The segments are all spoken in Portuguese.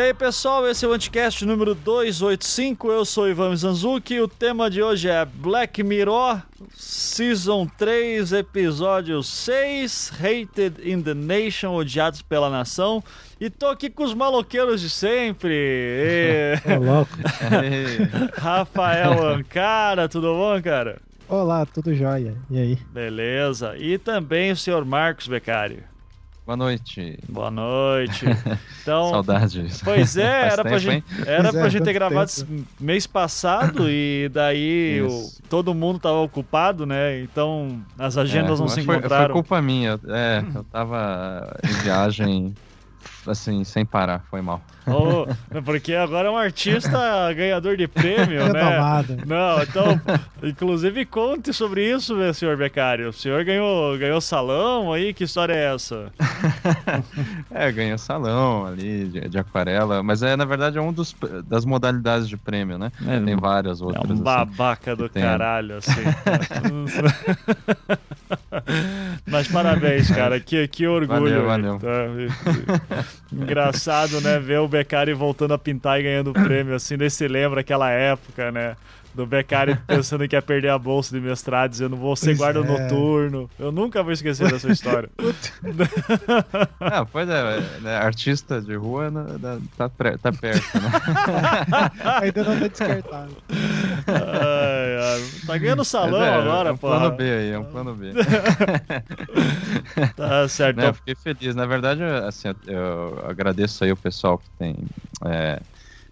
E aí pessoal, esse é o Anticast número 285, eu sou Ivan Mizanzuki e o tema de hoje é Black Mirror, Season 3, Episódio 6, Hated in the Nation, Odiados pela Nação. E tô aqui com os maloqueiros de sempre. E... Ô, louco. Rafael Ancara, tudo bom, cara? Olá, tudo jóia. E aí? Beleza. E também o senhor Marcos Beccari. Boa noite. Boa noite. Então, Saudades. Pois é, Faz era pra tempo, gente, hein? era Pois é, pra gente ter gravado tempo. esse mês passado e daí o- todo mundo tava ocupado, né? Então as agendas É, não se foi- Foi encontraram. culpa minha. É, eu tava em viagem, assim, sem parar. Foi mal. Oh, porque agora é um artista ganhador de prêmio, né? Renomado. Não, então, inclusive conte sobre isso, meu senhor Beccari. O senhor ganhou, ganhou salão aí? Que história é essa? É, ganhei salão ali de, de aquarela. Mas é, na verdade, é um dos, das modalidades de prêmio, né? É, Tem várias É outras. um assim. babaca do que tem. caralho, assim. Mas parabéns, cara. Que, que orgulho. Valeu, valeu. Tá? Engraçado, né? Ver o Beccari voltando a pintar e ganhando prêmio, assim. Daí se lembra aquela época, né? Do Beccari pensando que ia perder a bolsa de mestrado, dizendo vou ser Pois guarda é. noturno. Eu nunca vou esquecer dessa história. Ah, pois é, né, artista de rua né, da- tá, pré- tá perto, né? Ainda não tá descartado. Ai, ai. Tá ganhando salão é, agora, é um pô. plano B aí, é um plano B. Tá certo. Né, eu fiquei feliz. Na verdade, assim, eu, eu agradeço aí o pessoal que tem, é,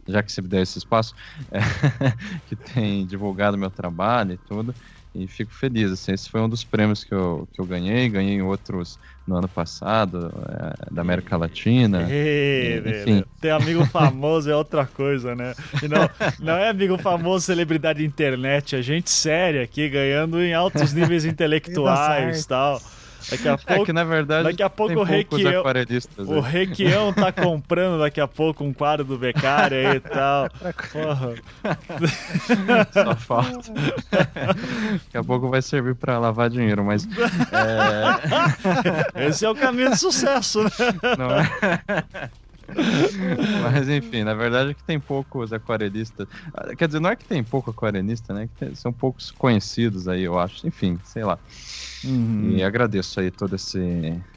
já que você me deu esse espaço, é, que tem divulgado meu trabalho e tudo. E fico feliz. Assim, esse foi um dos prêmios que eu, que eu ganhei. Ganhei outros no ano passado, é, da América Latina. Ei, Enfim. velho, Ter amigo famoso é outra coisa, né? E não, não é amigo famoso, celebridade de internet, é gente séria aqui ganhando em altos níveis intelectuais e tal. Daqui a É pouco, que na verdade daqui a pouco tem o Requião- o né? Requião tá comprando daqui a pouco um quadro do Beccari aí e tal. Porra. Só falta. Daqui a pouco vai servir pra lavar dinheiro, mas é, Esse é o caminho do sucesso, né? não é. Mas enfim, na verdade é que tem poucos aquarelistas. Ah, Quer dizer, não é que tem pouco aquarelista, né? Que tem- são poucos conhecidos aí, eu acho. Enfim, sei lá. Uhum. E agradeço aí todo esse,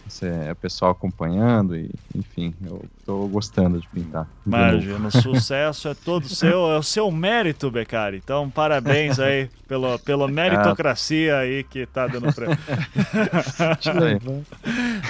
esse pessoal acompanhando e, enfim, eu tô gostando de pintar. de. Imagina, o sucesso é todo seu, é o seu mérito, Beccari. Então, parabéns aí pela, pela meritocracia aí que tá dando prêmio.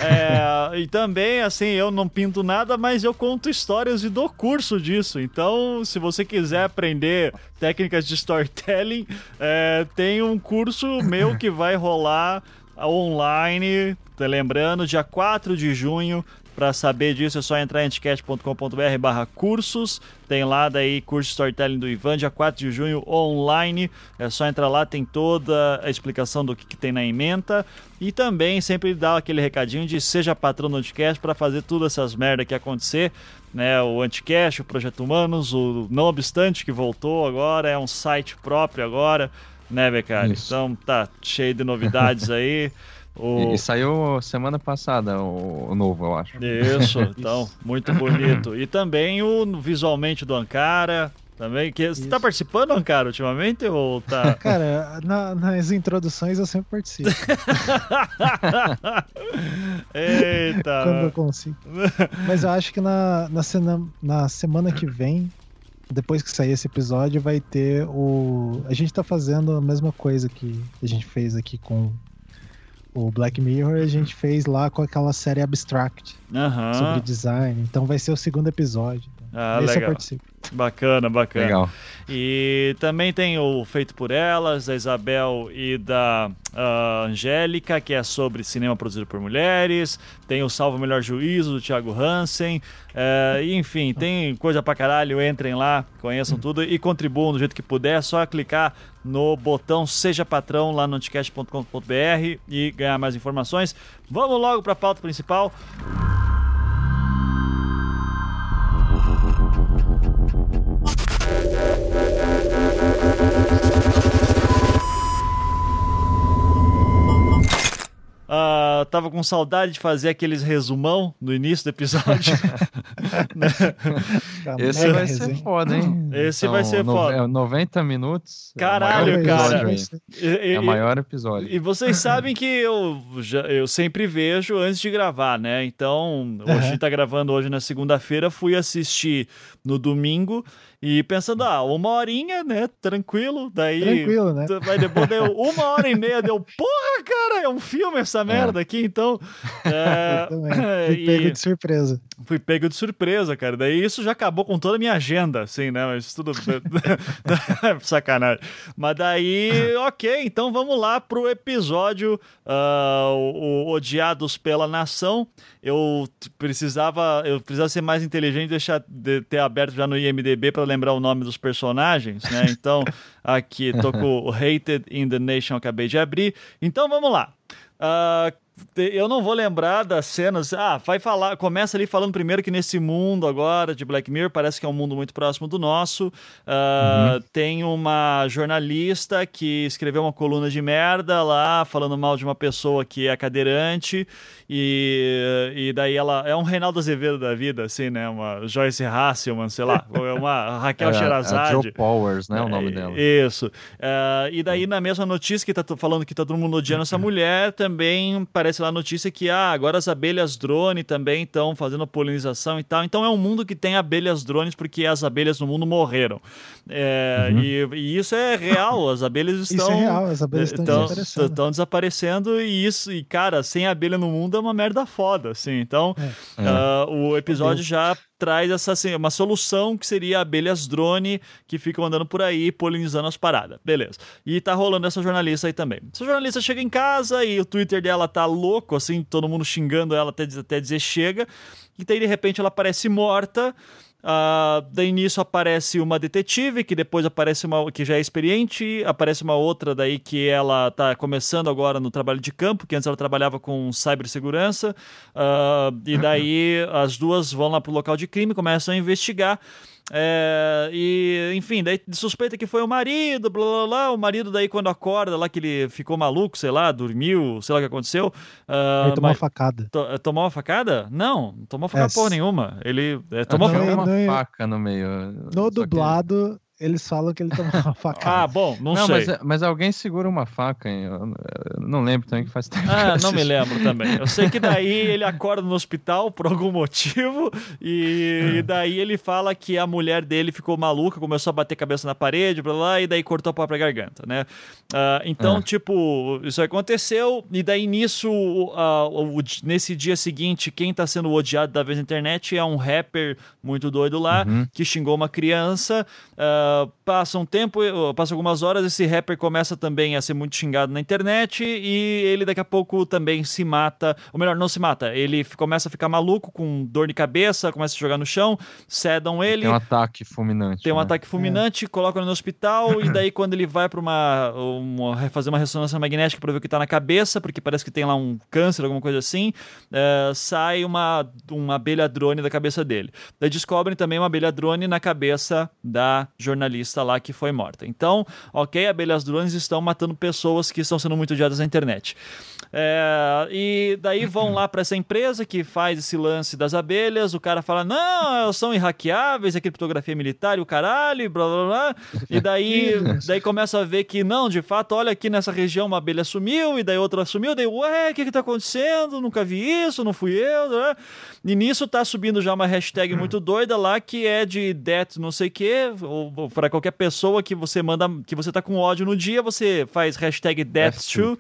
É, e também, assim, eu não pinto nada, mas eu conto histórias e dou curso disso. Então, se você quiser aprender técnicas de storytelling, é, tem um curso meu que vai rolar online. Lembrando, dia 4 de junho. Para saber disso é só entrar em anticast.com.br barra cursos. Tem lá daí curso de storytelling do Ivan, dia 4 de junho, online. É só entrar lá, tem toda a explicação do que, que tem na ementa. E também sempre dá aquele recadinho de seja patrão do Anticast para fazer todas essas merda que acontecer. Né, o Anticast, o Projeto Humanos, o Não Obstante que voltou agora, é um site próprio agora, né, Becari? Então tá cheio de novidades aí. O... E, e saiu semana passada o, o novo, eu acho. Isso, então, muito bonito. E também o visualmente do Ankara, também. Que, você tá participando, Ankara, ultimamente? Ou tá. Cara, na- nas introduções eu sempre participo. Eita! quando eu consigo. Mas eu acho que na, na, cena- na semana que vem, depois que sair esse episódio, vai ter o. A gente tá fazendo a mesma coisa que a gente fez aqui com o Black Mirror, a gente fez lá com aquela série Abstract Aham. sobre design. Então vai ser o segundo episódio. Ah, legal. Bacana, bacana. Legal. E também tem o Feito por Elas, da Isabel e da ah, Angélica, que é sobre cinema produzido por mulheres. Tem o Salvo o Melhor Juízo, do Thiago Hansen. E, enfim, tem coisa pra caralho. Entrem lá, conheçam tudo e contribuam do jeito que puder. É só clicar no botão Seja Patrão lá no anticast.com.br e ganhar mais informações. Vamos logo pra pauta principal. Ah, tava com saudade de fazer aqueles resumão no início do episódio. Né? Esse vai ser foda, hein? Esse vai ser no- foda. é 90 minutos. Caralho, é o maior cara. E- e- É o maior episódio. E vocês sabem que eu, já, eu sempre vejo antes de gravar, né? Então, hoje Aham. tá gravando hoje na segunda-feira, fui assistir no domingo e pensando, ah, uma horinha, né? Tranquilo. Daí. Tranquilo, né? Mas depois deu uma hora e meia, deu, porra, cara, é um filme essa merda aqui, então. É, Eu também. Fui e- pego de surpresa. Fui pego de surpresa, cara. Daí isso já acabou com toda a minha agenda, assim, né? Mas tudo. Sacanagem. Mas daí, ok, então vamos lá pro episódio ah, o, o Odiados pela Nação. Eu precisava, eu precisava ser mais inteligente e deixar de ter aberto já no IMDB para lembrar o nome dos personagens, né? Então, aqui tô com o Hated in the Nation, acabei de abrir. Então vamos lá. Te- eu não vou lembrar das cenas. Ah, vai falar. Começa ali falando primeiro que nesse mundo agora de Black Mirror parece que é um mundo muito próximo do nosso. Ah, Tem uma jornalista que escreveu uma coluna de merda lá, falando mal de uma pessoa que é cadeirante. E, e daí ela é um Reinaldo Azevedo da vida, assim, né? Uma Joyce Hasselman, sei lá, é uma Raquel É a- a Sherazade. Joe Powers, né? O nome É, dela. Isso. É, e daí, na mesma notícia que tá falando que tá todo mundo odiando essa mulher, também aparece lá a notícia que ah, agora as abelhas drone também estão fazendo polinização e tal. Então é um mundo que tem abelhas drones porque as abelhas no mundo morreram. É, e, e isso é real, as abelhas estão. Isso é real, as abelhas estão Estão desaparecendo. estão desaparecendo e isso, e cara, sem abelha no mundo é uma merda foda, assim. Então, É. ah, o episódio já traz essa assim, uma solução que seria abelhas drone que ficam andando por aí polinizando as paradas. Beleza. E tá rolando essa jornalista aí também. Essa jornalista chega em casa e o Twitter dela tá louco, assim, todo mundo xingando ela até, até dizer chega. E daí, de repente, ela aparece morta. Ah, daí nisso aparece uma detetive, que depois aparece uma que já é experiente, aparece uma outra daí que ela tá começando agora no trabalho de campo, que antes ela trabalhava com cibersegurança, Ah, e daí as duas vão lá pro local de crime, começam a investigar. É, e, enfim, daí suspeita que foi o marido, blá blá blá. O marido, daí, quando acorda lá, que ele ficou maluco, sei lá, dormiu, sei lá o que aconteceu. ah, Ele tomou mas- uma facada. To- tomou uma facada? Não, não tomou facada É, porra nenhuma. Ele é, tomou não, facada. não, uma não, faca no meio. No só que- dublado, eles falam que ele tomou uma facada. Ah, bom, não, Não, sei. mas, mas alguém segura uma faca, hein? Eu, eu não lembro também que faz tempo. Ah, não me lembro também. Eu sei que daí ele acorda no hospital por algum motivo e, e daí ele fala que a mulher dele ficou maluca, começou a bater cabeça na parede, blá, blá, e daí cortou a própria garganta, né? Ah, então, Ah. tipo, isso aconteceu e daí nisso, ah, o- o- nesse dia seguinte, quem tá sendo odiado da vez na internet é um rapper muito doido lá Uhum. que xingou uma criança. Passa um tempo, eh, passa algumas horas, esse rapper começa também a ser muito xingado na internet e ele daqui a pouco também se mata. Ou melhor, não se mata, ele começa a ficar maluco, com dor de cabeça, começa a jogar no chão, cedam ele. Tem um ataque fulminante. Tem um né? ataque fulminante, colocam ele no hospital, e daí quando ele vai para uma, uma- fazer uma ressonância magnética para ver o que tá na cabeça, porque parece que tem lá um câncer, alguma coisa assim, eh, sai uma, uma abelha drone da cabeça dele. Daí descobrem também uma abelha drone na cabeça da jornalista lá que foi morta. Então, ok, abelhas drones estão matando pessoas que estão sendo muito odiadas na internet. É, e daí vão lá para essa empresa que faz esse lance das abelhas. O cara fala: Não, elas são irraqueáveis, é criptografia militar e o caralho, e blá blá blá. E daí, daí começa a ver que não, de fato, olha aqui nessa região uma abelha sumiu, e daí outra sumiu. Daí, ué, o que que tá acontecendo? Nunca vi isso, não fui eu. Né? E nisso tá subindo já uma hashtag muito doida lá que é de death não sei o que, ou para qualquer pessoa que você manda, que você tá com ódio no dia, você faz hashtag death Death to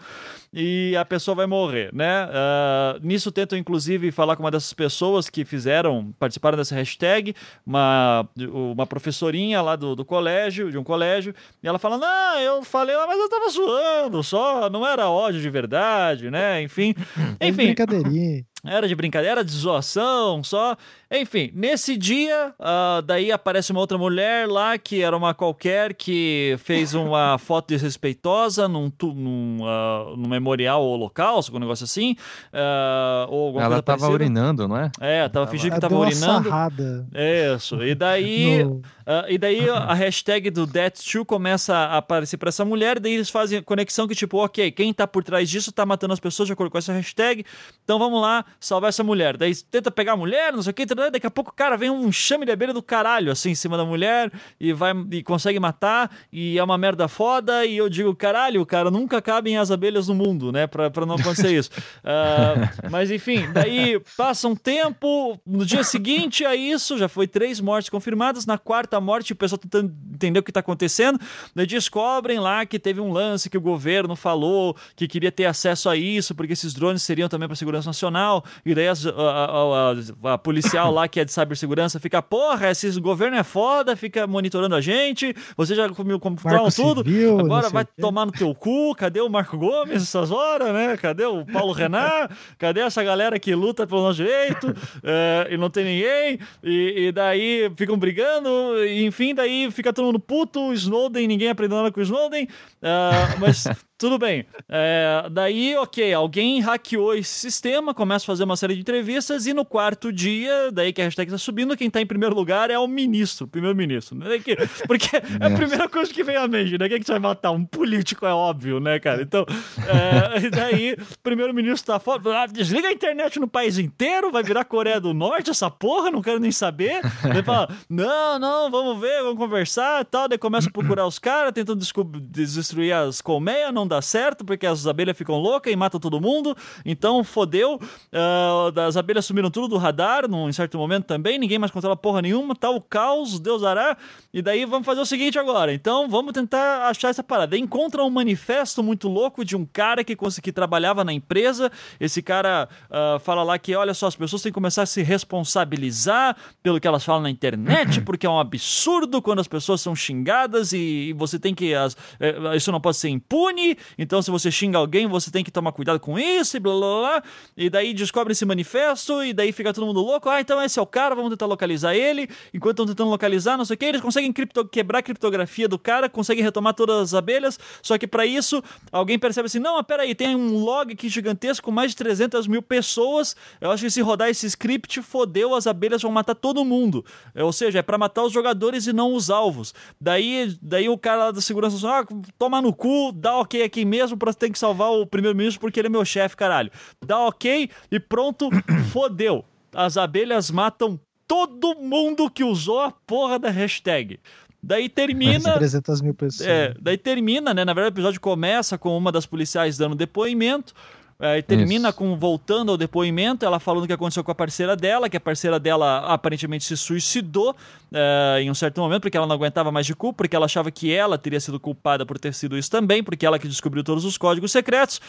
e a pessoa vai morrer, né? Ah, nisso tento inclusive falar com uma dessas pessoas que fizeram, participaram dessa hashtag, uma, uma professorinha lá do, do colégio, de um colégio, e ela fala: Não, eu falei lá, mas eu tava zoando só, não era ódio de verdade, né? Enfim, enfim. brincadeirinha. Era de brincadeira, era de zoação, só. Enfim, nesse dia, uh, daí aparece uma outra mulher lá que era uma qualquer que fez uma foto desrespeitosa num, num, uh, num memorial holocausto, um negócio assim. Uh, ou alguma Ela coisa tava parecida. urinando, não é? É, tava fingindo que Ela tava deu uma urinando. sarrada Isso. E daí. no- Ah, e daí a hashtag do Death2 começa a aparecer pra essa mulher, daí eles fazem a conexão que, tipo, ok, quem tá por trás disso tá matando as pessoas de acordo com essa hashtag, então vamos lá salvar essa mulher. Daí tenta pegar a mulher, não sei o que, daqui a pouco, cara, vem um chame de abelha do caralho, assim, em cima da mulher, e vai e consegue matar, e é uma merda foda, e eu digo, caralho, cara, nunca cabem as abelhas no mundo, né, pra, pra não acontecer isso. Ah, mas enfim, daí passa um tempo, no dia seguinte a isso, já foi três mortes confirmadas, na quarta morte o pessoal tentando entender o que tá acontecendo, daí descobrem lá que teve um lance que o governo falou que queria ter acesso a isso, porque esses drones seriam também para segurança nacional, e daí a, a- a- a policial lá que é de cibersegurança fica, porra, esse governo é foda, fica monitorando a gente, você já comiu computaram tudo, Civil, agora vai tomar no teu cu, cadê o Marco Gomes essas horas, né? Cadê o Paulo Renan? Cadê essa galera que luta pelo nosso direito? É, e não tem ninguém, e, e daí ficam brigando, e enfim, daí fica todo mundo puto, Snowden, ninguém aprendeu nada com o Snowden, ah, mas tudo bem. É, daí, ok, alguém hackeou esse sistema, começa a fazer uma série de entrevistas, e no quarto dia, daí que a hashtag tá subindo, quem tá em primeiro lugar é o ministro, primeiro-ministro. né? Que- Porque é a primeira coisa que vem à mente, né? Quem que você vai matar? Um político, é óbvio, né, cara? Então, é, e daí, o primeiro-ministro tá fora, ah, desliga a internet no país inteiro, vai virar Coreia do Norte, essa porra, não quero nem saber. Daí fala, não, não, vamos ver, vamos conversar e tal. Daí começa a procurar os caras, tentando destruir as colmeias, não dá certo, porque as abelhas ficam loucas e matam todo mundo. Então, fodeu. Ah, as abelhas sumiram tudo do radar, num em certo momento também, ninguém mais controla porra nenhuma, tá o caos, Deus dará. E daí vamos fazer o seguinte agora. Então, vamos tentar achar essa parada. Encontra um manifesto muito louco de um cara que, que trabalhava na empresa. Esse cara ah, fala lá que, olha só, as pessoas têm que começar a se responsabilizar pelo que elas falam na internet, porque é um absurdo quando as pessoas são xingadas e, e você tem que. as- eh, isso não pode ser impune. Então, se você xinga alguém, você tem que tomar cuidado com isso e blá blá blá. E daí descobre esse manifesto e daí fica todo mundo louco. Ah, então esse é o cara, vamos tentar localizar ele. Enquanto estão tentando localizar, não sei o que, eles conseguem cripto- quebrar a criptografia do cara, conseguem retomar todas as abelhas. Só que para isso, alguém percebe assim: não, mas peraí, tem um log aqui gigantesco com mais de 300 mil pessoas. Eu acho que se rodar esse script, fodeu, as abelhas vão matar todo mundo. É, Ou seja, é para matar os jogadores e não os alvos. Daí, daí o cara lá da segurança assim, ah, toma no cu, dá ok aqui mesmo, pra ter que salvar o primeiro-ministro porque ele é meu chefe, caralho. Dá ok e pronto, fodeu. As abelhas matam todo mundo que usou a porra da hashtag. Daí termina. 300 mil pessoas. É, daí termina, né? Na verdade, o episódio começa com uma das policiais dando depoimento. É, e termina Isso. com voltando ao depoimento, ela falando o que aconteceu com a parceira dela, que a parceira dela aparentemente se suicidou é, em um certo momento, porque ela não aguentava mais de culpa, porque ela achava que ela teria sido culpada por ter sido isso também, porque ela que descobriu todos os códigos secretos.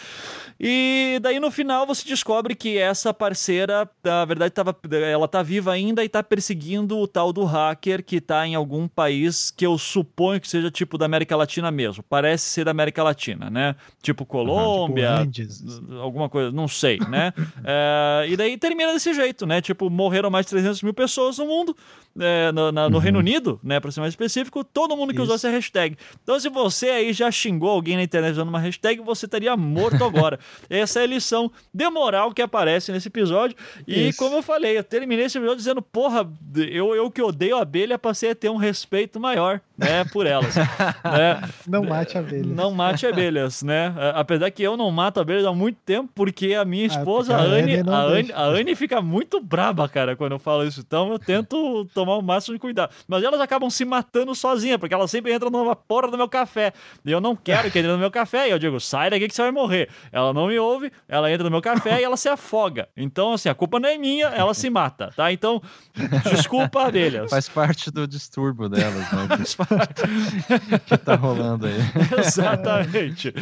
E daí no final você descobre que essa parceira, na verdade, tava, ela tá viva ainda e tá perseguindo o tal do hacker que tá em algum país que eu suponho que seja tipo da América Latina mesmo. Parece ser da América Latina, né? Tipo Colômbia, Tipo Andes. Alguma coisa, não sei, né? É, e daí termina desse jeito, né? Tipo, morreram mais de 300 mil pessoas no mundo, é, no, na- no Reino Unido, né? Pra ser mais específico, todo mundo que usou Isso. essa hashtag. Então, se você aí já xingou alguém na internet usando uma hashtag, você estaria morto agora. Essa é a lição de moral que aparece nesse episódio. E Isso. como eu falei, eu terminei esse episódio dizendo, porra, eu, eu que odeio abelha passei a ter um respeito maior, né? Por elas. né? Não mate a abelha. Não mate abelhas, né? Apesar que eu não mato abelhas há muito tempo, porque a minha Ah, esposa, porque a Anne, a Anne, a Anne fica muito braba, cara, quando eu falo isso. Então eu tento tomar o máximo de cuidado. Mas elas acabam se matando sozinhas, porque elas sempre entram numa porra do meu café. E eu não quero que entre no meu café. E eu digo, sai daqui que você vai morrer. Ela não me ouve, ela entra no meu café e ela se afoga. Então, assim, a culpa não é minha, ela se mata, tá? Então, desculpa, abelhas. Faz parte do distúrbio delas, né? Faz que tá rolando aí. Exatamente.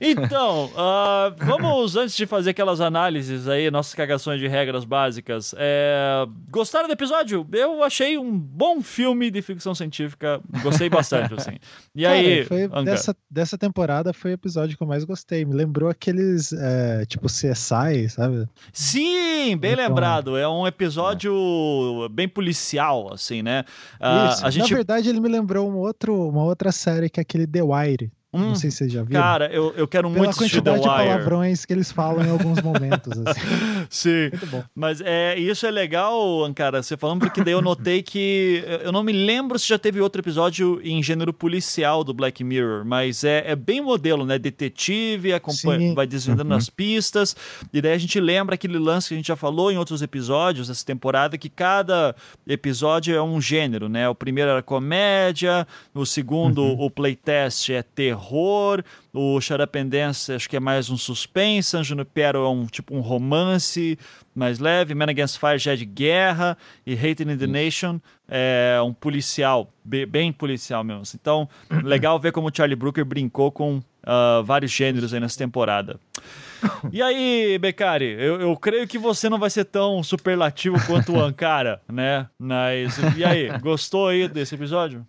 Então, uh, vamos, antes de fazer aquelas análises aí, nossas cagações de regras básicas, é... gostaram do episódio? Eu achei um bom filme de ficção científica, gostei bastante, assim. E Cara, aí, foi dessa, dessa temporada foi o episódio que eu mais gostei. Me lembrou aqueles, é, tipo, CSI, sabe? Sim, bem então, lembrado. É um episódio é. bem policial, assim, né? Uh, a gente... Na verdade, ele me lembrou um outro, uma outra série que é aquele The Wire. Hum, não sei se vocês já viram. Cara, eu, eu quero Pela muito assistir The Wire. quantidade de palavrões que eles falam em alguns momentos. Assim. Sim. Muito bom. Mas é, isso é legal, cara, você falando, porque daí eu notei que. Eu não me lembro se já teve outro episódio em gênero policial do Black Mirror, mas é, é bem modelo, né? Detetive, acompanha, vai desvendando uhum. as pistas. E daí a gente lembra aquele lance que a gente já falou em outros episódios dessa temporada, que cada episódio é um gênero, né? O primeiro era comédia, o segundo, uhum. o playtest é terror terror, o Charapendence acho que é mais um suspense, San Junipero é um tipo um romance mais leve, Man Against Fire já é de guerra, e Hating in the Nation é um policial, bem policial mesmo. Então, legal ver como o Charlie Brooker brincou com uh, vários gêneros aí nessa temporada. E aí, Becari, eu, eu, creio que você não vai ser tão superlativo quanto o Ankara, né? Mas, e aí, gostou aí desse episódio?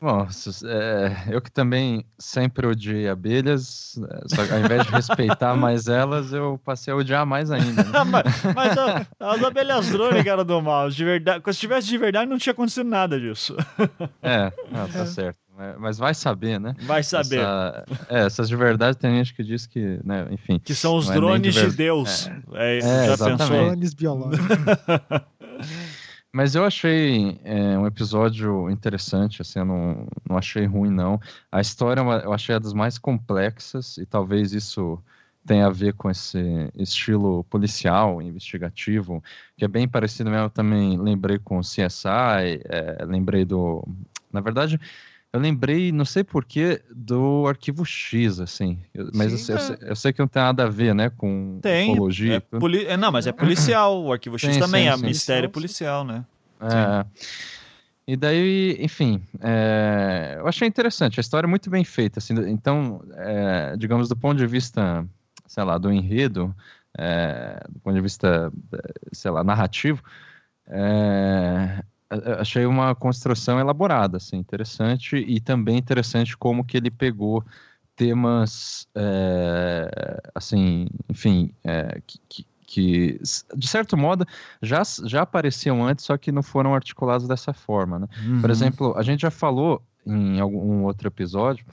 Bom, é, eu que também sempre odiei abelhas, é, só ao invés de respeitar mais elas, eu passei a odiar mais ainda. Né? mas, mas as abelhas drone, cara do mal, de verdade, se tivesse de verdade não tinha acontecido nada disso. É, não, tá é. certo. Mas vai saber, né? Vai saber. Essa, é, essas de verdade tem gente que diz que, né, enfim. Que são os drones de, de, Deus. É, é, já exatamente. pensou? Drones biológicos. Mas eu achei é, um episódio interessante, assim, eu não, não achei ruim, não. A história eu achei a das mais complexas, e talvez isso tenha a ver com esse estilo policial, investigativo, que é bem parecido mesmo. Eu também lembrei com o CSI, é, lembrei do. Na verdade, eu lembrei, não sei porquê, do arquivo X, assim. Mas Sim, eu, é. eu, eu, sei que não tem nada a ver, né, com tem, ufologia. É poli... É, não, mas é policial. O arquivo X também sim, é sim. mistério policial, né? É. E daí, enfim, é, eu achei interessante. A história é muito bem feita. Assim, então, é, digamos, do ponto de vista, sei lá, do enredo, é, do ponto de vista, sei lá, narrativo, é, achei uma construção elaborada, assim, interessante e também interessante como que ele pegou temas, é, assim, enfim, é, que, que, de certo modo, já, já apareciam antes, só que não foram articulados dessa forma, né? Uhum. Por exemplo, a gente já falou em algum outro episódio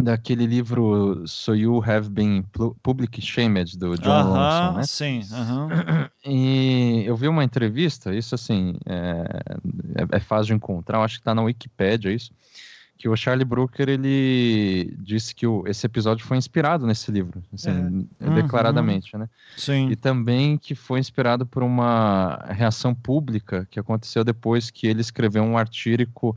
daquele livro So You Have Been Public Shamed, do John uh -huh, Ronson, né? Sim, uh -huh. E eu vi uma entrevista, isso assim, é, é, é fácil de encontrar, acho que está na Wikipedia isso, que o Charlie Brooker, ele disse que o, esse episódio foi inspirado nesse livro, assim, é. declaradamente, uhum. né? Sim. E também que foi inspirado por uma reação pública que aconteceu depois que ele escreveu um artírico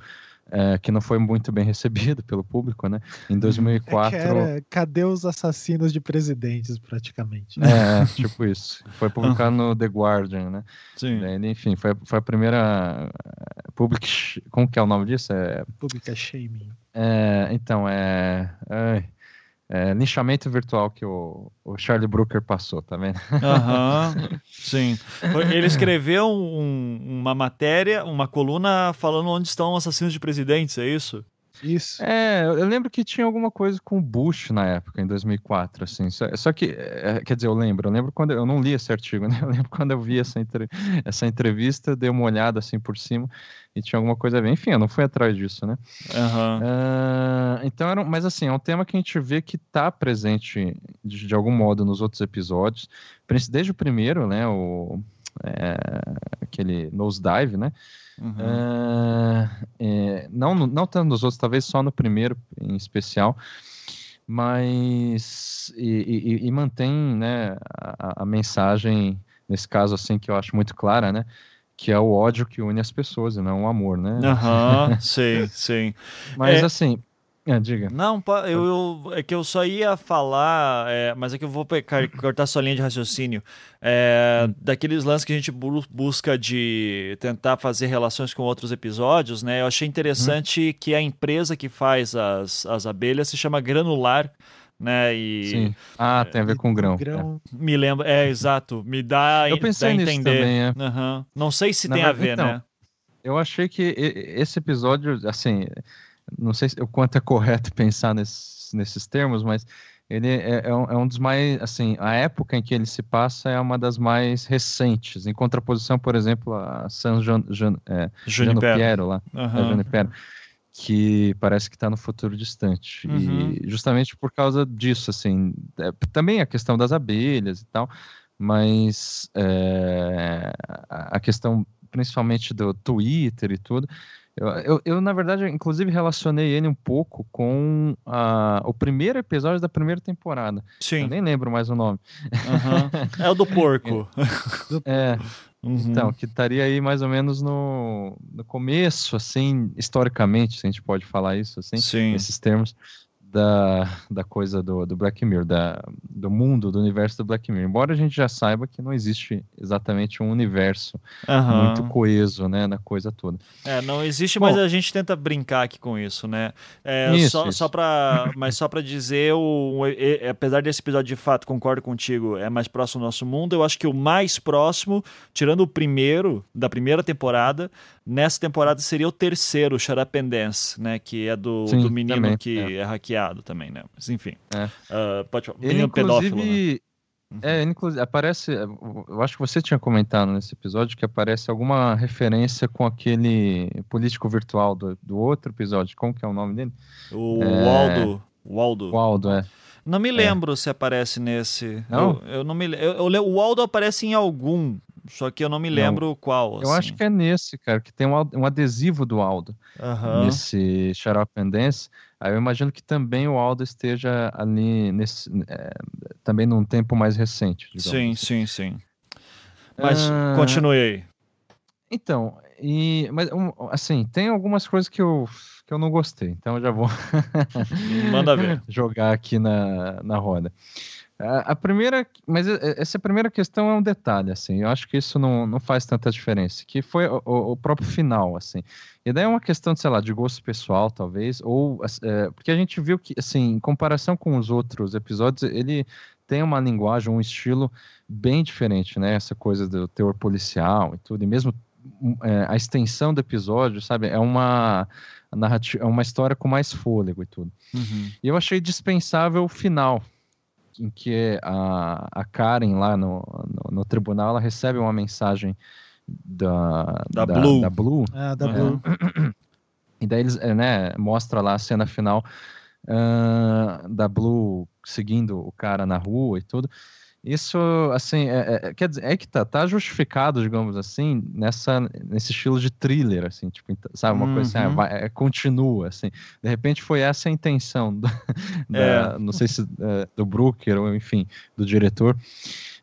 é, que não foi muito bem recebido pelo público, né? Em 2004. É era, cadê os assassinos de presidentes, praticamente? É, tipo isso. Foi publicado no The Guardian, né? Sim. enfim, foi, foi a primeira. Eh, public. Como que é o nome disso? É... Public Shaming. É, então, é. é é, linchamento virtual que o, o, Charlie Brooker passou, tá vendo? Aham, uhum, sim. Ele escreveu um, uma matéria, uma coluna falando onde estão assassinos de presidentes, é isso? Isso. É, eu lembro que tinha alguma coisa com o Bush na época, em 2004, assim. Só, só que, é, quer dizer, eu lembro, eu lembro quando eu não li esse artigo, né? Eu lembro quando eu vi essa, entre, essa entrevista, dei uma olhada assim por cima e tinha alguma coisa a ver. Enfim, eu não fui atrás disso, né? Uhum. Uh, então, era, mas assim, é um tema que a gente vê que está presente de, de, algum modo nos outros episódios, desde o primeiro, né? O, é, aquele Nosedive, né? Uhum. Uh, é, não, não tanto nos outros, talvez só no primeiro em especial, mas e, e, e mantém né, a, a, mensagem nesse caso assim que eu acho muito clara, né? Que é o ódio que une as pessoas e não o amor, né? Aham, uhum, sim, sim. Mas é... assim, É, diga. Não, eu, eu, é que eu só ia falar, é, mas é que eu vou pecar, cortar sua linha de raciocínio. É, daqueles lances que a gente busca de tentar fazer relações com outros episódios, né? Eu achei interessante hum. que a empresa que faz as, as abelhas se chama Granular né? E Sim. Ah, tem a ver com grão. grão. É. Me lembra, é exato. Me dá, eu pensei dá entender. Também, é. uhum. Não sei se Na tem verdade, a ver, então, né? Eu achei que esse episódio, assim, não sei o quanto é correto pensar nesses, nesses termos, mas ele é, é, um, é, um, dos mais, assim, a época em que ele se passa é uma das mais recentes, em contraposição, por exemplo, a San Jan, é, Piero lá, uhum. Que parece que está no futuro distante. Uhum. E justamente por causa disso, assim, é, também a questão das abelhas e tal, mas é, a questão principalmente do Twitter e tudo, eu, eu, eu, na verdade, inclusive relacionei ele um pouco com a, o primeiro episódio da primeira temporada. Sim. Eu nem lembro mais o nome. Uhum. É o do porco. é. Uhum. Então, que estaria aí mais ou menos no, no começo, assim, historicamente, se a gente pode falar isso, assim, Sim. nesses termos da, da coisa do, do Black Mirror, da, do mundo, do universo do Black Mirror. Embora a gente já saiba que não existe exatamente um universo uhum. muito coeso, né, na coisa toda. É, não existe, Bom, mas a gente tenta brincar aqui com isso, né? É, isso, só, isso. só para, mas só para dizer, o, o, apesar desse episódio de fato, concordo contigo, é mais próximo do nosso mundo, eu acho que o mais próximo, tirando o primeiro, da primeira temporada, nessa temporada seria o terceiro, Shut Up and Dance, né, que é do, Sim, do menino também, que é. é hackeado também, né? Mas enfim. É. Uh, pode falar. Menino pedófilo. Né? É, inclusive, aparece. Eu acho que você tinha comentado nesse episódio que aparece alguma referência com aquele político virtual do, do outro episódio. Como que é o nome dele? O é... Waldo. Waldo. Waldo, é. Não me é. lembro é. se aparece nesse. Não? Eu, eu não me eu, eu, O Waldo aparece em algum, só que eu não me lembro não, qual. Assim. Eu acho que é nesse, cara, que tem um, um adesivo do Aldo. Uhum. Nesse Xarope and Dance. Aí eu imagino que também o Aldo esteja ali nesse. É, também num tempo mais recente. Sim, assim. sim, sim. Mas uh... continue aí. Então, e, mas assim, tem algumas coisas que eu, que eu não gostei, então eu já vou Manda ver. jogar aqui na, na roda. A, primeira, mas essa primeira questão é um detalhe, assim, eu acho que isso não, não faz tanta diferença, que foi o, o próprio final, assim. E daí é uma questão, sei lá, de gosto pessoal, talvez, ou, é, porque a gente viu que, assim, em comparação com os outros episódios, ele tem uma linguagem, um estilo bem diferente, né, essa coisa do teor policial e tudo, e mesmo é, a extensão do episódio, sabe, é uma narrativa, é uma história com mais fôlego e tudo. Uhum. E eu achei dispensável o final, em que a, a Karen lá no, no, no, tribunal ela recebe uma mensagem da, da, da Blue. Da Blue. Ah, da Blue. E daí eles, é, né, mostra lá a cena final uh, da Blue seguindo o cara na rua e tudo. Isso, assim, é, é, quer dizer, é que tá, tá justificado, digamos assim, nessa, nesse estilo de thriller, assim, tipo, sabe, uma uhum. coisa assim, ah, uhum. vai, é, continua, assim. De repente foi essa a intenção, do, da, é. não sei se é, do Brooker ou, enfim, do diretor,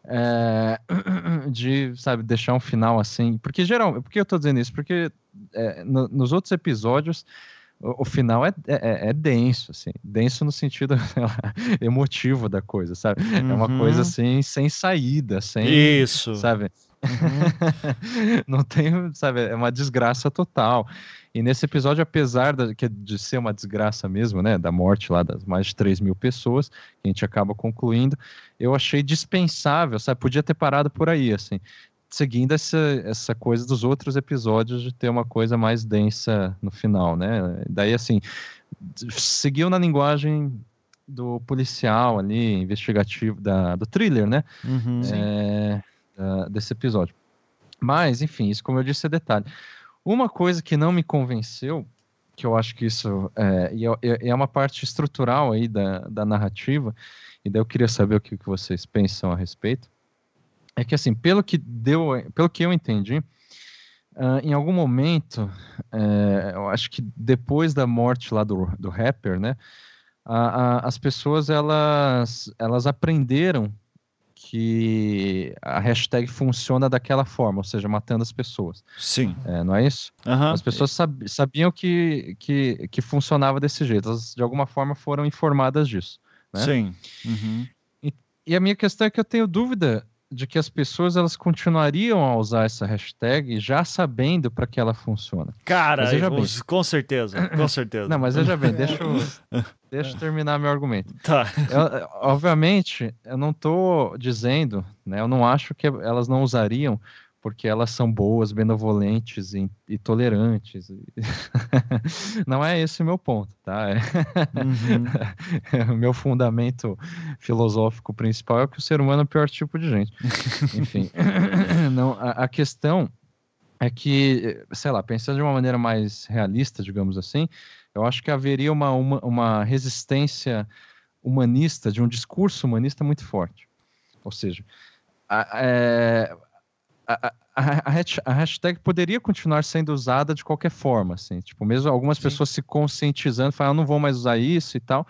é, de, sabe, deixar um final assim, porque geral, por que eu tô dizendo isso? Porque no, nos outros episódios o, final é, é, é, denso, assim, denso no sentido lá, emotivo da coisa, sabe? Uhum. É uma coisa uhum. assim, sem saída, sem. Isso. Sabe? Uhum. Não tem, sabe? É uma desgraça total. E nesse episódio, apesar de, de ser uma desgraça mesmo, né, da morte lá das mais de 3 mil pessoas, que a gente acaba concluindo, eu achei dispensável, sabe? Podia ter parado por aí, assim seguindo essa, essa coisa dos outros episódios de ter uma coisa mais densa no final, né? Daí, assim, seguiu na linguagem do policial ali, investigativo, da, do thriller, né? Uhum, é, da, desse episódio. Mas, enfim, isso, como eu disse, é detalhe. Uma coisa que não me convenceu, que eu acho que isso é, é, é uma parte estrutural aí da, da narrativa, e daí eu queria saber o que, que vocês pensam a respeito, é que assim, pelo que deu, pelo que eu entendi, uh, em algum momento, uh, eu acho que depois da morte lá do, do rapper, né, a, a, as pessoas elas, elas aprenderam que a hashtag funciona daquela forma, ou seja, matando as pessoas. Sim. É, não é isso? Uhum. As pessoas sab sabiam que, que, que funcionava desse jeito, elas de alguma forma foram informadas disso. Né? Sim. Uhum. E, e a minha questão é que eu tenho dúvida de que as pessoas elas continuariam a usar essa hashtag já sabendo para que ela funciona. Cara, bem, com certeza, com certeza. Não, mas veja bem, deixa eu, deixa eu terminar meu argumento. Tá. Eu, obviamente, eu não estou dizendo, né, eu não acho que elas não usariam porque elas são boas, benevolentes e, e tolerantes. Não é esse o meu ponto, tá? Uhum. o meu fundamento filosófico principal é que o ser humano é o pior tipo de gente. Enfim, não, a, a questão é que, sei lá, pensando de uma maneira mais realista, digamos assim, eu acho que haveria uma, uma, uma resistência humanista, de um discurso humanista muito forte. Ou seja, a, é, a, a, a, hashtag poderia continuar sendo usada de qualquer forma, assim, tipo, mesmo algumas Sim. pessoas se conscientizando, falando, eu não vou mais usar isso e tal,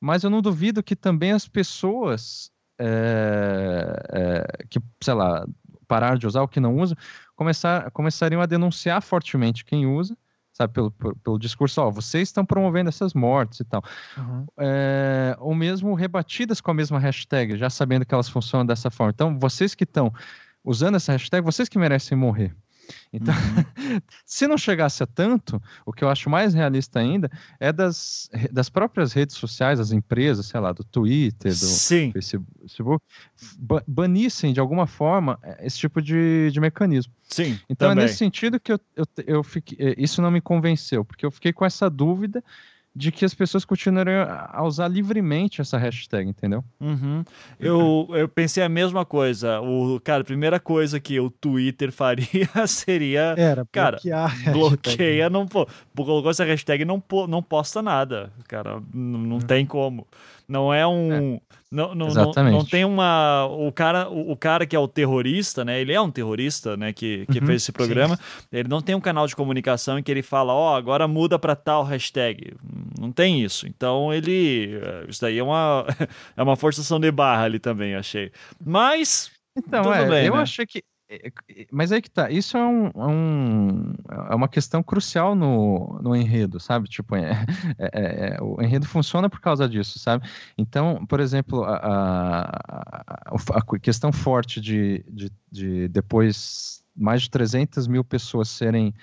mas eu não duvido que também as pessoas é, é, que, sei lá, parar de usar ou que não usam, começar, começariam a denunciar fortemente quem usa, sabe, pelo, pelo, pelo discurso, ó, vocês estão promovendo essas mortes e tal. Uhum. É, ou mesmo rebatidas com a mesma hashtag, já sabendo que elas funcionam dessa forma. Então, vocês que estão usando essa hashtag, vocês que merecem morrer. Então, uhum. se não chegasse a tanto, o que eu acho mais realista ainda é das, das próprias redes sociais, as empresas, sei lá, do Twitter, do Sim. Facebook, banissem de alguma forma eh, esse tipo de, de mecanismo. Sim. Então também. é nesse sentido que eu, eu, eu fiquei, eh, isso não me convenceu, porque eu fiquei com essa dúvida de que as pessoas continuariam a usar livremente essa hashtag, entendeu? Uhum. Eu, eu pensei a mesma coisa. O, cara, a primeira coisa que o Twitter faria seria. Era, cara, bloqueia, não. Pô, colocou essa hashtag não, não posta nada. Cara, não, não uhum. tem como. Não é um. É. Não, não, Exatamente. Não, não, tem uma. O cara, o, o, cara que é o terrorista, né? Ele é um terrorista, né? Que, que uhum, fez esse programa. Sim. Ele não tem um canal de comunicação em que ele fala, ó, oh, agora muda para tal hashtag. Não tem isso. Então ele. Isso daí é uma, é uma forçação de barra ali também, achei. Mas. Então, é, bem, eu né? achei que mas aí que tá, isso é, um, é um, é uma questão crucial no, no enredo, sabe? Tipo, é, é, é, o enredo funciona por causa disso, sabe? Então, por exemplo, a, a, a questão forte de, de, de, depois mais de 300 mil pessoas serem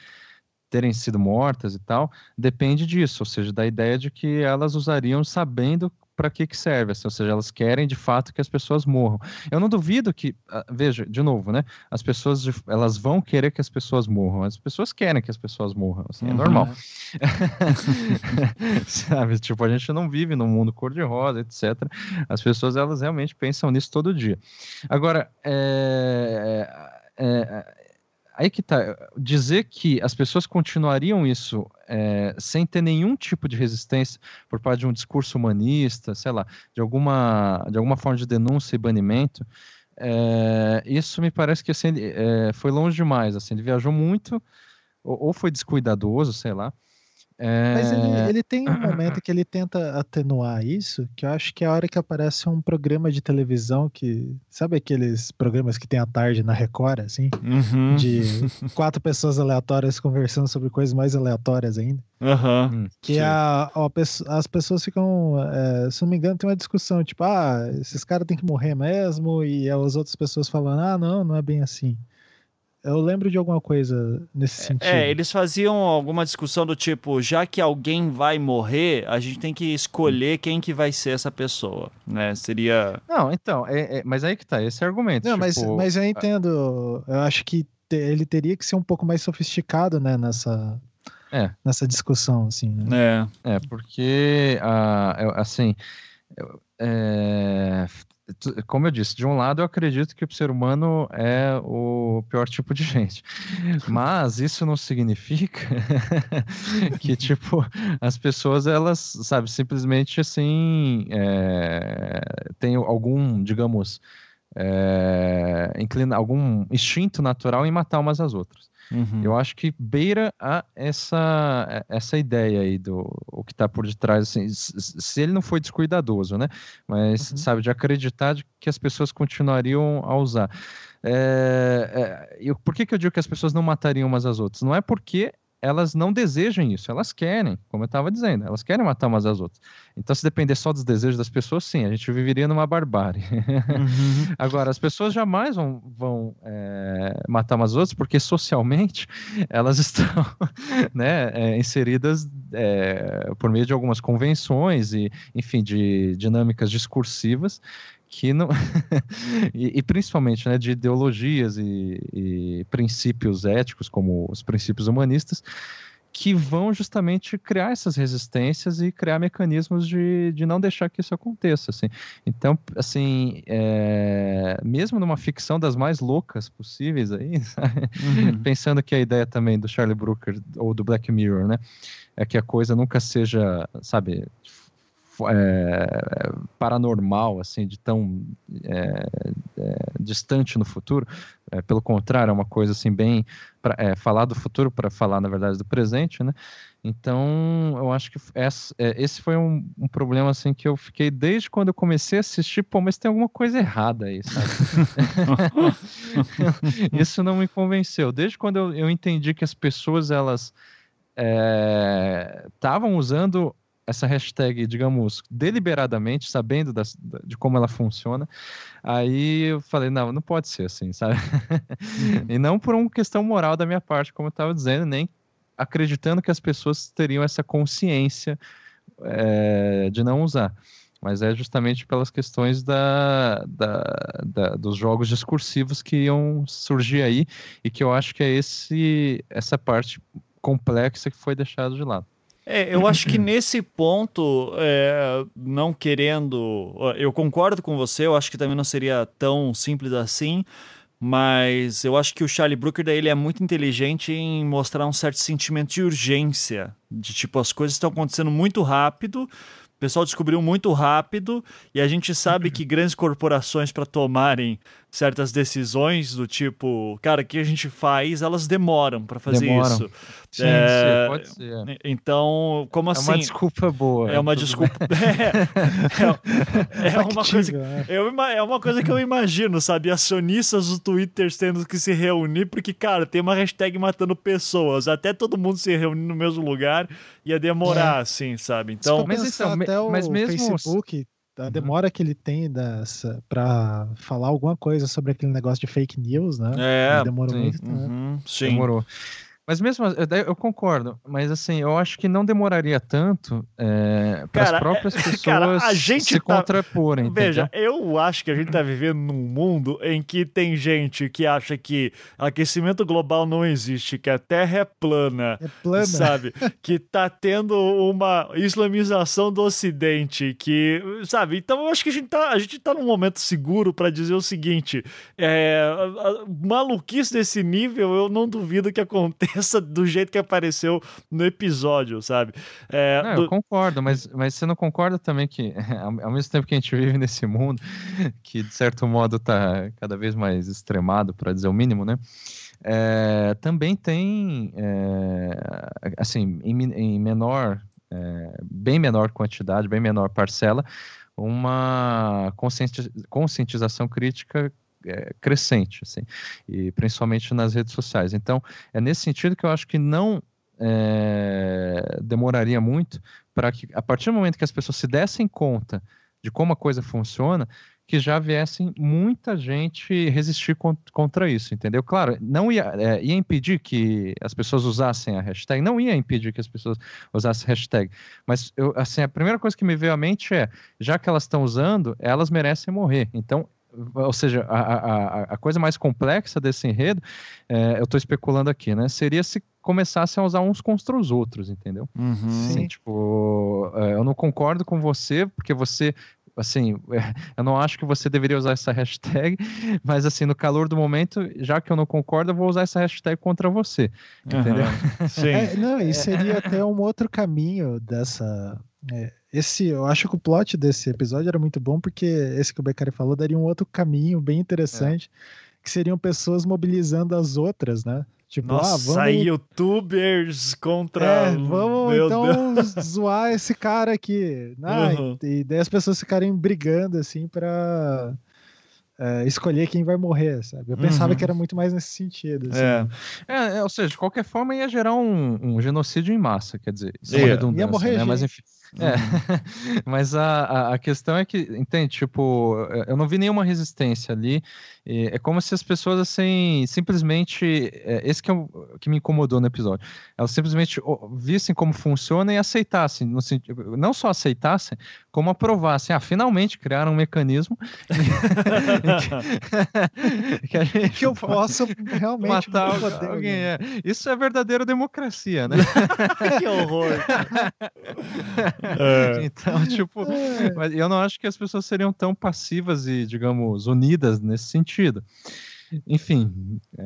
terem sido mortas e tal, depende disso, ou seja, da ideia de que elas usariam sabendo para que, que serve, assim, ou seja, elas querem de fato que as pessoas morram. Eu não duvido que, ah, veja, de novo, né? As pessoas, elas vão querer que as pessoas morram, as pessoas querem que as pessoas morram, assim, é uhum. normal. Sabe, tipo, a gente não vive num mundo cor-de-rosa, etc. As pessoas, elas realmente pensam nisso todo dia. Agora, é, é, aí que tá. Dizer que as pessoas continuariam isso é, sem ter nenhum tipo de resistência por parte de um discurso humanista, sei lá, de alguma, de alguma forma de denúncia e banimento, é, isso me parece que assim, é, foi longe demais. Assim, ele viajou muito, ou, ou foi descuidadoso, sei lá. É... Mas ele, ele, tem um momento que ele tenta atenuar isso, que eu acho que é a hora que aparece um programa de televisão que. Sabe aqueles programas que tem à tarde na Record, assim? Uhum. De quatro pessoas aleatórias conversando sobre coisas mais aleatórias ainda. Uhum. Que a, a, as pessoas ficam. É, se não me engano, tem uma discussão, tipo, ah, esses caras têm que morrer mesmo, e as outras pessoas falando, ah, não, não é bem assim. Eu lembro de alguma coisa nesse é, sentido. É, eles faziam alguma discussão do tipo, já que alguém vai morrer, a gente tem que escolher quem que vai ser essa pessoa, né? Seria... Não, então, é, é mas aí que tá, esse é argumento. Não, tipo... mas, mas eu entendo, eu acho que te, ele teria que ser um pouco mais sofisticado, né, nessa... É. Nessa discussão, assim. Né? É. É, porque, uh, assim, é, como eu disse, de um lado eu acredito que o ser humano é o pior tipo de gente, mas isso não significa que tipo as pessoas elas sabe simplesmente assim é, tem algum digamos é, inclina algum instinto natural em matar umas às outras. Uhum. Eu acho que beira a essa, essa ideia aí do o que está por detrás, assim, se ele não foi descuidadoso, né? Mas, uhum. sabe, de acreditar de que as pessoas continuariam a usar. É, é, eu, por que, que eu digo que as pessoas não matariam umas às outras? Não é porque elas não desejam isso, elas querem, como eu estava dizendo, elas querem matar umas às outras. Então, se depender só dos desejos das pessoas, sim, a gente viveria numa barbárie. Uhum. Agora, as pessoas jamais vão, vão é, matar umas às outras, porque socialmente elas estão né, é, inseridas é, por meio de algumas convenções e, enfim, de dinâmicas discursivas que não e, e, principalmente né, de ideologias e, e, princípios éticos como os princípios humanistas que vão justamente criar essas resistências e criar mecanismos de, de não deixar que isso aconteça assim então assim é, mesmo numa ficção das mais loucas possíveis aí uhum. pensando que a ideia também do Charlie Brooker ou do Black Mirror né é que a coisa nunca seja sabe é, paranormal, assim, de tão é, é, distante no futuro. É, pelo contrário, é uma coisa assim bem pra, é, falar do futuro para falar na verdade do presente, né? Então, eu acho que essa, é, esse foi um, um, problema assim que eu fiquei desde quando eu comecei a assistir, pô, mas tem alguma coisa errada aí, sabe? Isso não me convenceu. Desde quando eu, eu entendi que as pessoas elas estavam usando essa hashtag, digamos, deliberadamente, sabendo das, de como ela funciona, aí eu falei, não, não pode ser assim, sabe? Uhum. e não por uma questão moral da minha parte, como eu estava dizendo, nem acreditando que as pessoas teriam essa consciência é, de não usar. Mas é justamente pelas questões da, da, da, dos jogos discursivos que iam surgir aí e que eu acho que é esse, essa parte complexa que foi deixada de lado. É, eu acho que nesse ponto, é, não querendo. Eu concordo com você, eu acho que também não seria tão simples assim, mas eu acho que o Charlie Brooker daí, ele é muito inteligente em mostrar um certo sentimento de urgência. De tipo, as coisas estão acontecendo muito rápido, o pessoal descobriu muito rápido e a gente sabe que grandes corporações para tomarem certas decisões do tipo, cara, o que a gente faz, elas demoram para fazer demoram. isso. Sim, é, sim, pode ser. Então, como assim? É uma assim? desculpa boa. É uma desculpa. é, é, é uma coisa. Que, eu, é uma coisa que eu imagino, sabe? Acionistas do Twitter tendo que se reunir, porque, cara, tem uma hashtag matando pessoas. Até todo mundo se reunir no mesmo lugar ia demorar, é. assim, sabe? Então. Mas, então, até o mas mesmo Facebook a uhum. demora que ele tem para falar alguma coisa sobre aquele negócio de fake news, né? É, demorou sim. muito. Né? Uhum, sim. Demorou. Mas mesmo eu concordo, mas assim, eu acho que não demoraria tanto é, para as próprias pessoas cara, a gente se tá... contraporem. Veja, eu acho que a gente está vivendo num mundo em que tem gente que acha que aquecimento global não existe, que a Terra é plana, é plana. sabe? que tá tendo uma islamização do Ocidente, que, sabe? Então eu acho que a gente tá, a gente tá num momento seguro para dizer o seguinte: é, a, a, maluquice desse nível, eu não duvido que aconteça aconteça do jeito que apareceu no episódio, sabe? É, não, do... Eu concordo, mas, mas você não concorda também que, ao mesmo tempo que a gente vive nesse mundo, que de certo modo está cada vez mais extremado, para dizer o mínimo, né? É, também tem, é, assim, em, em menor, é, bem menor quantidade, bem menor parcela, uma conscientização crítica é, crescente, assim, e principalmente nas redes sociais. Então, é nesse sentido que eu acho que não é, demoraria muito para que, a partir do momento que as pessoas se dessem conta de como a coisa funciona, que já viessem muita gente resistir contra isso, entendeu? Claro, não ia, é, ia impedir que as pessoas usassem a hashtag, não ia impedir que as pessoas usassem a hashtag, mas eu, assim, a primeira coisa que me veio à mente é, já que elas estão usando, elas merecem morrer. Então, ou seja, a, a, a coisa mais complexa desse enredo, é, eu estou especulando aqui, né? Seria se começassem a usar uns contra os outros, entendeu? Uhum. Sim, tipo, é, eu não concordo com você, porque você assim, eu não acho que você deveria usar essa hashtag, mas assim, no calor do momento, já que eu não concordo, eu vou usar essa hashtag contra você, entendeu? Uhum. Sim. É, não, e seria até um outro caminho dessa é, esse, eu acho que o plot desse episódio era muito bom porque esse que o Beccari falou daria um outro caminho bem interessante, é. que seriam pessoas mobilizando as outras, né? Tipo, Nossa, ah, vamos. youtubers contra. É, vamos Meu então Deus. zoar esse cara aqui. Ah, Uhum. e, e daí as pessoas ficarem brigando assim pra é, escolher quem vai morrer, sabe? Eu pensava Uhum. que era muito mais nesse sentido. assim. É. É, é, ou seja, de qualquer forma ia gerar um, um genocídio em massa, quer dizer, isso é Ia. uma Ia redundância, morrer né? Mas gente. enfim. É, mas a, a, questão é que, entende, tipo, eu não vi nenhuma resistência ali. É como se as pessoas, assim, simplesmente. é, Esse que, é o, que me incomodou no episódio. Elas simplesmente vissem como funciona e aceitassem. No, não só aceitassem, como aprovassem. Ah, finalmente criaram um mecanismo que, que gente Que eu posso realmente matar poder, alguém. né? É. Isso é verdadeira democracia, né? que horror. É. Então, tipo, É. mas eu não acho que as pessoas seriam tão passivas e, digamos, unidas nesse sentido. Enfim, é,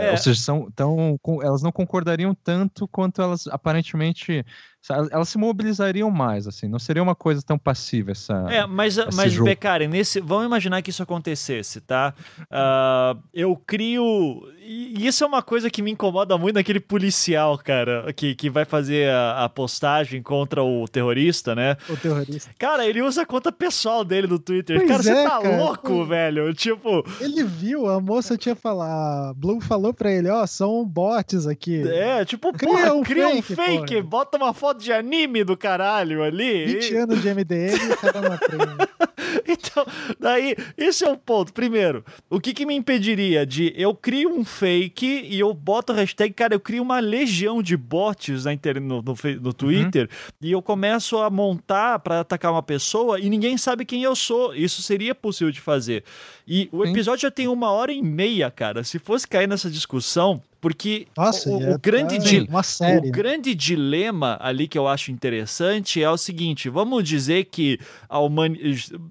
é, É. ou seja, são tão, elas não concordariam tanto quanto elas aparentemente, elas se mobilizariam mais, assim, não seria uma coisa tão passiva essa. É, mas, mas jogo. Becari, nesse, vamos imaginar que isso acontecesse, tá? Ah, eu crio. E isso é uma coisa que me incomoda muito naquele policial, cara, que, que vai fazer a, a postagem contra o terrorista, né? O terrorista. Cara, ele usa a conta pessoal dele do Twitter. Pois cara, você é, tá cara. louco, Pois- velho? Tipo, Ele viu, a moça tinha falado, a Blue falou pra ele, ó, são bots aqui. é, tipo, Cria porra, um cria um fake, fake, porra. bota uma foto de anime do caralho ali. 20 e- anos de MDM e o cara não. Então, daí, esse é o ponto. Primeiro, o que, que me impediria de eu crio um fake e eu boto a hashtag, cara, eu crio uma legião de bots na inter... no, no, no Twitter e eu começo a montar pra atacar uma pessoa e ninguém sabe quem eu sou. Isso seria possível de fazer. E o Sim. episódio já tem uma hora e meia, cara. Se fosse cair nessa discussão, porque Nossa, o, o grande uma série. o né? grande dilema ali que eu acho interessante é o seguinte: vamos dizer que a, humani-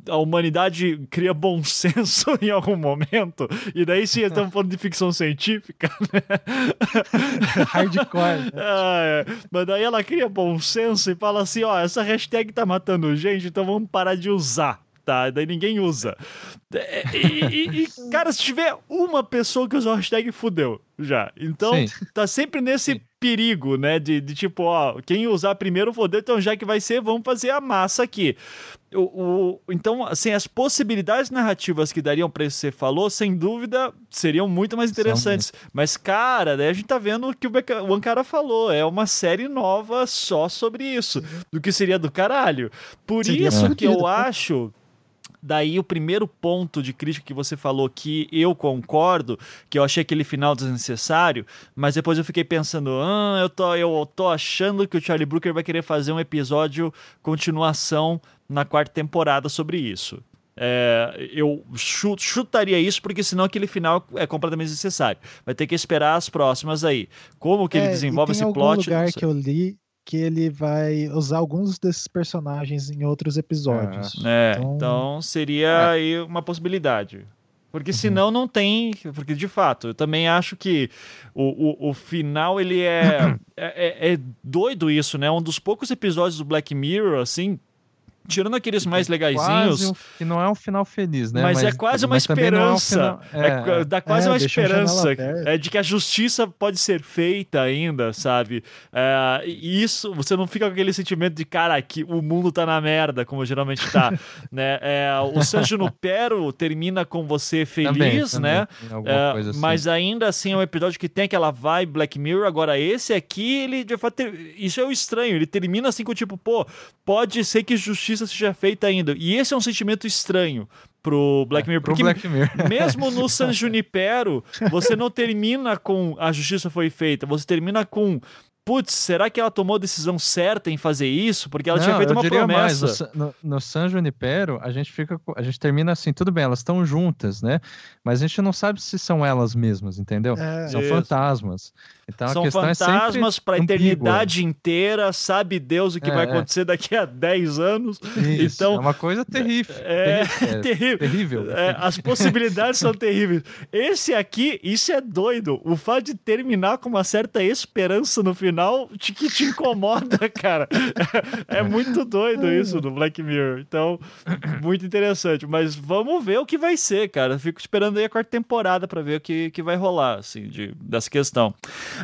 a humanidade cria bom senso em algum momento, e daí sim estamos falando de ficção científica, né? Hardcore. é. Mas daí ela cria bom senso e fala assim: ó, essa hashtag tá matando gente, então vamos parar de usar. Tá, daí ninguém usa. É, E, e- e, cara, se tiver uma pessoa que usa o hashtag, fudeu já. Então, Sim. tá sempre nesse Sim. Perigo, né? De, de tipo, ó, quem usar primeiro fodeu, então já que vai ser, vamos fazer a massa aqui. O, o- então, assim, as possibilidades narrativas que dariam pra isso que você falou, sem dúvida, seriam muito mais interessantes. Mas, cara, daí a gente tá vendo o que o, Beca- o Ankara falou. É uma série nova só sobre isso. Do que seria do caralho. Por Seria isso que eu pô. acho. Daí o primeiro ponto de crítica que você falou que eu concordo, que eu achei aquele final desnecessário, mas depois eu fiquei pensando, ah, eu tô, eu tô achando que o Charlie Brooker vai querer fazer um episódio continuação na quarta temporada sobre isso. É, eu chu- chutaria isso porque senão aquele final é completamente desnecessário. Vai ter que esperar as próximas aí. Como que ele É, e desenvolve tem esse algum plot? lugar não sei. que eu li que ele vai usar alguns desses personagens em outros episódios. É, Então- então seria É. aí uma possibilidade. Porque senão não tem. Porque de fato, eu também acho que o, o, o final ele é, é. é- é doido isso, né? Um dos poucos episódios do Black Mirror, assim. Tirando aqueles mais legaisinhos. Quase um- que não é um final feliz, né? Mas, é quase uma mas também não é um esperança. final- É, é, dá quase É, uma esperança é, de que a justiça pode ser feita ainda, sabe? É, e isso, você não fica com aquele sentimento de, cara, que o mundo tá na merda, como geralmente tá. né? É, o San Junipero termina com você feliz, Também, né? É, assim. Mas ainda assim é um episódio que tem aquela vibe Black Mirror. Agora, esse aqui, ele de fato. Isso é o estranho. Ele termina assim com tipo, pô, pode ser que justiça seja feita ainda. E esse é um sentimento estranho pro Black Mirror. Pro Porque Black Mirror. mesmo no San Junipero, você não termina com a justiça foi feita. Você termina com. Putz, será que ela tomou a decisão certa em fazer isso? Porque ela tinha Não, feito eu uma diria mais, promessa. no, no, no San Junipero, a gente fica, a gente termina assim, tudo bem, elas estão juntas, né? Mas a gente não sabe se são elas mesmas, entendeu? É, São Isso. fantasmas. Então a São é fantasmas pra ambígua. eternidade inteira, sabe Deus o que É, vai é. acontecer daqui a 10 anos. Isso, Então, é uma coisa terrível. É, terri- terrível. terrível. É, as possibilidades são terríveis. Esse aqui, isso é doido. O fato de terminar com uma certa esperança no final te, que te incomoda, cara. É, é muito doido isso do Black Mirror. Então, muito interessante. Mas vamos ver o que vai ser, cara. Fico esperando aí a quarta temporada para ver o que, que vai rolar, assim, de, dessa questão.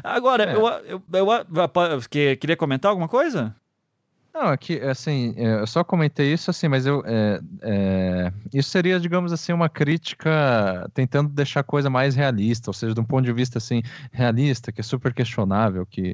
Agora, é. eu, eu, eu, eu, queria comentar alguma coisa? Não, aqui, assim, é, eu só comentei isso, assim, mas eu. É, é, isso seria, digamos assim, uma crítica tentando deixar a coisa mais realista, ou seja, de um ponto de vista, assim, realista, que é super questionável, que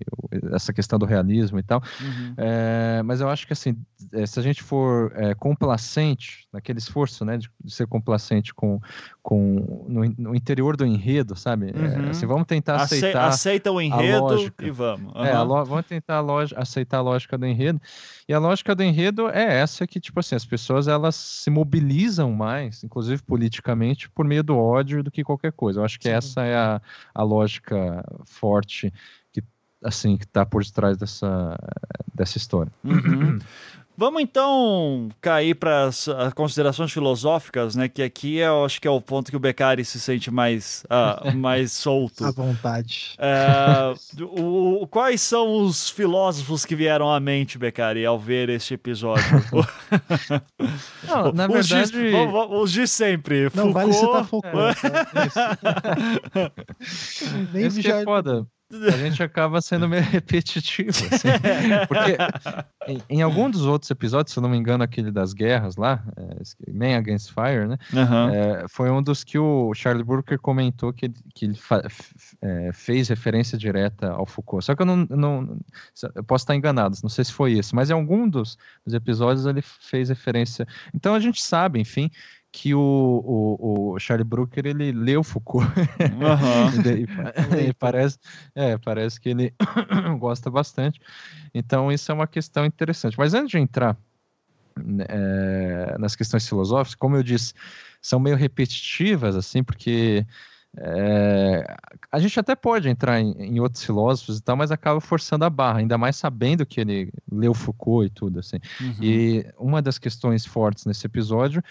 essa questão do realismo e tal. Uhum. É, mas eu acho que, assim, é, se a gente for é, complacente, naquele esforço, né, de, de, ser complacente com. Com no, no, interior do enredo, sabe? Uhum. assim, vamos tentar aceitar. Aceita o enredo e vamos. Uhum. É, lo, vamos tentar a aceitar a lógica do enredo. E a lógica do enredo é essa que, tipo assim, as pessoas elas se mobilizam mais, inclusive politicamente, por meio do ódio do que qualquer coisa. Eu acho que Sim. essa é a, a lógica forte que, assim, que está por detrás dessa, dessa história. Uhum. Vamos então cair para as considerações filosóficas, né? Que aqui eu acho que é o ponto que o Beccari se sente mais, uh, mais solto. À vontade. É, o, quais são os filósofos que vieram à mente, Beccari, ao ver este episódio? Não, na os verdade... De, os de sempre. Não Foucault... vale citar Foucault. É, Nem Esse já... é foda a gente acaba sendo meio repetitivo, assim, porque em, em algum dos outros episódios, se eu não me engano, aquele das guerras lá, é, Man Against Fire, né, uhum. é, foi um dos que o Charlie Brooker comentou que, que ele é, fez referência direta ao Foucault, só que eu não, não, eu posso estar enganado, não sei se foi isso, mas em algum dos, dos episódios ele fez referência, então a gente sabe, enfim, que o, o, o, Charlie Brooker ele leu Foucault uhum. e, e, parece é, parece que ele gosta bastante então isso é uma questão interessante mas antes de entrar né, é, nas questões filosóficas como eu disse são meio repetitivas assim porque é, a gente até pode entrar em, em, outros filósofos e tal, mas acaba forçando a barra, ainda mais sabendo que ele leu Foucault e tudo assim. Uhum. E uma das questões fortes nesse episódio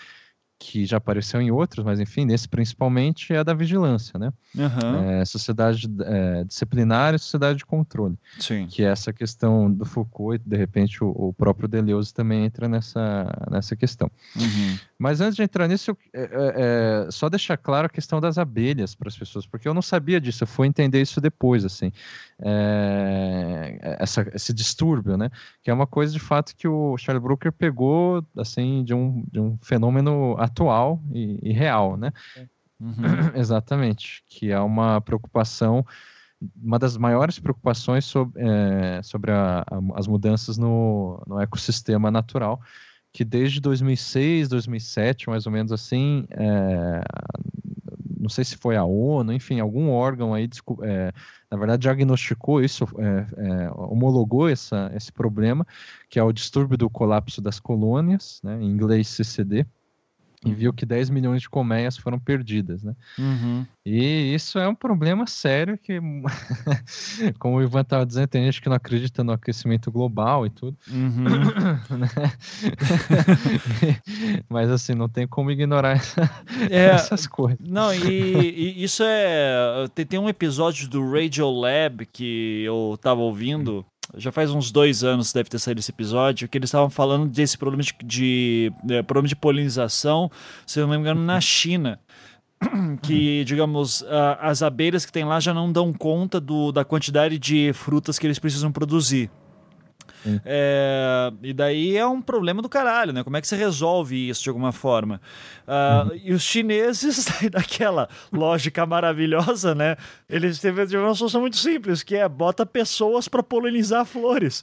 que já apareceu em outros, mas enfim, nesse principalmente é a da vigilância, né? Uhum. É, sociedade é, disciplinar e sociedade de controle. Sim. Que é essa questão do Foucault e, de repente, o, o próprio Deleuze também entra nessa, nessa questão. Uhum. Mas antes de entrar nisso, é, é, é só deixar claro a questão das abelhas para as pessoas, porque eu não sabia disso, eu fui entender isso depois, assim. É, essa, esse distúrbio, né? Que é uma coisa, de fato, que o Charles Brooker pegou, assim, de um, de um fenômeno atual e, e real, né? Uhum. Exatamente, que é uma preocupação, uma das maiores preocupações sobre, é, sobre a, a, as mudanças no, no ecossistema natural, que desde 2006, 2007, mais ou menos assim, é, não sei se foi a ONU, enfim, algum órgão aí, é, na verdade, diagnosticou isso, é, é, homologou essa, esse problema, que é o distúrbio do colapso das colônias, né, em inglês CCD, e viu que 10 milhões de colmeias foram perdidas, né? Uhum. E isso é um problema sério que, como o Ivan estava dizendo, tem gente que não acredita no aquecimento global e tudo. Uhum. Né? Mas assim, não tem como ignorar essa, é, essas coisas. Não, e, e, isso é... Tem, tem um episódio do Radio Lab que eu estava ouvindo já faz uns dois anos deve ter saído esse episódio, que eles estavam falando desse problema de, de, de, é, problema de polinização, se não me engano, na China. Que, digamos, as abelhas que tem lá já não dão conta do, da quantidade de frutas que eles precisam produzir. É, e daí é um problema do caralho, né? Como é que você resolve isso de alguma forma? Uh. E os chineses, daquela lógica maravilhosa, né? Eles teve uma solução muito simples, que é bota pessoas para polinizar flores.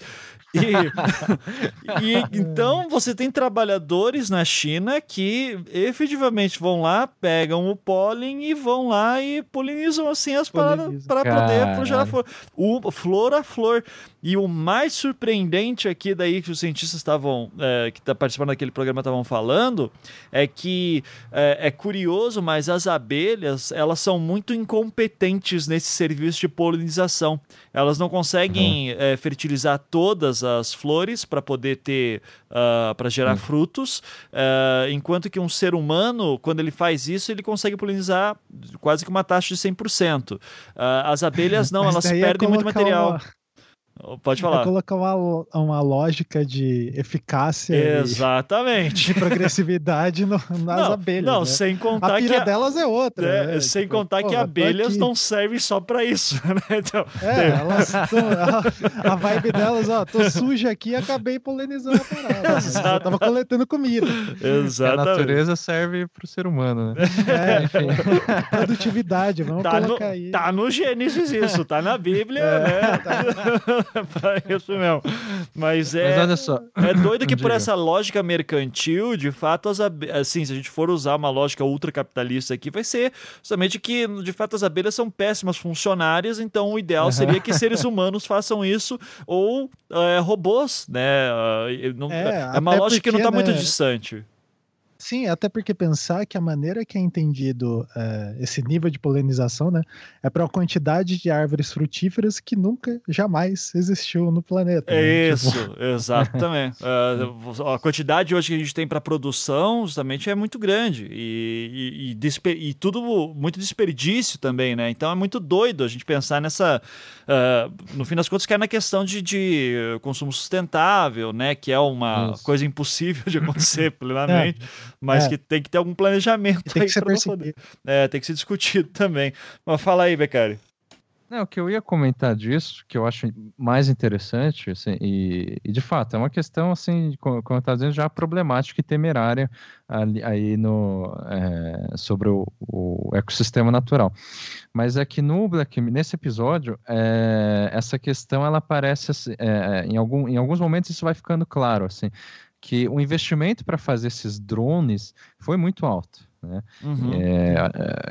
E, e, então você tem trabalhadores na China que efetivamente vão lá, pegam o pólen e vão lá e polinizam assim as paradas para poder gerar flor. O, flor a flor. E o mais surpreendente aqui daí que os cientistas estavam, é, que tá participando daquele programa estavam falando, é que é, é, curioso, mas as abelhas elas são muito incompetentes nesse serviço de polinização. Elas não conseguem uhum. é, fertilizar todas as flores para poder ter, uh, ah, para gerar uhum. frutos, uh, enquanto que um ser humano, quando ele faz isso, ele consegue polinizar quase que uma taxa de 100%. Uh, ah, as abelhas não, elas perdem muito material. Uma Pode falar. colocar uma, uma lógica de eficácia Exatamente. e de progressividade no, nas não, abelhas. Não, né? sem contar a pira que. A... delas é outra. É, né? sem tipo, contar pô, que abelhas não servem só pra isso, né? Então, É, tem- elas tão, a, a vibe delas, ó, tô suja aqui e acabei polinizando a parada. né? Exato. Tava coletando comida. A Exatamente. natureza serve pro ser humano, né? É, Enfim. produtividade, vamos Tá no, colocar aí. tá no Gênesis isso, tá na Bíblia, É, né? Pra isso mesmo. Mas é. Mas olha só. É doido que por essa lógica mercantil, de fato, as abe- assim, se a gente for usar uma lógica ultracapitalista aqui, vai ser justamente que, de fato, as abelhas são péssimas funcionárias, então o ideal seria que seres humanos façam isso, ou é, robôs, né? Não- É, é uma lógica que não tá porque, muito né, distante. Sim, até porque pensar que a maneira que é entendido é, esse nível de polinização, né, é para uma quantidade de árvores frutíferas que nunca, jamais existiu no planeta. né? É Tipo, isso, exatamente. Ah, a quantidade hoje que a gente tem para produção justamente é muito grande e, e, e e tudo muito desperdício também, né? Então é muito doido a gente pensar nessa. ah, no fim das contas, que é na questão de, de consumo sustentável, né? Que é uma coisa impossível de acontecer plenamente, mas É. que tem que ter algum planejamento tem aí que ser poder. É, tem que ser discutido também. Mas fala aí, Becari. Não, o que eu ia comentar disso, que eu acho mais interessante, assim, e, e de fato, é uma questão, assim, co- como eu estava dizendo, já problemática e temerária ali, aí no, é, sobre o, o ecossistema natural. Mas é que no Black, nesse episódio, é, essa questão, ela aparece, assim, é, em, algum, em alguns momentos isso vai ficando claro, assim, que o investimento para fazer esses drones foi muito alto, né? Uhum. É,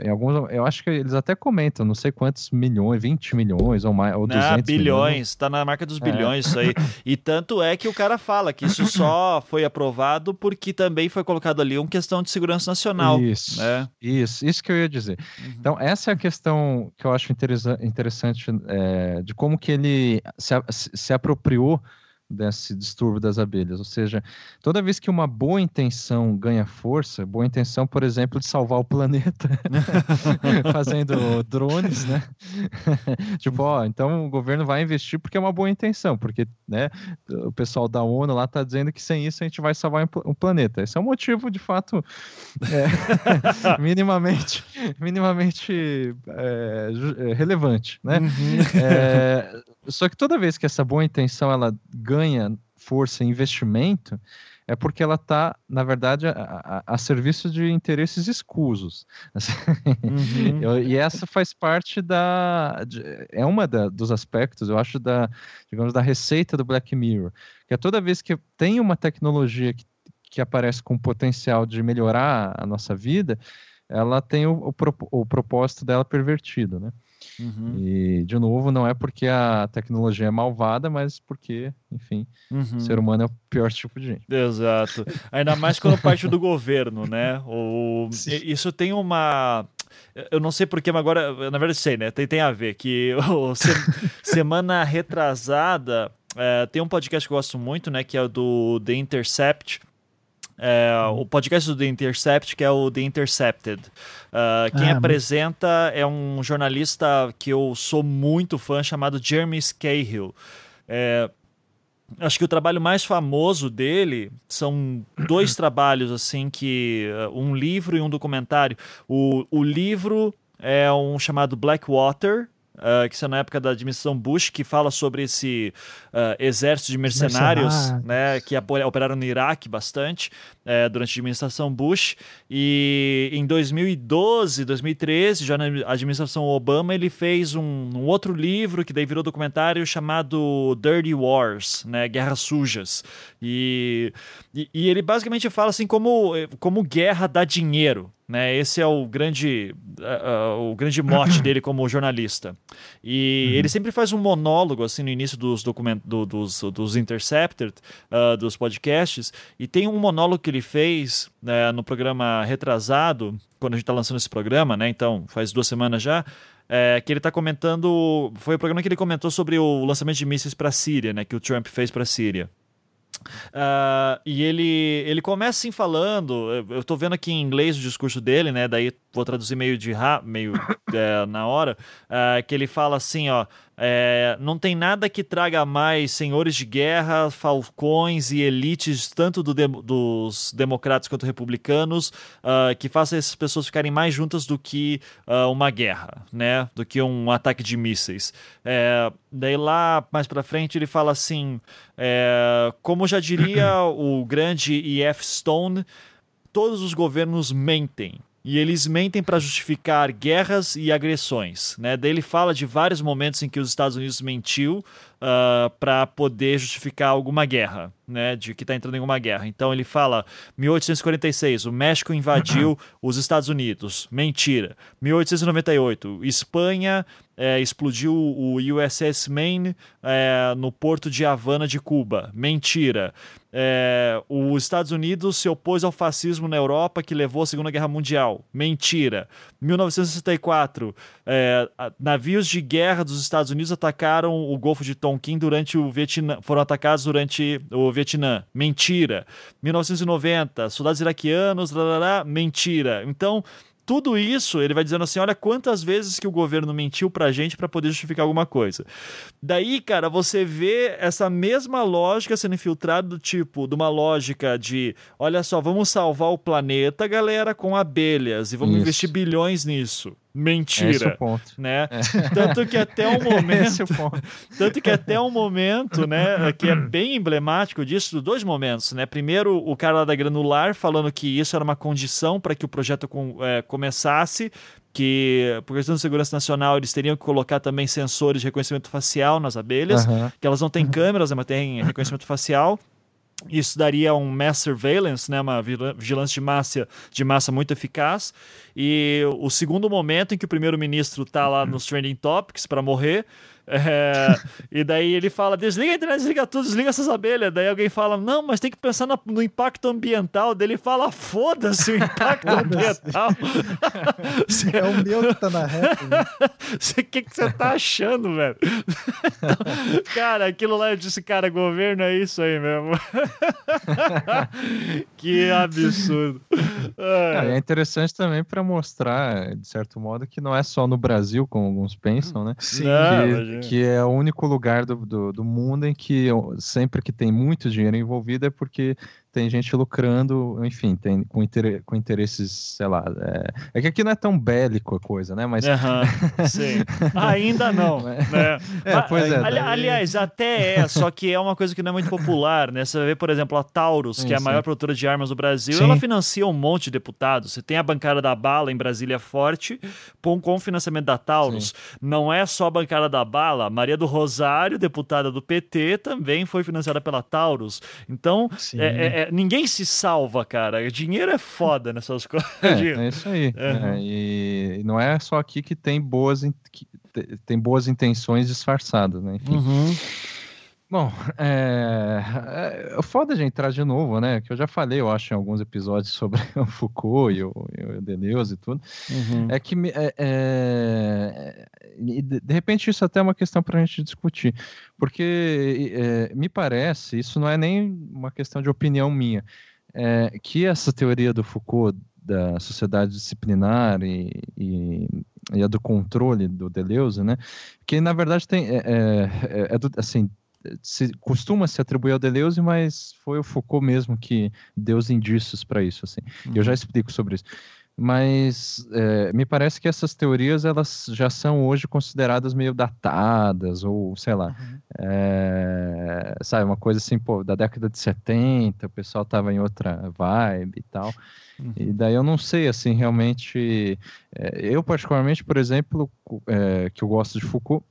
é, em alguns, eu acho que eles até comentam, não sei quantos milhões, 20 milhões ou mais, ou 200 Ah, milhões. bilhões, tá na marca dos É. bilhões isso aí. E tanto é que o cara fala que isso só foi aprovado porque também foi colocado ali uma questão de segurança nacional. Isso, né? isso, isso que eu ia dizer. Uhum. Então, essa é a questão que eu acho interessa- interessante é, de como que ele se se apropriou desse distúrbio das abelhas. Ou seja, toda vez que uma boa intenção ganha força, boa intenção, por exemplo, de salvar o planeta, fazendo drones, né? tipo, ó, então o governo vai investir porque é uma boa intenção, porque, né, o pessoal da ONU lá tá dizendo que sem isso a gente vai salvar o pla- o planeta. Esse é um motivo, de fato, é, minimamente, minimamente é, é, relevante, né? Uhum. É, só que toda vez que essa boa intenção ela ganha força e investimento, é porque ela está, na verdade, a, a- a serviço de interesses escusos. Uhum. E essa faz parte da. de- é uma da- dos aspectos, eu acho, da, digamos, da receita do Black Mirror. Que é toda vez que tem uma tecnologia que, que aparece com potencial de melhorar a nossa vida, ela tem o, o, propo- o propósito dela pervertido, né? Uhum. E, de novo, não é porque a tecnologia é malvada, mas porque, enfim, Uhum. o ser humano é o pior tipo de gente. Exato. Ainda mais quando parte do governo, né? O, isso tem uma. Eu não sei porquê, mas agora, na verdade, sei, né? Tem, tem a ver. Que o, semana retrasada é, tem um podcast que eu gosto muito, né? Que é o do The Intercept. É, o podcast do The Intercept, que é o The Intercepted. Ah, quem Ah, apresenta é um jornalista que eu sou muito fã, chamado Jeremy Scahill. É, Acho que o trabalho mais famoso dele são dois trabalhos, assim, que. uh, um livro e um documentário. O, o livro é um chamado Blackwater. Uh, que saiu na época da administração Bush, que fala sobre esse uh, exército de mercenários, mercenários. né, que operaram no Iraque bastante eh, durante a administração Bush. E em 2012, 2013, já na administração Obama, ele fez um, um outro livro que daí virou documentário chamado Dirty Wars, né, Guerras Sujas. E, e, e ele basicamente fala assim como, como guerra dá dinheiro. Né, esse é o grande, uh, uh, o grande mote dele como jornalista. E ele sempre faz um monólogo assim no início dos documentos do, dos, dos Intercepted, uh, dos podcasts, e tem um monólogo que ele fez né, no programa retrasado, quando a gente está lançando esse programa, né? Então faz duas semanas já. É, que ele está comentando. Foi o programa que ele comentou sobre o lançamento de mísseis para a Síria, né? Que o Trump fez para a Síria. Uh, e ele, ele começa assim falando, eu- tô vendo aqui em inglês o discurso dele, né? Daí vou traduzir meio de ra- meio é, na hora, uh, que ele fala assim, ó. É, não tem nada que traga mais senhores de guerra, falcões e elites, tanto do de, dos democratas quanto republicanos, uh, que faça essas pessoas ficarem mais juntas do que uh, uma guerra, né? Do que um ataque de mísseis. É, daí lá mais para frente ele fala assim, é, como já diria o grande E.F. Stone, todos os governos mentem e eles mentem para justificar guerras e agressões. Né? Daí ele fala de vários momentos em que os Estados Unidos mentiu uh, ah, para poder justificar alguma guerra, né? de que está entrando em alguma guerra. Então ele fala: 1846, o México invadiu os Estados Unidos. Mentira. 1898, Espanha é, explodiu o USS Maine é, no porto de Havana de Cuba. Mentira. É, os Estados Unidos se opôs ao fascismo na Europa que levou à Segunda Guerra Mundial. Mentira. 1964, é, navios de guerra dos Estados Unidos atacaram o Golfo de Tonkin durante o Vietnã, foram atacados durante o Vietnã. Mentira. 1990, soldados iraquianos, mentira. Então, tudo isso, ele vai dizendo assim: olha quantas vezes que o governo mentiu pra gente para poder justificar alguma coisa. Daí, cara, você vê essa mesma lógica sendo infiltrada do tipo, de uma lógica de: olha só, vamos salvar o planeta, galera, com abelhas, e vamos isso. investir bilhões nisso mentira. Esse é o ponto. Né? É. Tanto que até um momento. É tanto que até um momento, né, que é bem emblemático disso, dois momentos, né? Primeiro, o cara lá da Granular falando que isso era uma condição para que o projeto com, é, começasse, que por questão de segurança nacional eles teriam que colocar também sensores de reconhecimento facial nas abelhas, uhum. que elas não têm câmeras, né, mas têm reconhecimento facial. Isso daria um mass surveillance, né, uma vigilância de massa, de massa muito eficaz. E o segundo momento em que o primeiro-ministro está lá nos trending topics para morrer, é, e daí ele fala: desliga a internet, desliga tudo, desliga essas abelhas. Daí alguém fala: não, mas tem que pensar no, no impacto ambiental. Daí ele fala: foda-se o impacto ambiental. é o meu que tá na reta. Né? O que, que você tá achando, velho? Então, cara, aquilo lá eu disse: cara, governo é isso aí mesmo. que absurdo. É, é interessante também para mostrar, de certo modo, que não é só no Brasil, como alguns pensam, né? Sim. Que, que é o único lugar do, do, do, mundo em que sempre que tem muito dinheiro envolvido é porque tem gente lucrando, enfim, tem com, inter, com interesses, sei lá. É, é, que aqui não é tão bélico a coisa, né? Mas. Uhum, sim. Ainda não. né? É, pois é, ali. Aliás, até é, só que é uma coisa que não é muito popular, né? Você vê, por exemplo, a Taurus, sim, que é a sim. maior produtora de armas do Brasil, sim. ela financia um monte de deputados. Você tem a bancada da bala em Brasília forte, com o financiamento da Taurus. Não é só a bancada da bala, Maria do Rosário, deputada do PT, também foi financiada pela Taurus. Então, é, é ninguém se salva, cara. Dinheiro é foda nessas coisas. É, é isso aí. É, e não é só aqui que tem boas, que tem boas intenções disfarçadas, né? Enfim. Uhum. Bom, é, é, foda de entrar de novo, né? Que eu já falei, eu acho, em alguns episódios sobre o Foucault e o, e o Deleuze e tudo. Uhum. É que, é, é, de repente, isso até é uma questão para a gente discutir. Porque é, me parece, isso não é nem uma questão de opinião minha, é, que essa teoria do Foucault da sociedade disciplinar e, e, e, a do controle do Deleuze, né? Que na verdade tem é, é, é do, assim se, costuma se atribuir ao Deleuze, mas foi o Foucault mesmo que deu os indícios para isso. Assim. Uhum. Eu já uhum. explico sobre isso. Mas é, me parece que essas teorias elas já são hoje consideradas meio datadas, ou sei lá, uhum. é, sabe, uma coisa assim, pô, da década de 70, o pessoal tava em outra vibe e tal. Uhum. E daí eu não sei, assim, realmente. É, eu, particularmente, por exemplo, é, que eu gosto de Foucault,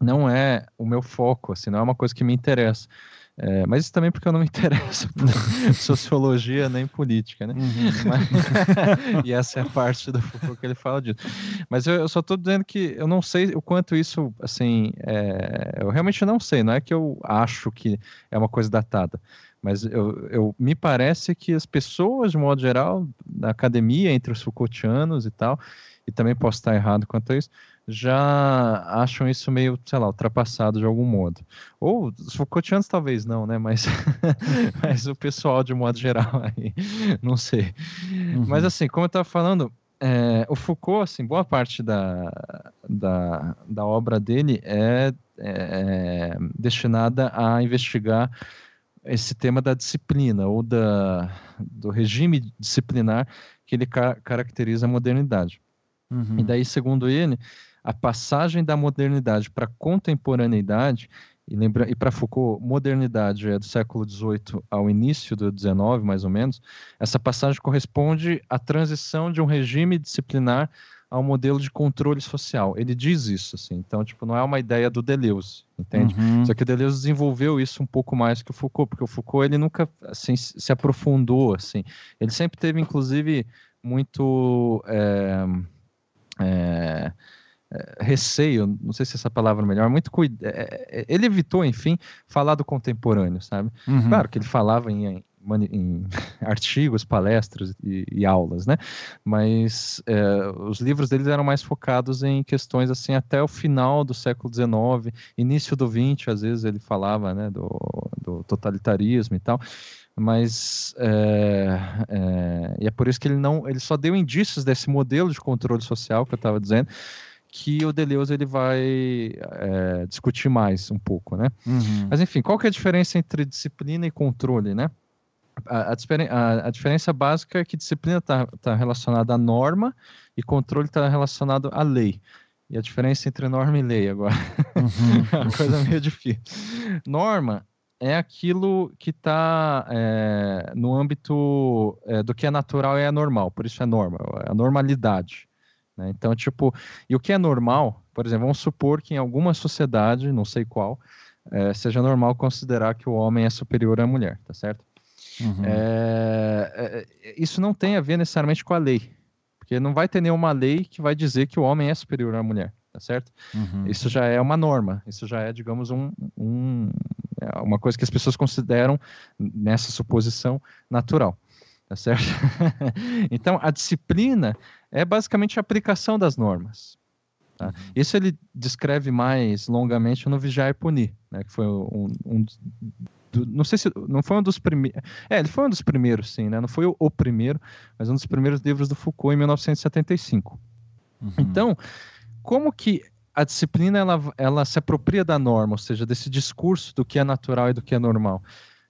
não é o meu foco, assim, não é uma coisa que me interessa. É, mas isso também porque eu não me interesso por sociologia nem política, né? Uhum. Mas, e essa é a parte do Foucault que ele fala disso. Mas eu, eu só estou dizendo que eu não sei o quanto isso, assim, é, eu realmente não sei. Não é que eu acho que é uma coisa datada, mas eu, eu me parece que as pessoas, de modo geral, na academia, entre os Foucaultianos e tal, e também posso estar errado quanto a isso, já acham isso meio, sei lá, ultrapassado de algum modo. Ou os Foucaultianos talvez não, né? Mas, mas o pessoal de modo geral aí, não sei. Uhum. Mas assim, como eu estava falando, é, o Foucault, assim, boa parte da, da, da obra dele é, é, destinada a investigar esse tema da disciplina ou da, do regime disciplinar que ele ca caracteriza a modernidade. Uhum. E daí, segundo ele, a passagem da modernidade para a contemporaneidade e, lembra, e para Foucault, modernidade é do século XVIII ao início do XIX, mais ou menos. Essa passagem corresponde à transição de um regime disciplinar ao modelo de controle social. Ele diz isso, assim. Então, tipo, não é uma ideia do Deleuze, entende? Uhum. Só que o Deleuze desenvolveu isso um pouco mais que o Foucault, porque o Foucault ele nunca assim se aprofundou, assim. Ele sempre teve, inclusive, muito é, é, receio, não sei se essa palavra é melhor, muito cuidado. É, é, ele evitou, enfim, falar do contemporâneo, sabe? Uhum. Claro que ele falava em, em artigos, palestras e, e, aulas, né? Mas é, os livros dele eram mais focados em questões assim até o final do século XIX, início do XX, às vezes ele falava, né, do, do totalitarismo e tal. Mas é, é, e é por isso que ele não, ele só deu indícios desse modelo de controle social que eu estava dizendo que o Deleuze ele vai é, discutir mais um pouco, né? Uhum. Mas enfim, qual que é a diferença entre disciplina e controle, né? A, a, a, a diferença básica é que disciplina está tá relacionada à norma e controle está relacionado à lei. E a diferença entre norma e lei agora uhum. é uma coisa meio difícil. Norma é aquilo que está é, no âmbito é, do que é natural e é normal, por isso é norma, é a normalidade. Né? Então, tipo, e o que é normal, por exemplo, vamos supor que em alguma sociedade, não sei qual, é, seja normal considerar que o homem é superior à mulher, tá certo? Uhum. É, é, isso não tem a ver necessariamente com a lei, porque não vai ter nenhuma lei que vai dizer que o homem é superior à mulher, tá certo? Uhum. Isso já é uma norma, isso já é, digamos, um, um, é uma coisa que as pessoas consideram, nessa suposição, natural tá certo? então, a disciplina é basicamente a aplicação das normas. Tá? Uhum. Isso ele descreve mais longamente no Vigiar e Punir, né, que foi um, um do, não sei se não foi um dos primeiros, é, ele foi um dos primeiros, sim, né? Não foi o, o, primeiro, mas um dos primeiros livros do Foucault em 1975. Uhum. Então, como que a disciplina ela, ela se apropria da norma, ou seja, desse discurso do que é natural e do que é normal?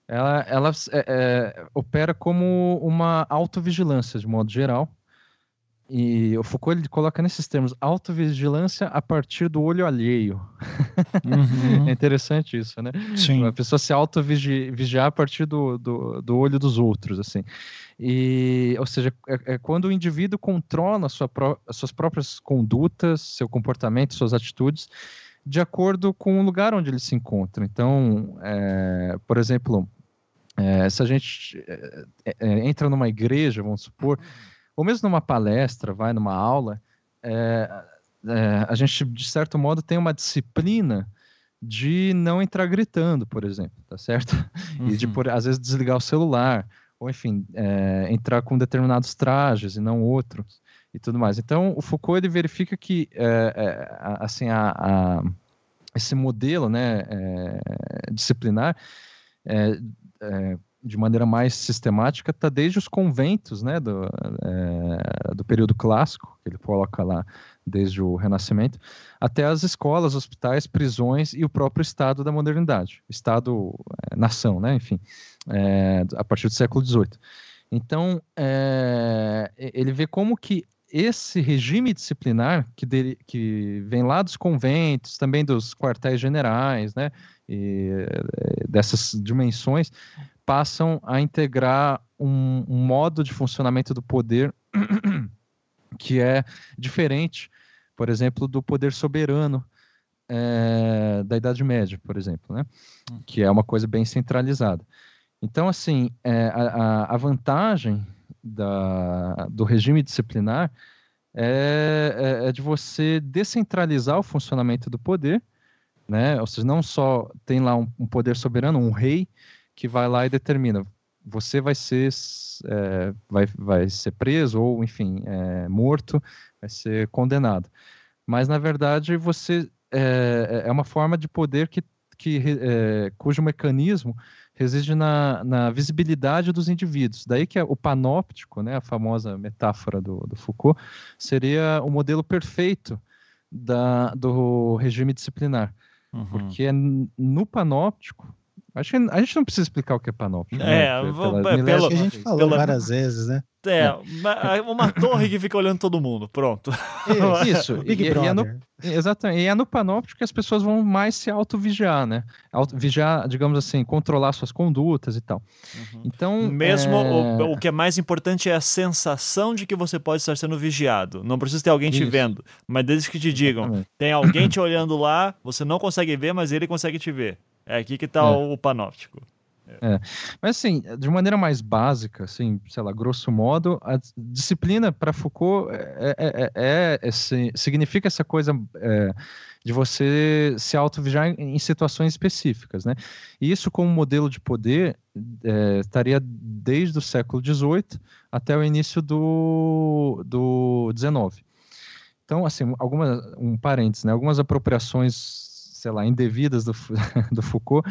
Ela, ela é, é, opera como uma autovigilância, de modo geral. E o Foucault ele coloca nesses termos autovigilância a partir do olho alheio. Uhum. é interessante isso, né? Sim. A pessoa se autovigiar a partir do, do, do, olho dos outros, assim. E, ou seja, é, é quando o indivíduo controla sua as suas próprias condutas, seu comportamento, suas atitudes, de acordo com o lugar onde ele se encontra. Então, é, por exemplo, é, se a gente é, é, é, entra numa igreja, vamos supor, ou mesmo numa palestra, vai numa aula, é, é, a gente, de certo modo, tem uma disciplina de não entrar gritando, por exemplo, tá certo? Uhum. E de, uhum. por, às vezes, desligar o celular, ou enfim, entrar com determinados trajes e não outros, e tudo mais. Então, o Foucault, ele verifica que, assim, a, a, esse modelo, né, disciplinar, é, é, de maneira mais sistemática está desde os conventos né, do, é, do período clássico, que ele coloca lá desde o Renascimento, até as escolas, hospitais, prisões e o próprio Estado da modernidade, Estado-nação, é, né, enfim, é, a partir do século XVIII. Então, é, ele vê como que esse regime disciplinar que, dele, que vem lá dos conventos, também dos quartéis generais, né, e, eh, dessas dimensões, passam a integrar um, um modo de funcionamento do poder que é diferente, por exemplo, do poder soberano é, da Idade Média, por exemplo, né? Hum. que é uma coisa bem centralizada. Então, assim, é, a, a, vantagem da, do regime disciplinar é, é, é de você descentralizar o funcionamento do poder né? Ou seja, não só tem lá um, um poder soberano, um rei, que vai lá e determina você vai ser é, vai, vai ser preso ou enfim é, morto vai ser condenado mas na verdade você é, é uma forma de poder que, que é, cujo mecanismo reside na, na visibilidade dos indivíduos. Daí que é o panóptico, né, a famosa metáfora do, do Foucault, seria o modelo perfeito da, do regime disciplinar. Uhum. Porque no panóptico Acho que a gente não precisa explicar o que é panóptico. É, né? pela, pelo, que a gente falou pela, várias vezes, né? É, uma, uma torre que fica olhando todo mundo. Pronto. Isso. Big e, Brother. E é no, exatamente. E é no panóptico que as pessoas vão mais se auto-vigiar, né? Auto, vigiar, digamos assim, controlar suas condutas e tal. Uhum. Então. Mesmo é... o, o que é mais importante é a sensação de que você pode estar sendo vigiado. Não precisa ter alguém Isso. te vendo. Mas desde que te digam, exatamente. tem alguém te olhando lá, você não consegue ver, mas ele consegue te ver. É aqui que está é. o panóptico. É. Mas assim, de maneira mais básica, assim, sei lá, grosso modo, a disciplina para Foucault é, é, é, é significa essa coisa de você se autovigiar em situações específicas, né? E isso como modelo de poder estaria desde o século XVIII até o início do, do XIX. Então, assim, algumas, um parênteses, né? Algumas apropriações sei lá, indevidas do, do Foucault,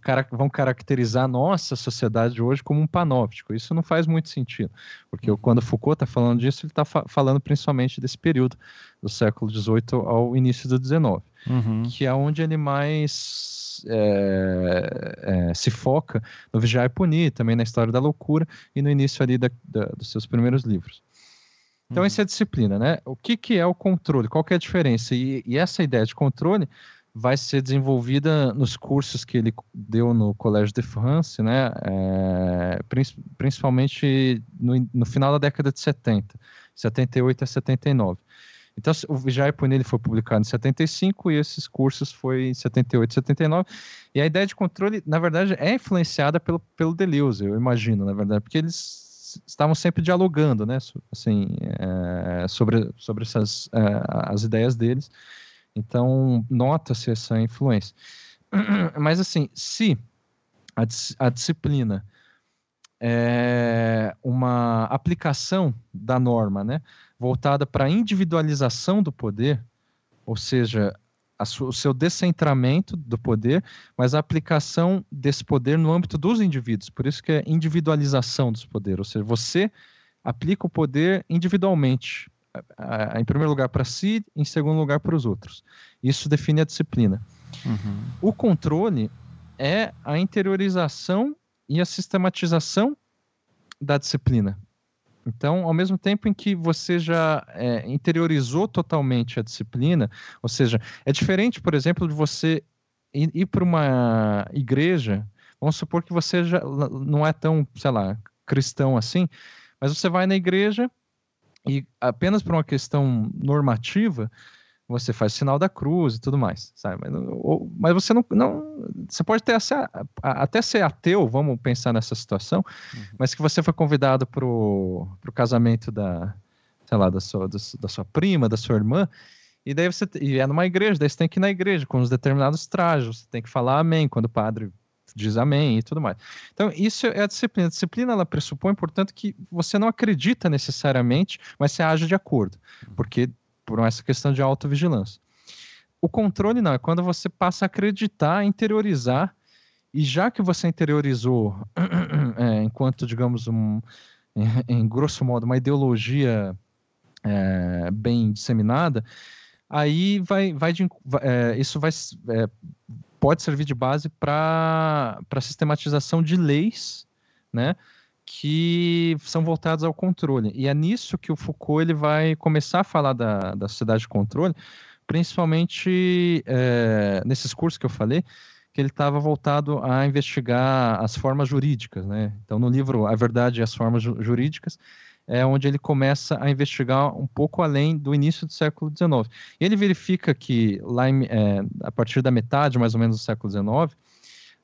cara, vão caracterizar a nossa sociedade hoje como um panóptico. Isso não faz muito sentido, porque uhum. quando Foucault está falando disso, ele está fa falando principalmente desse período do século XVIII ao início do XIX, uhum. que é onde ele mais é, é, se foca no Vigiar e Punir, também na história da loucura e no início ali da, da, dos seus primeiros livros. Então, uhum. essa é a disciplina, né? O que, que é o controle? Qual que é a diferença? E, e essa ideia de controle vai ser desenvolvida nos cursos que ele deu no Collège de France, né, é, principalmente no, no, final da década de 70, 78 a 79. Então, o Vigiar e Punir foi publicado em 75 e esses cursos foi em 78 e 79. E a ideia de controle, na verdade, é influenciada pelo, pelo Deleuze, eu imagino, na verdade, porque eles estavam sempre dialogando, né, assim, é, sobre, sobre essas, é, as ideias deles. Então, nota-se essa influência. Mas, assim, se a, a disciplina é uma aplicação da norma, né, voltada para a individualização do poder, ou seja, o seu descentramento do poder, mas a aplicação desse poder no âmbito dos indivíduos. Por isso que é individualização dos poderes, ou seja, você aplica o poder individualmente em primeiro lugar para si, em segundo lugar para os outros. Isso define a disciplina. Uhum. O controle é a interiorização e a sistematização da disciplina. Então, ao mesmo tempo em que você já é, interiorizou totalmente a disciplina, ou seja, é diferente, por exemplo, de você ir, ir para uma igreja. Vamos supor que você já não é tão, sei lá, cristão assim, mas você vai na igreja e apenas por uma questão normativa, você faz sinal da cruz e tudo mais, sabe? Mas, ou, mas você não, não, Você pode ter essa, até ser ateu, vamos pensar nessa situação, uhum. mas que você foi convidado para o casamento da, sei lá, da sua, da, da sua prima, da sua irmã, e daí você e é numa igreja, daí você tem que ir na igreja com os determinados trajes, você tem que falar amém quando o padre diz amém e tudo mais. Então, isso é a disciplina. A disciplina, ela pressupõe, portanto, que você não acredita necessariamente, mas você age de acordo, porque por essa questão de autovigilância. O controle não, é quando você passa a acreditar, interiorizar, e já que você interiorizou, é, enquanto, digamos, um, em, em, grosso modo, uma ideologia é, bem disseminada, aí vai, vai de, é, isso vai, é, pode servir de base para a sistematização de leis, né, que são voltadas ao controle. E é nisso que o Foucault ele vai começar a falar da, da sociedade de controle, principalmente é, nesses cursos que eu falei, que ele estava voltado a investigar as formas jurídicas. Né? Então, no livro A Verdade e as Formas Jurídicas, é onde ele começa a investigar um pouco além do início do século XIX. E ele verifica que lá em, é, a partir da metade, mais ou menos, do século XIX,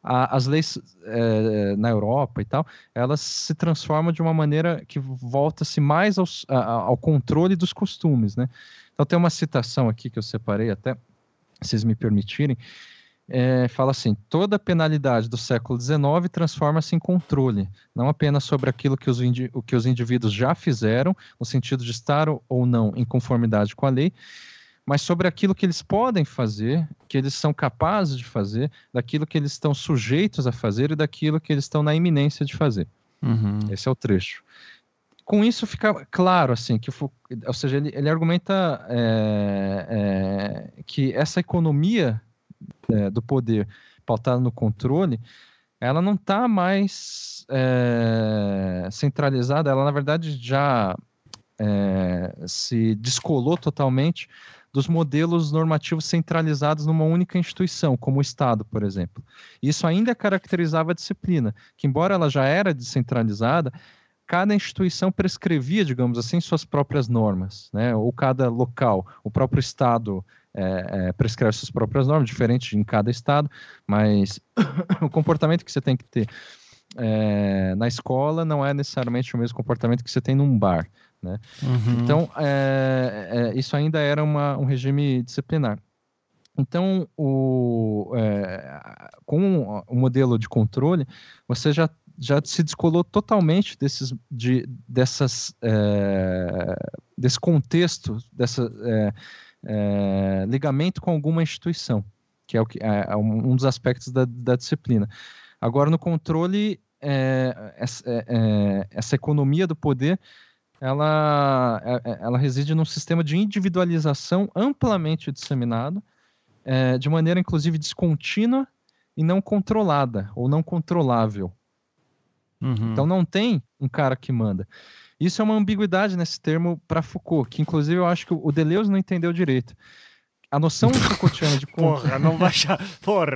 a, as leis é, na Europa e tal, elas se transformam de uma maneira que volta-se mais aos, a, ao controle dos costumes, né? Então tem uma citação aqui que eu separei até, se vocês me permitirem, é, fala assim: toda penalidade do século XIX transforma-se em controle, não apenas sobre aquilo que os, o que os indivíduos já fizeram, no sentido de estar ou não em conformidade com a lei, mas sobre aquilo que eles podem fazer, que eles são capazes de fazer, daquilo que eles estão sujeitos a fazer e daquilo que eles estão na iminência de fazer. Uhum. Esse é o trecho. Com isso fica claro, assim, que, ou seja, ele, ele argumenta é, é, que essa economia é, do poder pautada no controle, ela não está mais é, centralizada, ela na verdade já é, se descolou totalmente dos modelos normativos centralizados numa única instituição, como o Estado, por exemplo. Isso ainda caracterizava a disciplina, que embora ela já era descentralizada, cada instituição prescrevia, digamos assim, suas próprias normas, né? ou cada local, o próprio Estado é, é, prescreve suas próprias normas, diferente em cada Estado, mas o comportamento que você tem que ter é, na escola não é necessariamente o mesmo comportamento que você tem num bar. Né? Uhum. Então, é, é, isso ainda era uma, um regime disciplinar. Então, o, é, com o modelo de controle, você já, já se descolou totalmente desses, de, dessas, é, desse contexto, dessa é, é, ligamento com alguma instituição, que é, o que, é um dos aspectos da, da disciplina. Agora, no controle, essa, essa economia do poder ela, é, é, ela reside num sistema de individualização amplamente disseminado, é, de maneira inclusive descontínua e não controlada ou não controlável. Uhum. Então não tem um cara que manda. Isso é uma ambiguidade nesse termo para Foucault, que inclusive eu acho que o Deleuze não entendeu direito a noção Foucaultiana de Porra, não vai achar. Porra,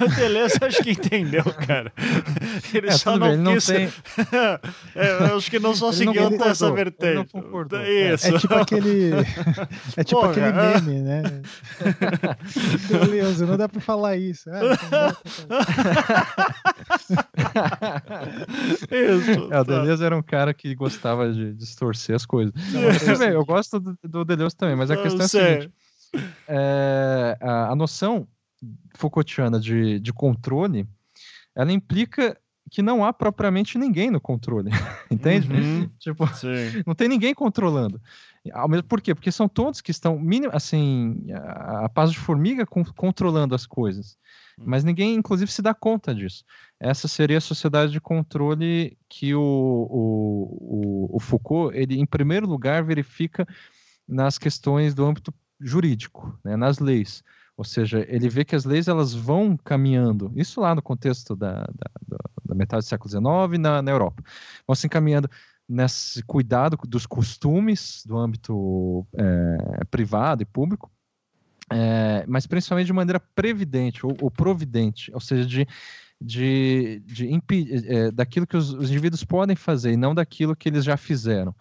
o Deleuze acho que entendeu, cara. Ele é, só não bem, quis. Não tem... é, eu acho que não só seguiu até essa vertente. Isso. É, é, tipo aquele. É tipo Porra, aquele meme, né? Deleuze, não dá pra falar isso. Ah, isso. É, o Deleuze era um cara que gostava de distorcer as coisas. Não, eu gosto do, do Deleuze também, mas a questão é a seguinte é, a, a, noção Foucaultiana de, de controle, ela implica que não há propriamente ninguém no controle, entende? Uhum, tipo, sim. não tem ninguém controlando. Ao mesmo, por quê? Porque são todos que estão, assim, a, a paz de formiga com, controlando as coisas. Hum. Mas ninguém, inclusive, se dá conta disso. Essa seria a sociedade de controle que o, o, o, o Foucault, ele, em primeiro lugar, verifica nas questões do âmbito jurídico, né, nas leis. Ou seja, ele vê que as leis elas vão caminhando, isso lá no contexto da, da, da metade do século XIX na, na Europa, vão se encaminhando nesse cuidado dos costumes do âmbito é, privado e público, é, mas principalmente de maneira previdente ou, ou providente, ou seja, de, de, de é, daquilo que os, os indivíduos podem fazer e não daquilo que eles já fizeram.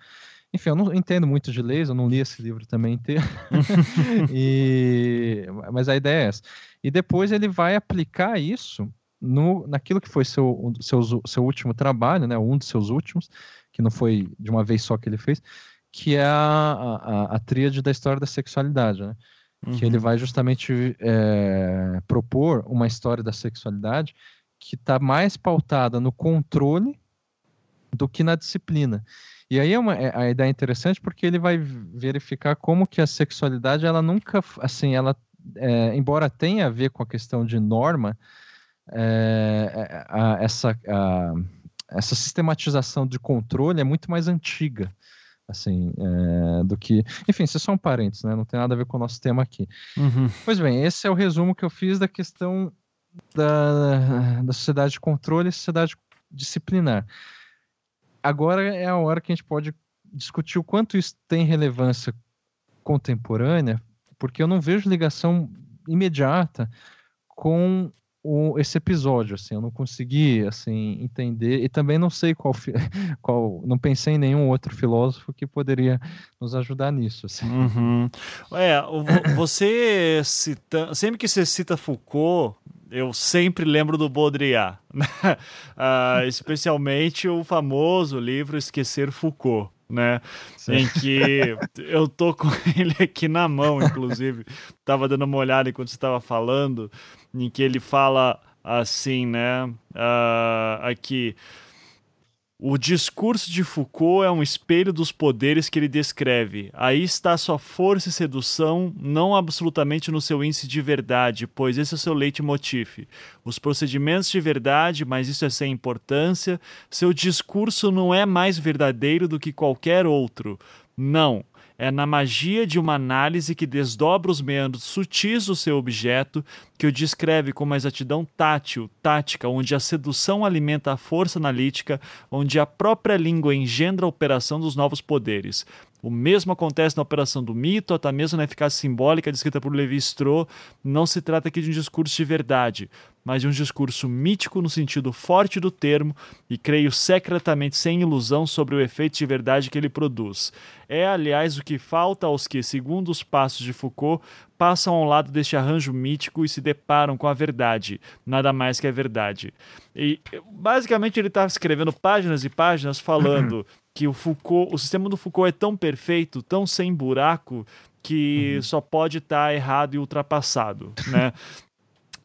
Enfim, eu não entendo muito de leis, eu não li esse livro também inteiro. e, mas a ideia é essa. E depois ele vai aplicar isso no, naquilo que foi seu, seu, seu último trabalho, né, um dos seus últimos, que não foi de uma vez só que ele fez, que é a, a, a tríade da história da sexualidade, né? Uhum. Que ele uhum. vai justamente é, propor uma história da sexualidade que está mais pautada no controle do que na disciplina. E aí é uma, é, a ideia é interessante porque ele vai verificar como que a sexualidade, ela nunca, assim, ela, é, embora tenha a ver com a questão de norma, é, é a, essa, a, essa sistematização de controle é muito mais antiga assim, é, do que. Enfim, isso é só um parênteses, né? Não tem nada a ver com o nosso tema aqui. Uhum. Pois bem, esse é o resumo que eu fiz da questão da, da sociedade de controle e sociedade disciplinar agora é a hora que a gente pode discutir o quanto isso tem relevância contemporânea, porque eu não vejo ligação imediata com o, esse episódio, assim, eu não consegui, assim, entender, e também não sei qual, qual não pensei em nenhum outro filósofo que poderia nos ajudar nisso, assim. Uhum. É, você cita, sempre que você cita Foucault, eu sempre lembro do Baudrillard, né? uh, especialmente o famoso livro Esquecer Foucault, né? Sim. Em que eu tô com ele aqui na mão, inclusive, tava dando uma olhada enquanto você estava falando, em que ele fala assim, né? Uh, aqui O discurso de Foucault é um espelho dos poderes que ele descreve. Aí está sua força e sedução, não absolutamente no seu índice de verdade, pois esse é o seu leitmotiv. Os procedimentos de verdade, mas isso é sem importância. Seu discurso não é mais verdadeiro do que qualquer outro. Não é na magia de uma análise que desdobra os meandros sutis do seu objeto, que o descreve com uma exatidão tátil, tática, onde a sedução alimenta a força analítica, onde a própria língua engendra a operação dos novos poderes. O mesmo acontece na operação do mito, até mesmo na eficácia simbólica descrita por Levi Strauss. Não se trata aqui de um discurso de verdade, mas de um discurso mítico no sentido forte do termo e creio secretamente sem ilusão sobre o efeito de verdade que ele produz. É, aliás, o que falta aos que, segundo os passos de Foucault, passam ao lado deste arranjo mítico e se deparam com a verdade, nada mais que a verdade. E basicamente ele está escrevendo páginas e páginas falando que o Foucault, o sistema do Foucault é tão perfeito, tão sem buraco, que uhum. só pode estar tá errado e ultrapassado, né?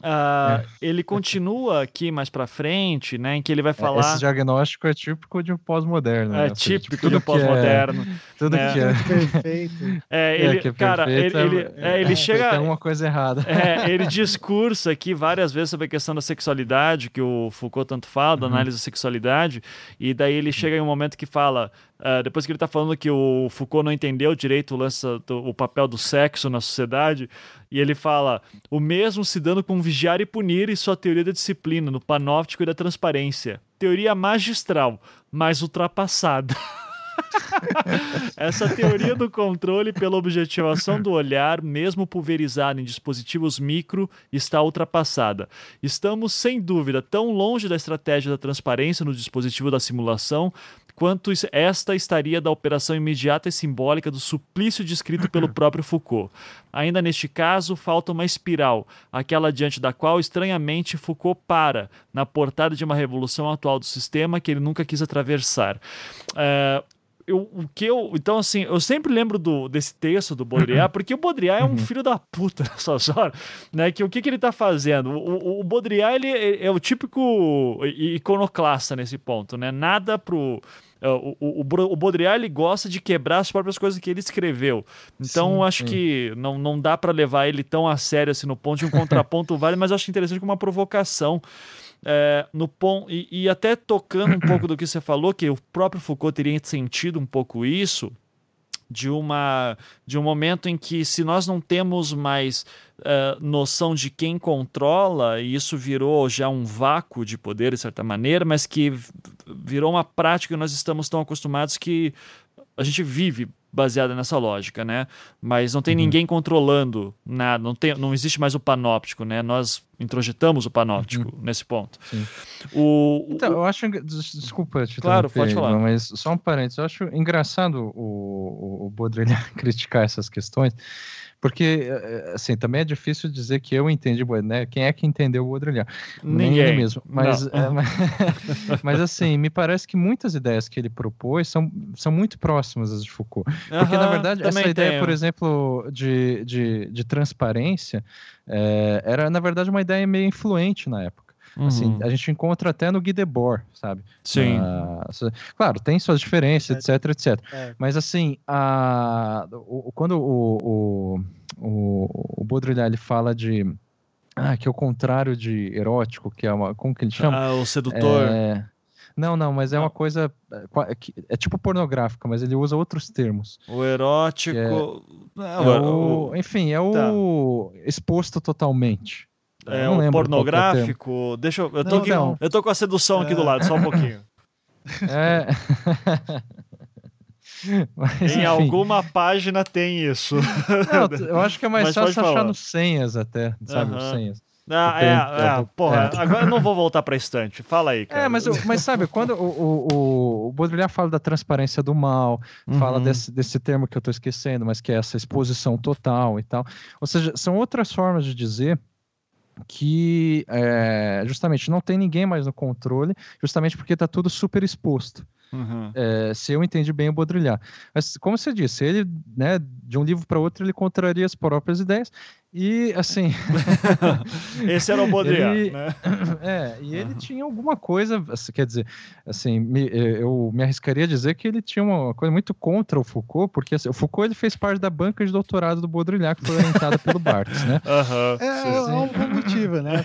Uh, é. Ele continua aqui mais para frente, né, em que ele vai é, falar. Esse diagnóstico é típico de um pós-moderno. É né? típico de um pós-moderno. É, tudo né? que é perfeito. É, ele, é, cara, ele, ele, é, ele chega. Tem alguma coisa errada. É, ele discursa aqui várias vezes sobre a questão da sexualidade, que o Foucault tanto fala, da uhum. análise da sexualidade, e daí ele chega em um momento que fala Uh, depois que ele está falando que o Foucault não entendeu direito o, lance, o papel do sexo na sociedade, e ele fala o mesmo se dando com vigiar e punir e sua teoria da disciplina, no panóptico e da transparência. Teoria magistral, mas ultrapassada. Essa teoria do controle pela objetivação do olhar, mesmo pulverizada em dispositivos micro, está ultrapassada. Estamos, sem dúvida, tão longe da estratégia da transparência no dispositivo da simulação quanto esta estaria da operação imediata e simbólica do suplício descrito pelo próprio Foucault. Ainda neste caso, falta uma espiral, aquela diante da qual, estranhamente, Foucault para, na portada de uma revolução atual do sistema que ele nunca quis atravessar. Uh, eu, o que eu. Então, assim, eu sempre lembro do, desse texto do Baudrillard, porque o Baudrillard é um uhum. filho da puta nessas horas, né? Que o que, que ele tá fazendo? O, o, o Baudrillard, ele é o típico iconoclasta nesse ponto, né? Nada pro. É, o, o, o Baudrillard ele gosta de quebrar as próprias coisas que ele escreveu. Então, sim, acho que não, não dá para levar ele tão a sério assim no ponto de um contraponto vale, mas acho interessante como uma provocação. É, no ponto e, e, até tocando um pouco do que você falou, que o próprio Foucault teria sentido um pouco isso, de uma de um momento em que se nós não temos mais uh, noção de quem controla e isso virou já um vácuo de poder de certa maneira mas que virou uma prática que nós estamos tão acostumados que a gente vive baseada nessa lógica, né? Mas não tem uhum. ninguém controlando nada, não, tem, não existe mais o panóptico, né? Nós introjetamos o panóptico uhum. nesse ponto. O, então, o... eu acho. Desculpa, te Claro, pode falar. Mas só um parênteses. Eu acho engraçado o, o, o Baudrillard criticar essas questões, porque, eh, eh, assim, também é difícil dizer que eu entendi, né? Quem é que entendeu o Baudrillard? Ninguém. Nem mesmo. Mas, é, mas, mas, assim, me parece que muitas ideias que ele propôs são, são muito próximas às de Foucault. Porque, na verdade, essa tenho. ideia, por exemplo, de, de, de transparência é, era, na verdade, uma ideia meio influente na época. Assim, uhum. a gente encontra até no Guy Debord, sabe? Sim. claro, tem suas diferenças, é. etc, etc. É. Mas assim, a, o, quando o, o, o, o Baudrillard ele fala de ah, que é o contrário de erótico, que é uma. Como que ele chama? Ah, o sedutor. É... Não, não, mas é uma coisa. É, é tipo pornográfica, mas ele usa outros termos. O erótico. É, é o, o, enfim, é o tá. exposto totalmente. É, pornográfico. É Deixa eu. Eu tô, não, aqui, não. eu tô com a sedução aqui do lado, só um pouquinho. É. Mas, em alguma página tem isso. Não, eu acho que é mais fácil achar nos senhas até, sabe? Uhum. Senhas. Ah, é, é, porra, é. agora eu não vou voltar para estante. Fala aí, cara. É, mas, mas sabe, quando o, o, o Baudrillard fala da transparência do mal, uhum. fala desse, desse termo que eu tô esquecendo, mas que é essa exposição total e tal. Ou seja, são outras formas de dizer que é, justamente não tem ninguém mais no controle, justamente porque está tudo super exposto. Uhum. É, se eu entendi bem o Baudrillard. Mas, como você disse, ele, né, de um livro para outro, ele contraria as próprias ideias. E assim. Esse era o Baudrillard, ele, né? É, e ele uhum. tinha alguma coisa, assim, quer dizer, assim, me, eu me arriscaria a dizer que ele tinha uma coisa muito contra o Foucault, porque assim, o Foucault ele fez parte da banca de doutorado do Baudrillard, que foi orientada pelo Barthes, né? Uhum. É, é, um bom motivo, né?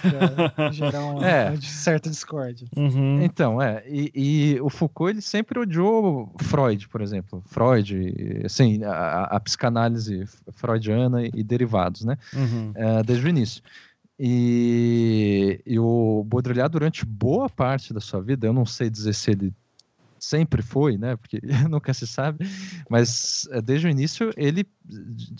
Pra gerar uma, é. uma certa discórdia. Uhum. Então, é. E, e, o Foucault ele sempre odiou Freud, por exemplo. Freud, assim, a, a psicanálise freudiana e derivados, né? Uhum. é, desde o início. E, e, o Baudrillard, durante boa parte da sua vida, eu não sei dizer se ele sempre foi, né? Porque nunca se sabe, mas é, desde o início ele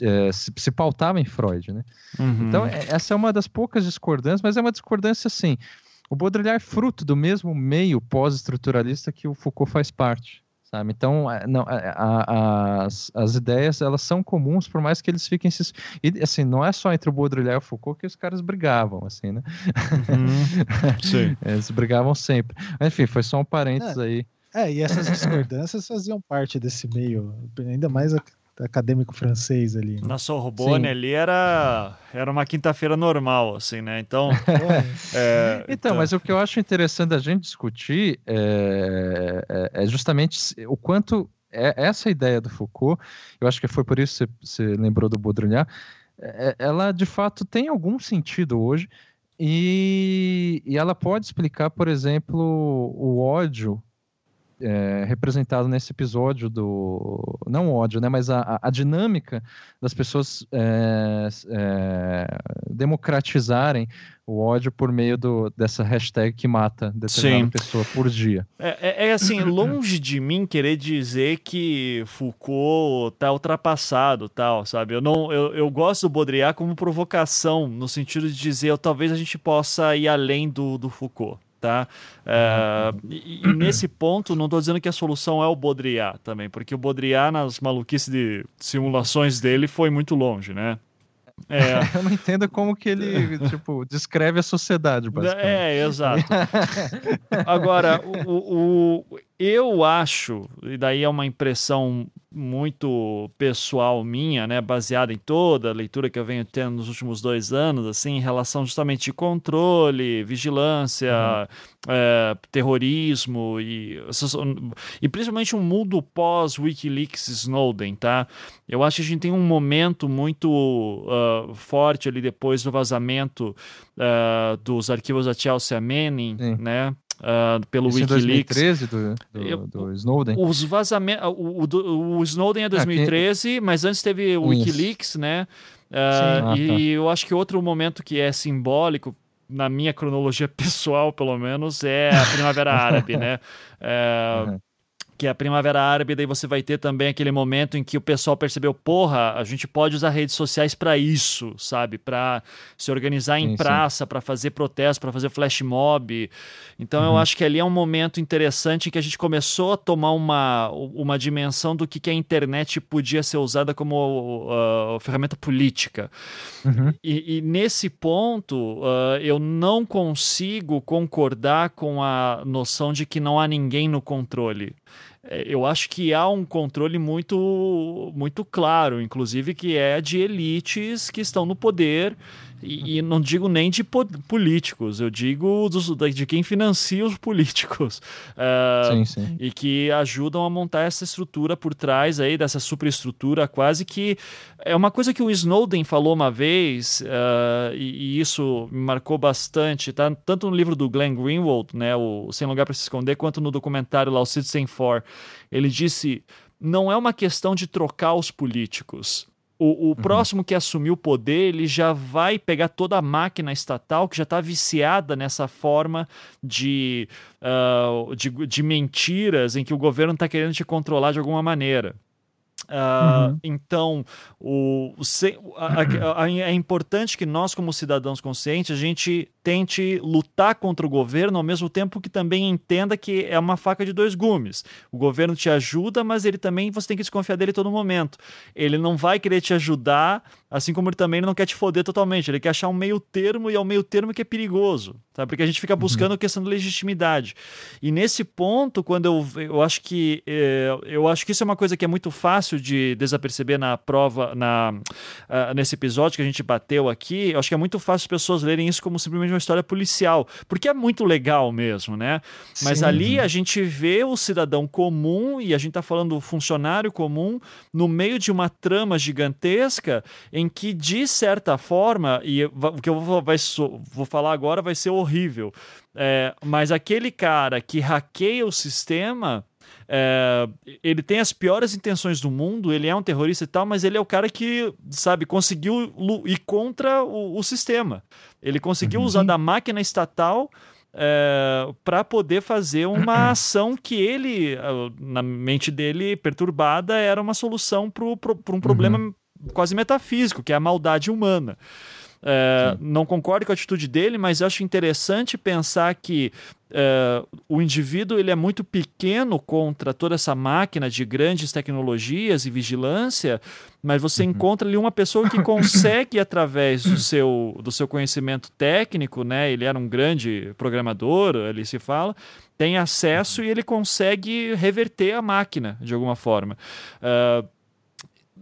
é, se, se, pautava em Freud, né? Uhum. Então, é, essa é uma das poucas discordâncias, mas é uma discordância assim. O Baudrillard é fruto do mesmo meio pós-estruturalista que o Foucault faz parte sabe? Então, é, não, a, é, a, as, as ideias, elas são comuns, por mais que eles fiquem se... E, assim, não é só entre o Baudrillard e o Foucault que os caras brigavam, assim, né? Uhum. Sim. eles brigavam sempre. Enfim, foi só um parênteses é. aí. É, e essas discordâncias faziam parte desse meio, ainda mais acadêmico francês ali. Né? Na Sorbonne Sim. ali era, era uma quinta-feira normal, assim, né? Então. é, então, então, mas o que eu acho interessante a gente discutir é, é, é justamente o quanto é, essa ideia do Foucault, eu acho que foi por isso que você, você lembrou do Baudrillard, é, ela de fato tem algum sentido hoje. E, e ela pode explicar, por exemplo, o ódio é, representado nesse episódio do. Não o ódio, né? Mas a, a dinâmica das pessoas é, é, democratizarem o ódio por meio do, dessa hashtag que mata determinada Sim. pessoa por dia. É, é, é, assim, longe de mim querer dizer que Foucault tá ultrapassado, tal, sabe? Eu não, eu, eu gosto do Baudrillard como provocação, no sentido de dizer, talvez a gente possa ir além do, do Foucault tá? É, e, e, nesse ponto, não estou dizendo que a solução é o Baudrillard também, porque o Baudrillard, nas maluquices de simulações dele, foi muito longe, né? É. Eu não entendo como que ele, tipo, descreve a sociedade, basicamente. É, exato. Agora, o, o, eu acho, e daí é uma impressão muito pessoal minha, né, baseada em toda a leitura que eu venho tendo nos últimos dois anos, assim, em relação justamente de controle, vigilância, uhum. é, terrorismo e, e principalmente um mundo pós WikiLeaks Snowden, tá? Eu acho que a gente tem um momento muito uh, forte ali depois do vazamento uh, dos arquivos da Chelsea Manning, Sim. né? Uh, pelo Isso Wikileaks. Em 2013 do, do, Eu, do Snowden? Os vazamentos. O, o, o, Snowden é 2013, ah, mas antes teve o Isso. Wikileaks, né? Uh, ah, e tá. eu acho que outro momento que é simbólico, na minha cronologia pessoal, pelo menos, é a Primavera Árabe, né? Uh, uhum que é a Primavera Árabe, daí você vai ter também aquele momento em que o pessoal percebeu, porra, a gente pode usar redes sociais para isso, sabe? Para se organizar em sim, praça, para fazer protesto, para fazer flash mob. Então uhum. eu acho que ali é um momento interessante em que a gente começou a tomar uma, uma dimensão do que, que a internet podia ser usada como uh, ferramenta política. Uhum. E, e, nesse ponto, uh, eu não consigo concordar com a noção de que não há ninguém no controle. É, eu acho que há um controle muito, muito claro, inclusive que é de elites que estão no poder e, e, não digo nem de políticos, eu digo dos, de quem financia os políticos. Uh, sim, sim. E que ajudam a montar essa estrutura por trás aí, dessa superestrutura, quase que. É uma coisa que o Snowden falou uma vez, uh, e, e, isso me marcou bastante, tá? tanto no livro do Glenn Greenwald, né, o Sem Lugar para Se Esconder, quanto no documentário lá, o Citizen Four. Ele disse: não é uma questão de trocar os políticos o, o uhum. próximo que assumir o poder, ele já vai pegar toda a máquina estatal que já está viciada nessa forma de, uh, de, de, mentiras em que o governo está querendo te controlar de alguma maneira. Uh, uhum. Então, o, o a, a, a, é importante que nós, como cidadãos conscientes, a gente tente lutar contra o governo ao mesmo tempo que também entenda que é uma faca de dois gumes. O governo te ajuda, mas ele também você tem que desconfiar dele todo momento. Ele não vai querer te ajudar, assim como ele também não quer te foder totalmente. Ele quer achar um meio termo e é o meio termo que é perigoso, tá? Porque a gente fica uhum. buscando uhum. questão de legitimidade. E nesse ponto, quando eu, eu acho que é, eu acho que isso é uma coisa que é muito fácil de desaperceber na prova, na uh, nesse episódio que a gente bateu aqui. Eu acho que é muito fácil as pessoas lerem isso como simplesmente de uma história policial, porque é muito legal mesmo, né? Mas Sim. ali a gente vê o cidadão comum, e a gente tá falando do funcionário comum, no meio de uma trama gigantesca em que, de certa forma, e o que eu vou, vai, vou falar agora vai ser horrível, é, mas aquele cara que hackeia o sistema é, ele tem as piores intenções do mundo, ele é um terrorista e tal, mas ele é o cara que, sabe, conseguiu ir contra o, o sistema. Ele conseguiu uhum. usar da máquina estatal é, para poder fazer uma ação que ele, na mente dele perturbada, era uma solução para um problema uhum. quase metafísico, que é a maldade humana. É, não concordo com a atitude dele, mas acho interessante pensar que é, o indivíduo ele é muito pequeno contra toda essa máquina de grandes tecnologias e vigilância, mas você uhum. encontra ali uma pessoa que consegue, através do seu, do seu conhecimento técnico, né? Ele era um grande programador, ali se fala, tem acesso e ele consegue reverter a máquina de alguma forma. Uh,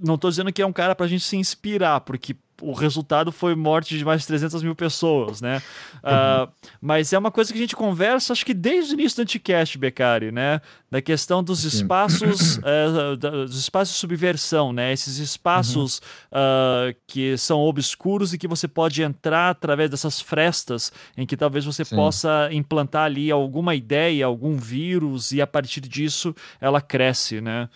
não estou dizendo que é um cara para a gente se inspirar, porque o resultado foi morte de mais de 300 mil pessoas, né? Uhum. Uh, mas é uma coisa que a gente conversa, acho que desde o início do Anticast, Beccari, né? Da questão dos espaços, uh, dos espaços de subversão, né? Esses espaços uhum. uh, que são obscuros e que você pode entrar através dessas frestas em que talvez você Sim. possa implantar ali alguma ideia, algum vírus e a partir disso ela cresce, né?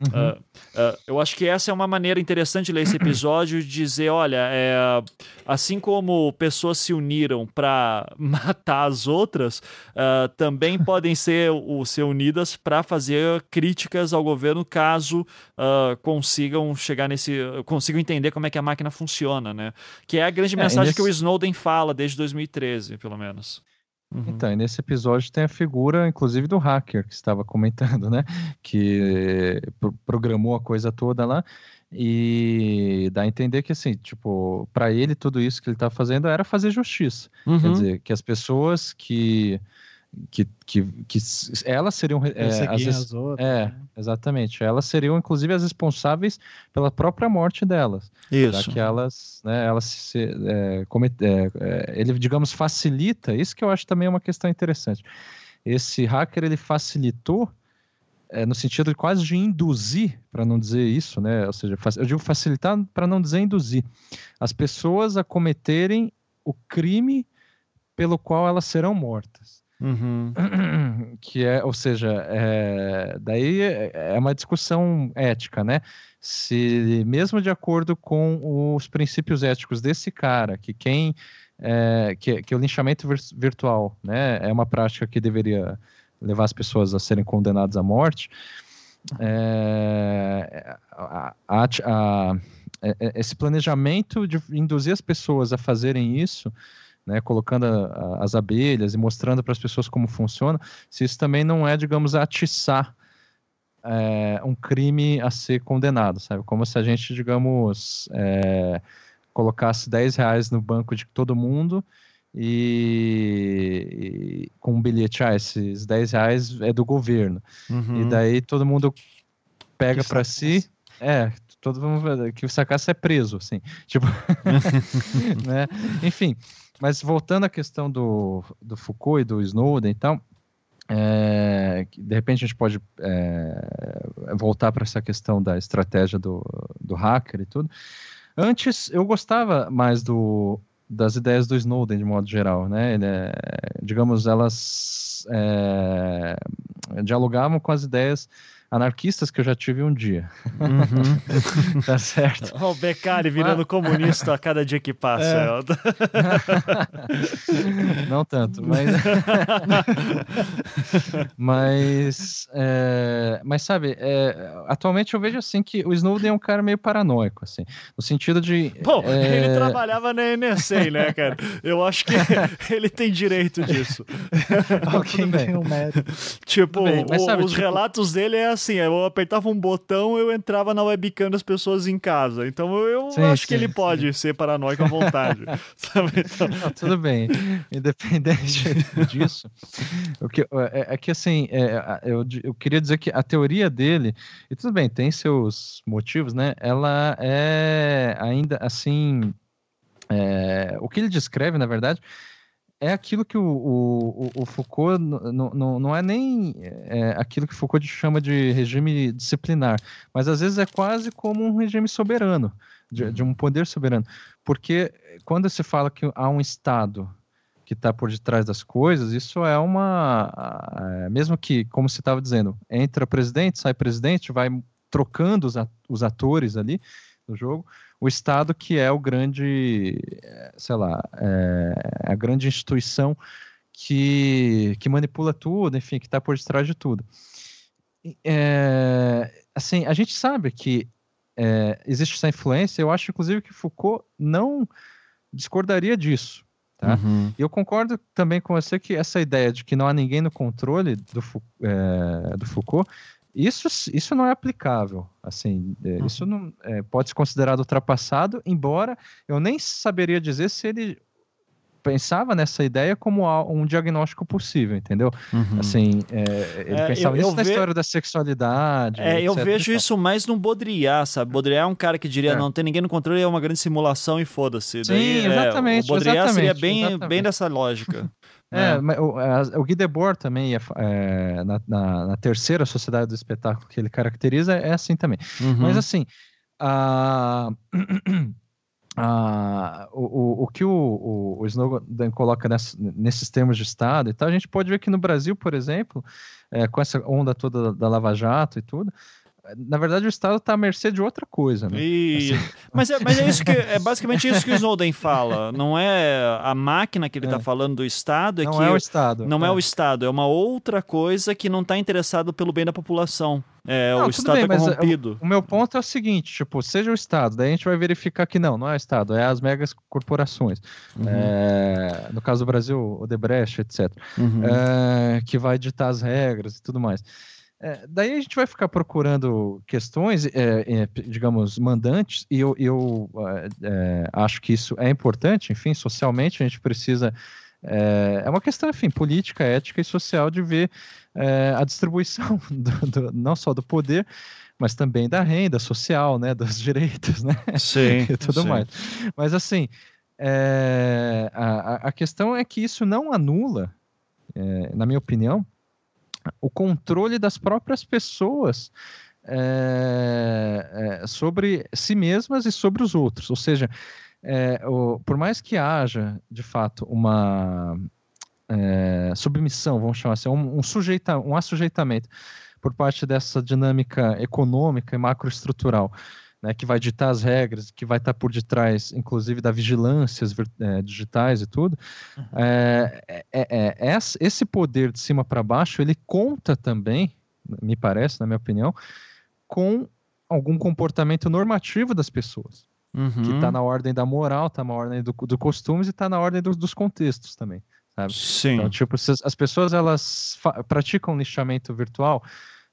Uhum. Uh, uh, eu acho que essa é uma maneira interessante de ler esse episódio de dizer, olha, é, assim como pessoas se uniram para matar as outras, uh, também podem ser, o, ser unidas para fazer críticas ao governo caso consigam chegar nesse, consigam entender como é que a máquina funciona, né? Que é a grande é, mensagem nesse... que o Snowden fala desde 2013, pelo menos. Uhum. Então, nesse episódio tem a figura, inclusive, do hacker que estava comentando, né? Que programou a coisa toda lá e dá a entender que, assim, tipo, para ele tudo isso que ele estava fazendo era fazer justiça. Uhum. Quer dizer, que as pessoas que que, que, que elas seriam é, as, as outras, é né? exatamente. Elas seriam inclusive as responsáveis pela própria morte delas isso. já que elas né elas se, é, comet, é, é, ele digamos facilita isso que eu acho também uma questão interessante. Esse hacker ele facilitou é, no sentido de quase de induzir para não dizer isso né ou seja eu digo facilitar para não dizer induzir as pessoas a cometerem o crime pelo qual elas serão mortas Uhum. Que é, ou seja, é, daí é uma discussão ética, né? Se mesmo de acordo com os princípios éticos desse cara, que quem é, que, que o linchamento virtual, né, é uma prática que deveria levar as pessoas a serem condenadas à morte, é, a, a, a, esse planejamento de induzir as pessoas a fazerem isso né, colocando a, as abelhas e mostrando para as pessoas como funciona, se isso também não é, digamos, atiçar é, um crime a ser condenado, sabe? Como se a gente, digamos, é, colocasse 10 reais no banco de todo mundo e, e com um bilhete, ah, esses 10 reais é do governo. Uhum. E daí todo mundo pega para si. É, todo mundo que o sacasse é preso, assim. Tipo, né? Enfim, mas voltando à questão do, do Foucault e do Snowden, então, é, de repente a gente pode é, voltar para essa questão da estratégia do, do hacker e tudo. Antes eu gostava mais do, das ideias do Snowden de modo geral, né? Ele é, digamos, elas é, dialogavam com as ideias anarquistas que eu já tive um dia. Uhum. tá certo? O Beccari virando comunista a cada dia que passa. É. Não tanto, mas. mas, é... mas sabe, é... atualmente eu vejo assim que o Snowden é um cara meio paranoico, assim, no sentido de. Bom, é, ele trabalhava na NSA, né, cara? Eu acho que ele tem direito disso. Alguém tem um mérito. Tipo, bem, o, sabe, os tipo... relatos dele é assim: eu apertava um botão, eu entrava na webcam das pessoas em casa. Então eu sim, acho sim, que ele sim. pode ser paranoico à vontade. Então... Não, tudo bem. Independente disso, o que, é, é que assim, é, eu, eu queria dizer que a teoria dele, e tudo bem, tem seus motivos, né? Ela é ainda assim. É, o que ele descreve, na verdade, é aquilo que o, o, o Foucault não, é nem é, aquilo que Foucault chama de regime disciplinar, mas às vezes é quase como um regime soberano, de, de um poder soberano. Porque quando se fala que há um Estado que está por detrás das coisas, isso é uma. Mesmo que, como você estava dizendo, entra presidente, sai presidente, vai trocando os atores ali no jogo o Estado que é o grande, sei lá, é, a grande instituição que, que manipula tudo, enfim, que está por detrás de tudo. É, assim, a gente sabe que é, existe essa influência, eu acho, inclusive, que Foucault não discordaria disso. Tá? Uhum. E eu concordo também com você que essa ideia de que não há ninguém no controle do, é, do Foucault isso, isso não é aplicável. Assim, é, uhum. isso não é, pode ser considerado ultrapassado, embora eu nem saberia dizer se ele pensava nessa ideia como um diagnóstico possível, entendeu? Uhum. Assim, é, ele é, pensava eu, eu na ve... história da sexualidade. É, eu vejo isso mais no Baudrillard, sabe? Baudrillard é um cara que diria, é. não tem ninguém no controle, é uma grande simulação e foda-se. Sim, Daí, exatamente. o Baudrillard exatamente, seria bem, exatamente. bem dessa lógica. É, é. O, a, o Guy Debord também, é, é, na, na, na, terceira sociedade do espetáculo que ele caracteriza, é assim também. Uhum. Mas assim, a, a, o, o, o que o, o, o Snowden coloca nessa, nesses termos de Estado e tal, a gente pode ver que no Brasil, por exemplo, é, com essa onda toda da Lava Jato e tudo, na verdade, o Estado está à mercê de outra coisa, né? E... Assim. Mas, é, mas é isso que é basicamente isso que o Snowden fala. Não é a máquina que ele está é. falando do Estado, é não que é o Estado. Não é. é o Estado, é uma outra coisa que não está interessado pelo bem da população. É, não, o Estado bem, é corrompido. O, o, meu ponto é o seguinte, tipo, seja o Estado, daí a gente vai verificar que não, não é o Estado, é as megas corporações. Uhum. É, no caso do Brasil, o Debrecht, etc. Uhum. É, que vai ditar as regras e tudo mais. É, daí a gente vai ficar procurando questões, é, é, digamos, mandantes, e eu, eu é, acho que isso é importante, enfim, socialmente a gente precisa. É, é uma questão, enfim, política, ética e social de ver é, a distribuição, do, do, não só do poder, mas também da renda social, né, dos direitos, né? Sim. e tudo sim. mais. Mas, assim, a, a questão é que isso não anula, na minha opinião, o controle das próprias pessoas é, é, sobre si mesmas e sobre os outros. Ou seja, é, o, por mais que haja, de fato, uma submissão, vamos chamar assim, um, um, sujeita, um assujeitamento por parte dessa dinâmica econômica e macroestrutural, né, que vai ditar as regras, que vai estar por detrás, inclusive, da vigilância é, digitais e tudo, uhum. é, é, é, é esse poder de cima para baixo, ele conta também, me parece, na minha opinião, com algum comportamento normativo das pessoas. Uhum. Que está na ordem da moral, está na ordem do, do costumes e está na ordem do, dos contextos também. Sabe? Sim. Então, tipo, as pessoas elas praticam lixamento virtual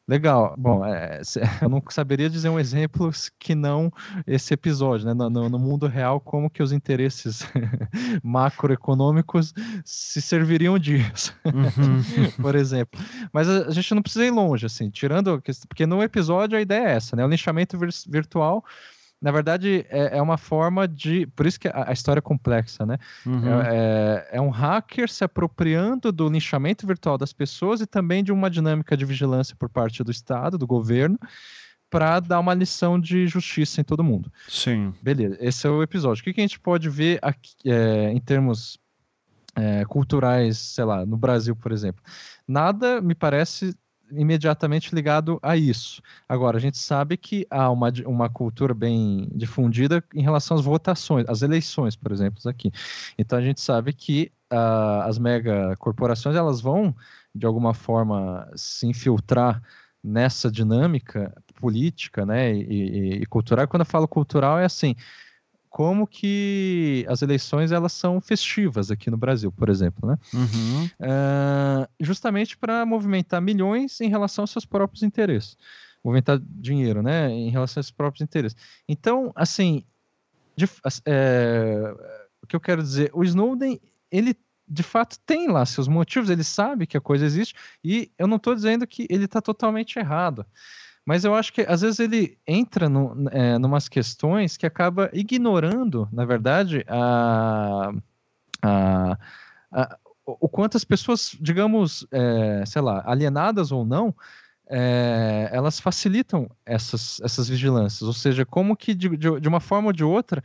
Legal. Bom, é, eu não saberia dizer um exemplo que não esse episódio, né? No, no mundo real, como que os interesses macroeconômicos se serviriam disso, uhum. por exemplo. Mas a, a, gente não precisa ir longe, assim, tirando... Porque no episódio a ideia é essa, né? O linchamento virtual na verdade, é, é, uma forma de. Por isso que a, a história é complexa, né? Uhum. É, é, é, um hacker se apropriando do linchamento virtual das pessoas e também de uma dinâmica de vigilância por parte do Estado, do governo, para dar uma lição de justiça em todo mundo. Sim. Beleza, esse é o episódio. O que, que a gente pode ver aqui, é, em termos é, culturais, sei lá, no Brasil, por exemplo? Nada me parece imediatamente ligado a isso. Agora, a gente sabe que há uma, uma cultura bem difundida em relação às votações, às eleições, por exemplo, aqui. Então, a gente sabe que uh, as megacorporações elas vão, de alguma forma, se infiltrar nessa dinâmica política né, e, e, e cultural. Quando eu falo cultural, é assim como que as eleições elas são festivas aqui no Brasil, por exemplo, né? Uhum. Uh, justamente para movimentar milhões em relação aos seus próprios interesses, movimentar dinheiro, né? Em relação aos seus próprios interesses. Então, assim, de, é, o que eu quero dizer, o Snowden ele de fato tem lá seus motivos, ele sabe que a coisa existe e eu não estou dizendo que ele está totalmente errado. Mas eu acho que às vezes ele entra no, é, numas questões que acaba ignorando, na verdade, a, a, a o quanto as pessoas, digamos, é, sei lá, alienadas ou não, é, elas facilitam essas, essas vigilâncias. Ou seja, como que de, de, de uma forma ou de outra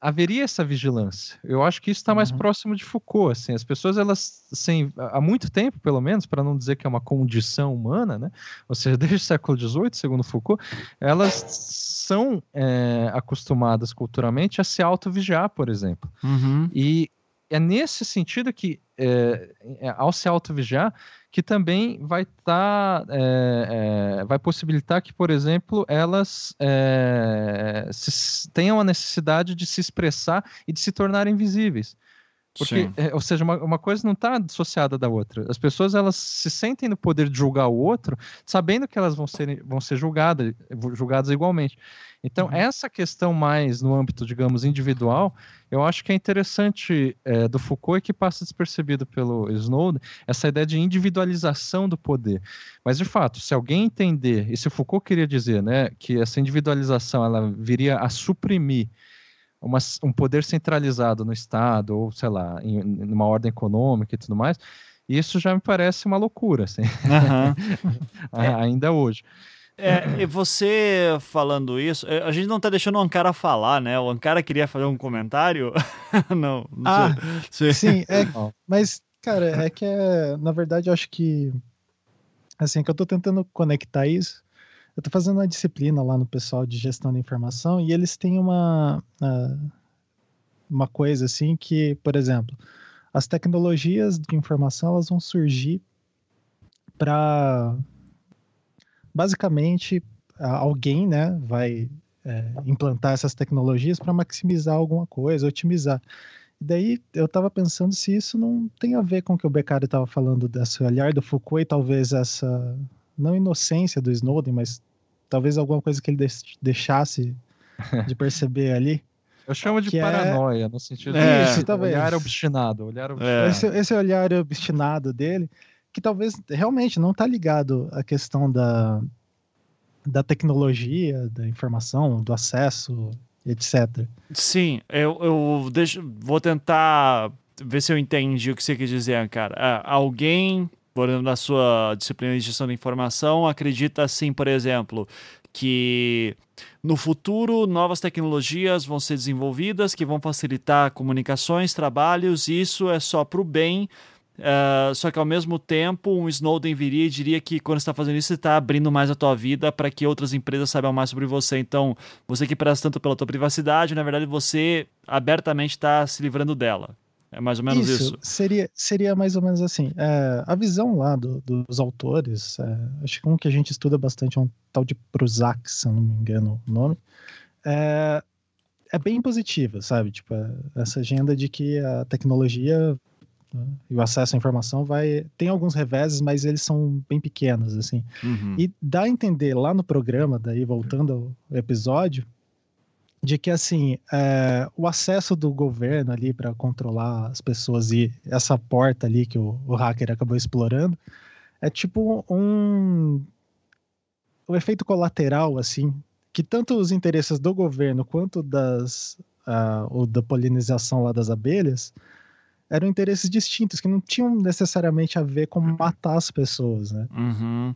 haveria essa vigilância. Eu acho que isso está mais uhum. próximo de Foucault. Assim, as pessoas, elas, assim, há muito tempo, pelo menos, para não dizer que é uma condição humana, né? ou seja, desde o século XVIII, segundo Foucault, elas são é, acostumadas culturalmente a se auto-vigiar, por exemplo. Uhum. E é nesse sentido que, é, é ao se auto-vigiar, que também vai estar, tá, é, é, vai possibilitar que, por exemplo, elas é, se, tenham a necessidade de se expressar e de se tornarem visíveis. Porque, é, ou seja, uma, uma coisa não está dissociada da outra. As pessoas elas se sentem no poder de julgar o outro, sabendo que elas vão ser, vão ser julgadas, julgadas igualmente. Então, uhum. essa questão mais no âmbito, digamos, individual, eu acho que é interessante é, do Foucault e que passa despercebido pelo Snowden, essa ideia de individualização do poder. Mas, de fato, se alguém entender, e se o Foucault queria dizer né, que essa individualização ela viria a suprimir uma, um poder centralizado no Estado, ou sei lá, em, em uma ordem econômica e tudo mais, isso já me parece uma loucura, assim, uhum. ainda hoje. É, e você falando isso, é, a gente não tá deixando o Ankara falar, né? O Ankara queria fazer um comentário? não, não ah, sei. Sim, é, mas, cara, é que é, na verdade eu acho que assim, que eu tô tentando conectar isso eu estou fazendo uma disciplina lá no pessoal de gestão da informação e eles têm uma, ah, uma coisa assim que, por exemplo, as tecnologias de informação elas vão surgir para basicamente alguém né, vai é, implantar essas tecnologias para maximizar alguma coisa, otimizar. E daí eu estava pensando se isso não tem a ver com o que o Beccari estava falando desse olhar do Foucault e talvez essa não inocência do Snowden, mas talvez alguma coisa que ele deixasse de perceber ali. Eu chamo de é paranoia, é... no sentido é, de Isso, olhar obstinado. Olhar obstinado. É. Esse, esse olhar obstinado dele, que talvez realmente não está ligado à questão da, da tecnologia, da informação, do acesso, etc. Sim, eu, eu deixo, vou tentar ver se eu entendi o que você quer dizer, cara. É, alguém por na sua disciplina de gestão da informação, acredita assim, por exemplo, que no futuro novas tecnologias vão ser desenvolvidas que vão facilitar comunicações, trabalhos, e isso é só para o bem. Uh, só que ao mesmo tempo, um Snowden viria e diria que quando está fazendo isso, você está abrindo mais a tua vida para que outras empresas saibam mais sobre você. Então, você que presta tanto pela tua privacidade, na verdade, você abertamente está se livrando dela. É mais ou menos isso. isso. Seria, seria mais ou menos assim. É, a visão lá do, dos autores, é, acho que um que a gente estuda bastante é um tal de Prozac, se eu não me engano o nome, é, é bem positiva, sabe? Tipo, é, essa agenda de que a tecnologia né, e o acesso à informação vai tem alguns reveses, mas eles são bem pequenos, assim. Uhum. E dá a entender lá no programa, daí voltando ao episódio, de que assim é, o acesso do governo ali para controlar as pessoas e essa porta ali que o, o, hacker acabou explorando é tipo um o um efeito colateral assim que tanto os interesses do governo quanto das uh, o da polinização lá das abelhas eram interesses distintos que não tinham necessariamente a ver com matar as pessoas, né? Uhum.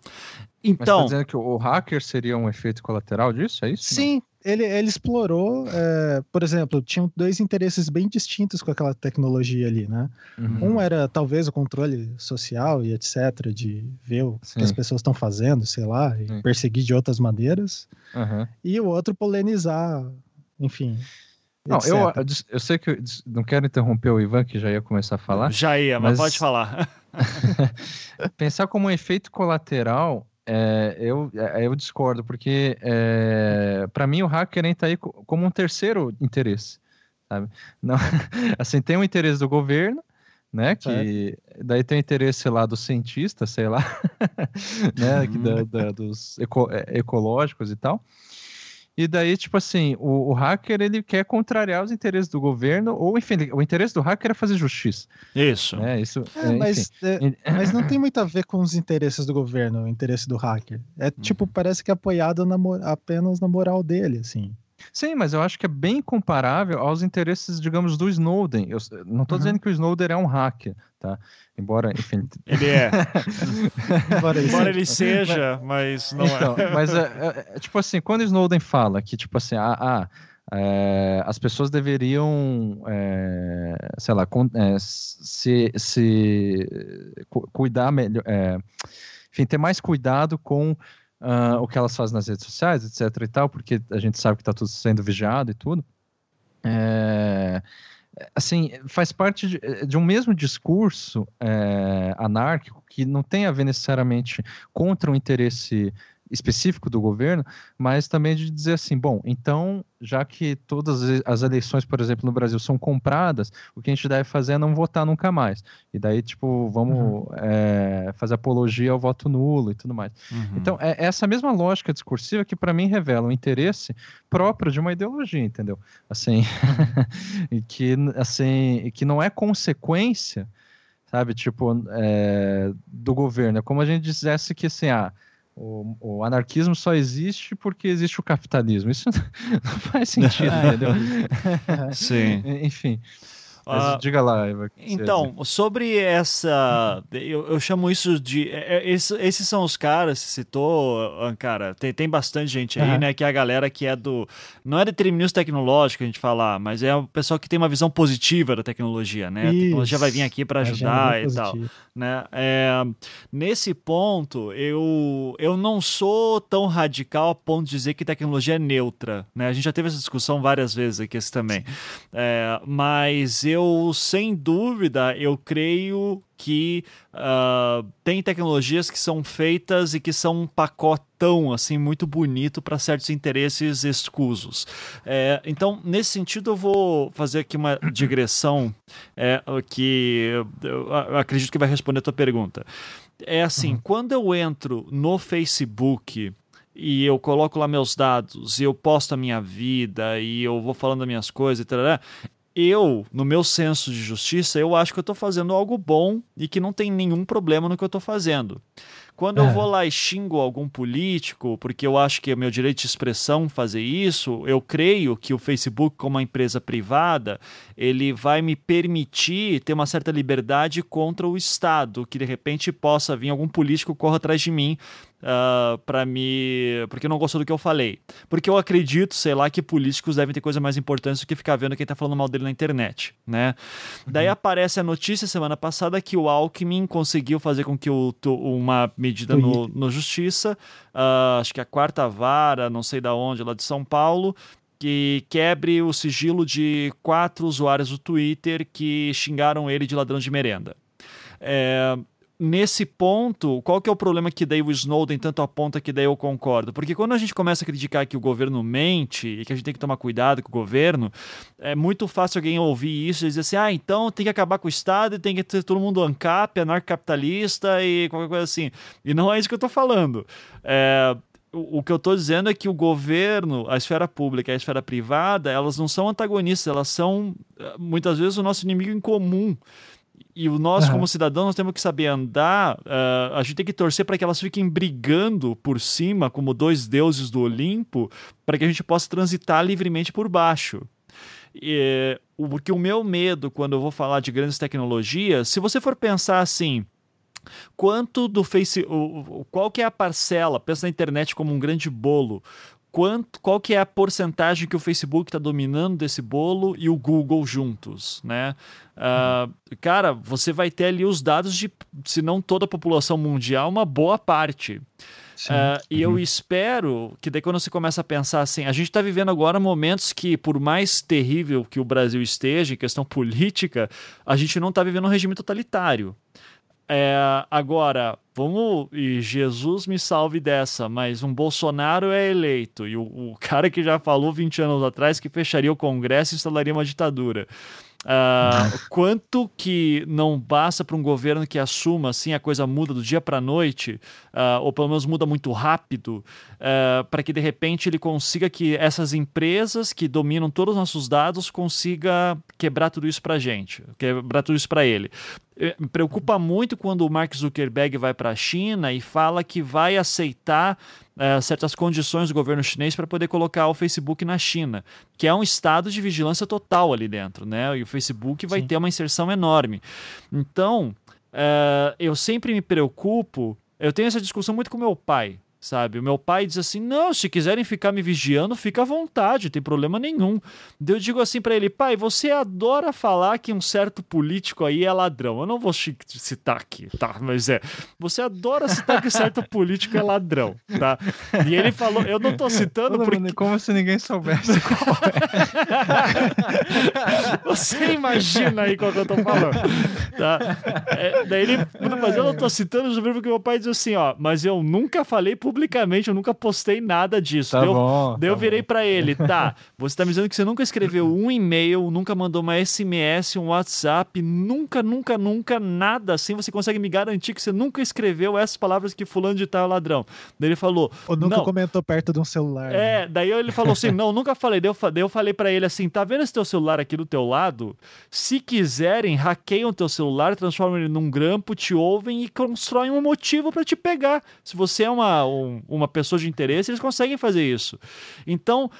Então, Mas tá dizendo que o hacker seria um efeito colateral disso, é isso? Sim, ele, ele explorou, é, por exemplo, tinham dois interesses bem distintos com aquela tecnologia ali, né? Uhum. Um era talvez o controle social e etc, de ver o Sim. que as pessoas estão fazendo, sei lá, e Sim. perseguir de outras maneiras. Uhum. E o outro polenizar, enfim. Não, eu, eu sei que eu não quero interromper o Ivan, que já ia começar a falar. Já ia, mas, mas pode falar. pensar como um efeito colateral é, eu, é, eu discordo, porque é, para mim o hacker entra aí como um terceiro interesse, sabe? Não, assim, tem o interesse do governo, né? Que é. daí tem o interesse lá do cientista, sei lá, né? Uhum. Da, da, dos eco, é, ecológicos e tal. E daí, tipo assim, o, o, hacker ele quer contrariar os interesses do governo, ou enfim, o interesse do hacker é fazer justiça. Isso. Né? Isso é, é mas, é, mas não tem muito a ver com os interesses do governo, o interesse do hacker. É tipo, parece que é apoiado na, apenas na moral dele, assim. Sim, mas eu acho que é bem comparável aos interesses, digamos, do Snowden. Eu não estou uhum. dizendo que o Snowden é um hacker, tá? Embora, enfim. Ele é. embora, embora ele seja, mas não então, é. Mas é, é, é, tipo assim, quando o Snowden fala que, tipo assim, ah, ah é, as pessoas deveriam, é, sei lá, é, se, se cuidar melhor, enfim, ter mais cuidado com uh, o que elas fazem nas redes sociais, etc e tal, porque a gente sabe que está tudo sendo vigiado e tudo. É, assim, faz parte de, de um mesmo discurso é, anárquico que não tem a ver necessariamente contra o interesse específico do governo, mas também de dizer assim, bom, então, já que todas as eleições, por exemplo, no Brasil são compradas, o que a gente deve fazer é não votar nunca mais. E daí, tipo, vamos uhum. é, fazer apologia ao voto nulo e tudo mais. Uhum. Então, é essa mesma lógica discursiva que, para mim, revela um interesse próprio de uma ideologia, entendeu? Assim, e que, assim, que não é consequência, sabe, tipo, é, do governo. É como a gente dissesse que, assim, ah, o, o, anarquismo só existe porque existe o capitalismo. Isso não faz sentido, entendeu? Sim. Enfim. Mas uh, diga lá, Eva. Então, sobre essa. Eu, eu chamo isso de. É, é, esses, esses são os caras, você citou, cara. Tem, tem bastante gente aí, uhum. né? Que é a galera que é do. Não é determinismo tecnológico a gente falar, mas é o pessoal que tem uma visão positiva da tecnologia, né? Isso. A tecnologia vai vir aqui para ajudar e tal. Né? É, nesse ponto, eu, eu não sou tão radical a ponto de dizer que tecnologia é neutra, né? A gente já teve essa discussão várias vezes aqui também. É, mas eu, sem dúvida, eu creio que uh, tem tecnologias que são feitas e que são um pacotão assim muito bonito para certos interesses escusos. É, então, nesse sentido, eu vou fazer aqui uma digressão é, que eu acredito que vai responder a tua pergunta. É assim, uhum. quando eu entro no Facebook e eu coloco lá meus dados, e eu posto a minha vida, e eu vou falando as minhas coisas, etc eu, no meu senso de justiça, eu acho que eu estou fazendo algo bom e que não tem nenhum problema no que eu estou fazendo. Quando é. eu vou lá e xingo algum político, porque eu acho que é meu direito de expressão fazer isso, eu creio que o Facebook, como uma empresa privada, ele vai me permitir ter uma certa liberdade contra o Estado, que de repente possa vir algum político corra atrás de mim uh, ah, para me. porque não gostou do que eu falei. Porque eu acredito, sei lá, que políticos devem ter coisa mais importante do que ficar vendo quem tá falando mal dele na internet, né? Uhum. Daí aparece a notícia semana passada que o Alckmin conseguiu fazer com que o, uma medida no, no Justiça, uh, acho que a quarta vara, não sei da onde, lá de São Paulo, que quebre o sigilo de quatro usuários do Twitter que xingaram ele de ladrão de merenda. É, nesse ponto, qual que é o problema que daí o Snowden tanto aponta que daí eu concordo? Porque quando a gente começa a criticar que o governo mente e que a gente tem que tomar cuidado com o governo, é muito fácil alguém ouvir isso e dizer assim, ah, então tem que acabar com o Estado e tem que ter todo mundo ANCAP, anarcocapitalista e qualquer coisa assim. E não é isso que eu tô falando. É, o que eu estou dizendo é que o governo, a esfera pública e a esfera privada, elas não são antagonistas, elas são eh, muitas vezes o nosso inimigo em comum. E o nós, uhum. como cidadãos, nós temos que saber andar. Uh, a gente tem que torcer para que elas fiquem brigando por cima, como dois deuses do Olimpo, para que a gente possa transitar livremente por baixo. E, porque o meu medo, quando eu vou falar de grandes tecnologias, se você for pensar assim, quanto do Face, qual que é a parcela? Pensa na internet como um grande bolo quanto, qual que é a porcentagem que o Facebook está dominando desse bolo e o Google juntos, né? Uh, cara, você vai ter ali os dados de, se não toda a população mundial, uma boa parte. Uh, e eu uhum. espero que daí quando você começa a pensar assim, a gente está vivendo agora momentos que, por mais terrível que o Brasil esteja em questão política, a gente não está vivendo um regime totalitário. É, agora, vamos. E Jesus me salve dessa, mas um Bolsonaro é eleito. E o, o cara que já falou 20 anos atrás que fecharia o Congresso e instalaria uma ditadura. Uh, quanto que não basta para um governo que assuma assim a coisa muda do dia para a noite, uh, ou pelo menos muda muito rápido, uh, para que de repente ele consiga que essas empresas que dominam todos os nossos dados consiga quebrar tudo isso para gente, quebrar tudo isso para ele. Me preocupa muito quando o Mark Zuckerberg vai para a China e fala que vai aceitar uh, certas condições do governo chinês para poder colocar o Facebook na China, que é um estado de vigilância total ali dentro, né? E o Facebook vai Sim. ter uma inserção enorme. Então, uh, eu sempre me preocupo. Eu tenho essa discussão muito com meu pai sabe? O meu pai diz assim: não, se quiserem ficar me vigiando, fica à vontade, não tem problema nenhum. Eu digo assim para ele: pai, você adora falar que um certo político aí é ladrão. Eu não vou citar aqui, tá? Mas é, você adora citar que um certo político é ladrão, tá? E ele falou: eu não tô citando porque. Como se ninguém soubesse qual é. você imagina aí qual que eu tô falando, tá? É, daí ele, mas eu não tô citando porque meu pai diz assim: ó, mas eu nunca falei por publicamente, eu nunca postei nada disso. Tá daí bom, daí tá eu virei para ele, tá, você tá me dizendo que você nunca escreveu um e-mail, nunca mandou uma SMS, um WhatsApp, nunca, nunca, nunca, nada assim, você consegue me garantir que você nunca escreveu essas palavras que fulano de tal é ladrão. Daí ele falou... Ou nunca não. comentou perto de um celular. É, né? daí ele falou assim, não, nunca falei. Daí eu, daí eu falei para ele assim, tá vendo esse teu celular aqui do teu lado? Se quiserem, hackeiam teu celular, transformam ele num grampo, te ouvem e constroem um motivo para te pegar. Se você é uma, um, uma pessoa de interesse, eles conseguem fazer isso. Então,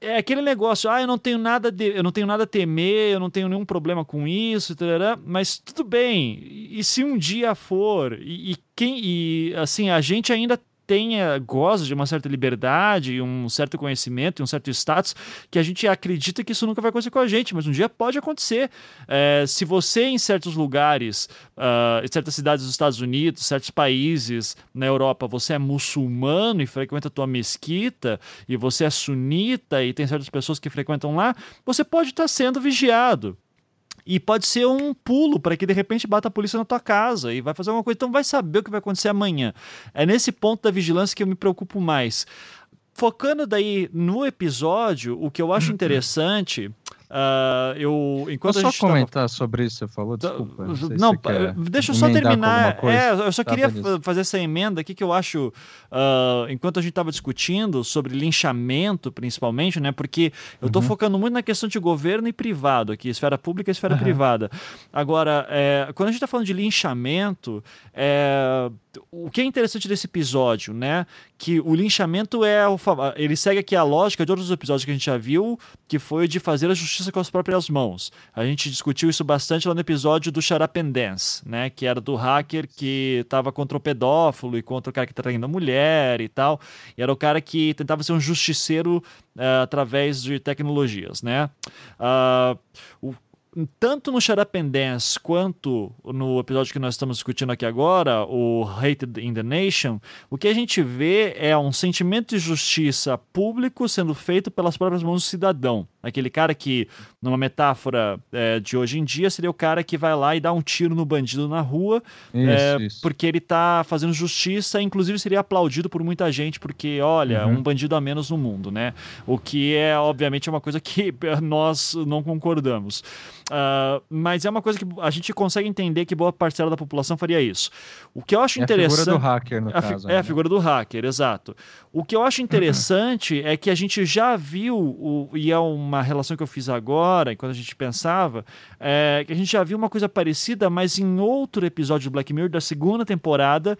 é aquele negócio, ah, eu não tenho nada de, eu não tenho nada a temer, eu não tenho nenhum problema com isso, tarará, mas tudo bem. E se um dia for e, e quem e assim, a gente ainda tenha, goza de uma certa liberdade, um certo conhecimento, um certo status, que a gente acredita que isso nunca vai acontecer com a gente, mas um dia pode acontecer. É, se você, em certos lugares, uh, em certas cidades dos Estados Unidos, certos países na Europa, você é muçulmano e frequenta a tua mesquita, e você é sunita e tem certas pessoas que frequentam lá, você pode estar sendo vigiado. E pode ser um pulo para que de repente bata a polícia na tua casa e vai fazer alguma coisa. Então vai saber o que vai acontecer amanhã. É nesse ponto da vigilância que eu me preocupo mais. Focando daí no episódio, o que eu acho uhum. interessante Uh, eu, enquanto a só comentar tava... sobre isso, você falou? Desculpa. Não, não deixa eu só terminar. É, eu só tá queria fazer essa emenda aqui que eu acho, uh, enquanto a gente estava discutindo sobre linchamento, principalmente, né? Porque eu estou uhum. focando muito na questão de governo e privado aqui, esfera pública e esfera uhum. privada. Agora, é, quando a gente está falando de linchamento, é, o que é interessante desse episódio, né? Que o linchamento é o, ele segue aqui a lógica de outros episódios que a gente já viu, que foi de fazer a justiça justiça com as próprias mãos. A gente discutiu isso bastante lá no episódio do Dance, né? Que era do hacker que estava contra o pedófilo e contra o cara que está traindo a mulher e tal. E era o cara que tentava ser um justiceiro uh, através de tecnologias, né? Uh, o tanto no Dance quanto no episódio que nós estamos discutindo aqui agora, o Hated in the Nation, o que a gente vê é um sentimento de justiça público sendo feito pelas próprias mãos do cidadão. Aquele cara que, numa metáfora é, de hoje em dia, seria o cara que vai lá e dá um tiro no bandido na rua, isso, é, isso. porque ele está fazendo justiça, inclusive seria aplaudido por muita gente, porque, olha, uhum. um bandido a menos no mundo, né? O que é, obviamente, uma coisa que nós não concordamos. Uh, mas é uma coisa que a gente consegue entender que boa parcela da população faria isso. O que eu acho é interessante. A figura do hacker, no é caso. É a figura do hacker, exato. O que eu acho interessante é que a gente já viu, o, e é uma relação que eu fiz agora, enquanto a gente pensava, é, que a gente já viu uma coisa parecida, mas em outro episódio do Black Mirror da segunda temporada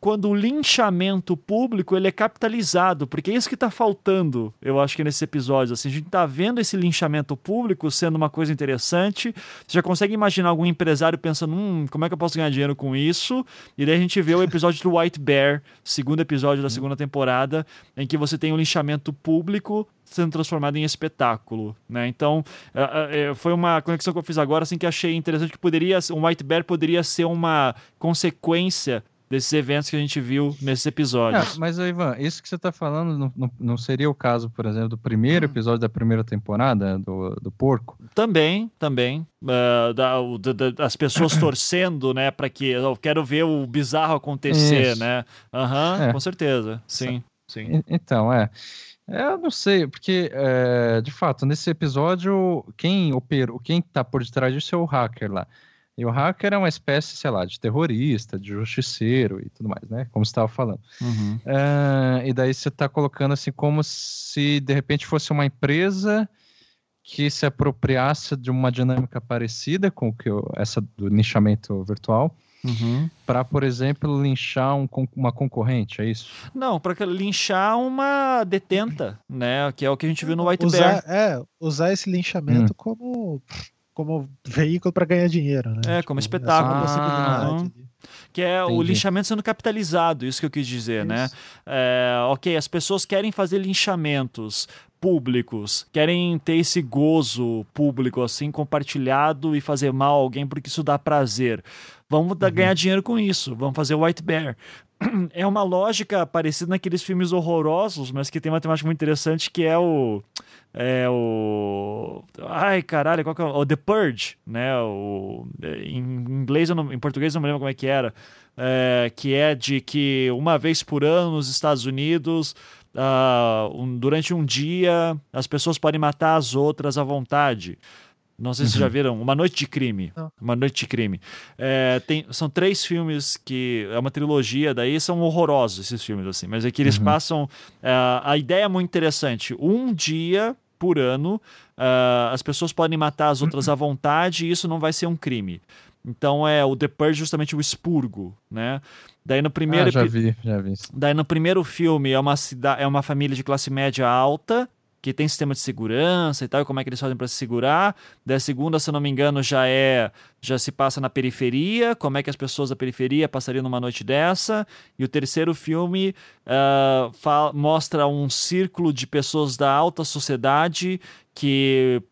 quando o linchamento público ele é capitalizado, porque é isso que está faltando, eu acho que nesses episódios. Assim, a gente está vendo esse linchamento público sendo uma coisa interessante. Você já consegue imaginar algum empresário pensando, hum, como é que eu posso ganhar dinheiro com isso? E daí a gente vê o episódio do White Bear, segundo episódio da segunda temporada, em que você tem um linchamento público sendo transformado em espetáculo, né? Então, uh, uh, foi uma conexão que eu fiz agora, assim, que achei interessante que poderia, um White Bear poderia ser uma consequência desses eventos que a gente viu nesses episódios. É, mas, Ivan, isso que você está falando não, não, não, seria o caso, por exemplo, do primeiro hum. episódio da primeira temporada, do, do porco? Também, também. Uh, da, da, das pessoas torcendo, né, para que eu quero ver o bizarro acontecer, isso. né? Aham, uhum, é. com certeza. Sim, sim. Então, é. É, eu não sei, porque, é, de fato, nesse episódio, quem opera, quem tá por detrás disso é o hacker lá. E o hacker é uma espécie, sei lá, de terrorista, de justiceiro e tudo mais, né? Como você estava falando. Uhum. É, e daí você está colocando assim como se de repente fosse uma empresa que se apropriasse de uma dinâmica parecida com o que eu, essa do nichamento virtual Uhum. Para, por exemplo, linchar um, uma concorrente, é isso? Não, para linchar uma detenta, né? Que é o que a gente viu no White usar, Bear. É, usar esse linchamento hum. como, como veículo para ganhar dinheiro, né? É, tipo, como espetáculo. Ah, que é Entendi. o linchamento sendo capitalizado, isso que eu quis dizer, né? isso. né? É, ok, as pessoas querem fazer linchamentos públicos, querem ter esse gozo público assim compartilhado e fazer mal a alguém porque isso dá prazer. Vamos uhum. ganhar dinheiro com isso, vamos fazer White Bear. É uma lógica parecida naqueles filmes horrorosos, mas que tem uma temática muito interessante que é o é o ai caralho qual que é o, The Purge né o em inglês não, em português não me lembro como é que era é, que é de que uma vez por ano nos Estados Unidos uh, um, durante um dia as pessoas podem matar as outras à vontade não sei se uhum. já viram Uma Noite de Crime. Não. Uma Noite de Crime. É, tem, são três filmes que é uma trilogia, daí são horrorosos esses filmes assim, mas é que eles uhum. passam é, a ideia é muito interessante. Um dia por ano, uh, as pessoas podem matar as outras à vontade e isso não vai ser um crime. Então é o The Purge justamente o expurgo, né? Daí no primeiro ah, já vi, já vi. Daí no primeiro filme é uma cidade, é uma família de classe média alta que tem sistema de segurança e tal, e como é que eles fazem para se segurar. Da segunda, se eu não me engano, já é já se passa na periferia, como é que as pessoas da periferia passariam numa noite dessa. E o terceiro filme uh, fala, mostra um círculo de pessoas da alta sociedade que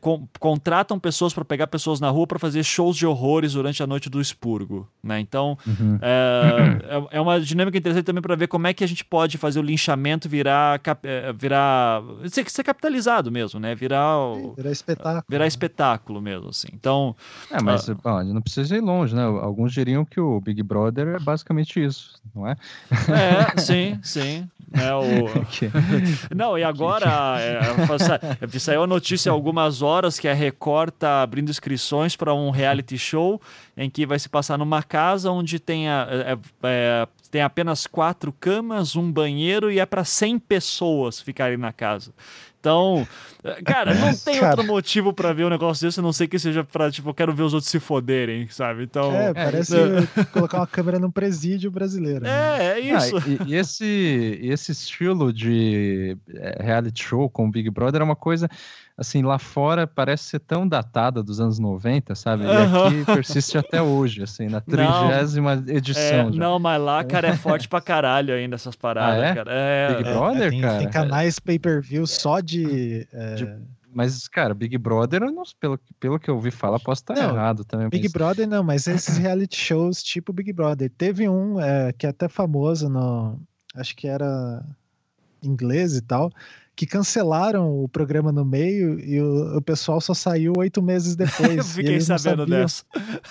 com, contratam pessoas para pegar pessoas na rua para fazer shows de horrores durante a noite do expurgo, né? Então uhum. é, é, é, uma dinâmica interessante também para ver como é que a gente pode fazer o linchamento virar é, virar ser, ser capitalizado mesmo, né? Virar virar espetáculo, virar né? espetáculo mesmo, assim. Então é, mas uh, bom, não precisa ir longe, né? Alguns diriam que o Big Brother é basicamente isso, não é? É, sim, sim. É o... não, e agora é, saiu a notícia alguma algumas horas que a Record está abrindo inscrições para um reality show em que vai se passar numa casa onde tem, a, é, é, tem apenas quatro camas, um banheiro e é para 100 pessoas ficarem na casa. Então, cara, não tem cara. outro motivo para ver um negócio desse, a não ser que seja pra, tipo, eu quero ver os outros se foderem, sabe? Então. É, parece é. colocar uma câmera num presídio brasileiro. Né? É, é isso. Ah, e, e, esse, esse estilo de é, reality show com o Big Brother é uma coisa assim, lá fora parece ser tão datada dos anos 90, sabe? E aqui persiste até hoje, assim, na trigésima edição. É, não, mas lá, cara, é forte pra caralho ainda essas paradas, ah, é? cara. É, Big Brother, tem, cara? Tem canais pay-per-view só de... É... de... Mas, cara, Big Brother, não, pelo, pelo que eu ouvi falar, posso estar não, errado também. Big mas... Brother não, mas esses reality shows tipo Big Brother. Teve um é, que é até famoso no. Acho que era inglês e tal, que cancelaram o programa no meio e o, o pessoal só saiu oito meses depois. Eu fiquei sabendo sabiam, dessa.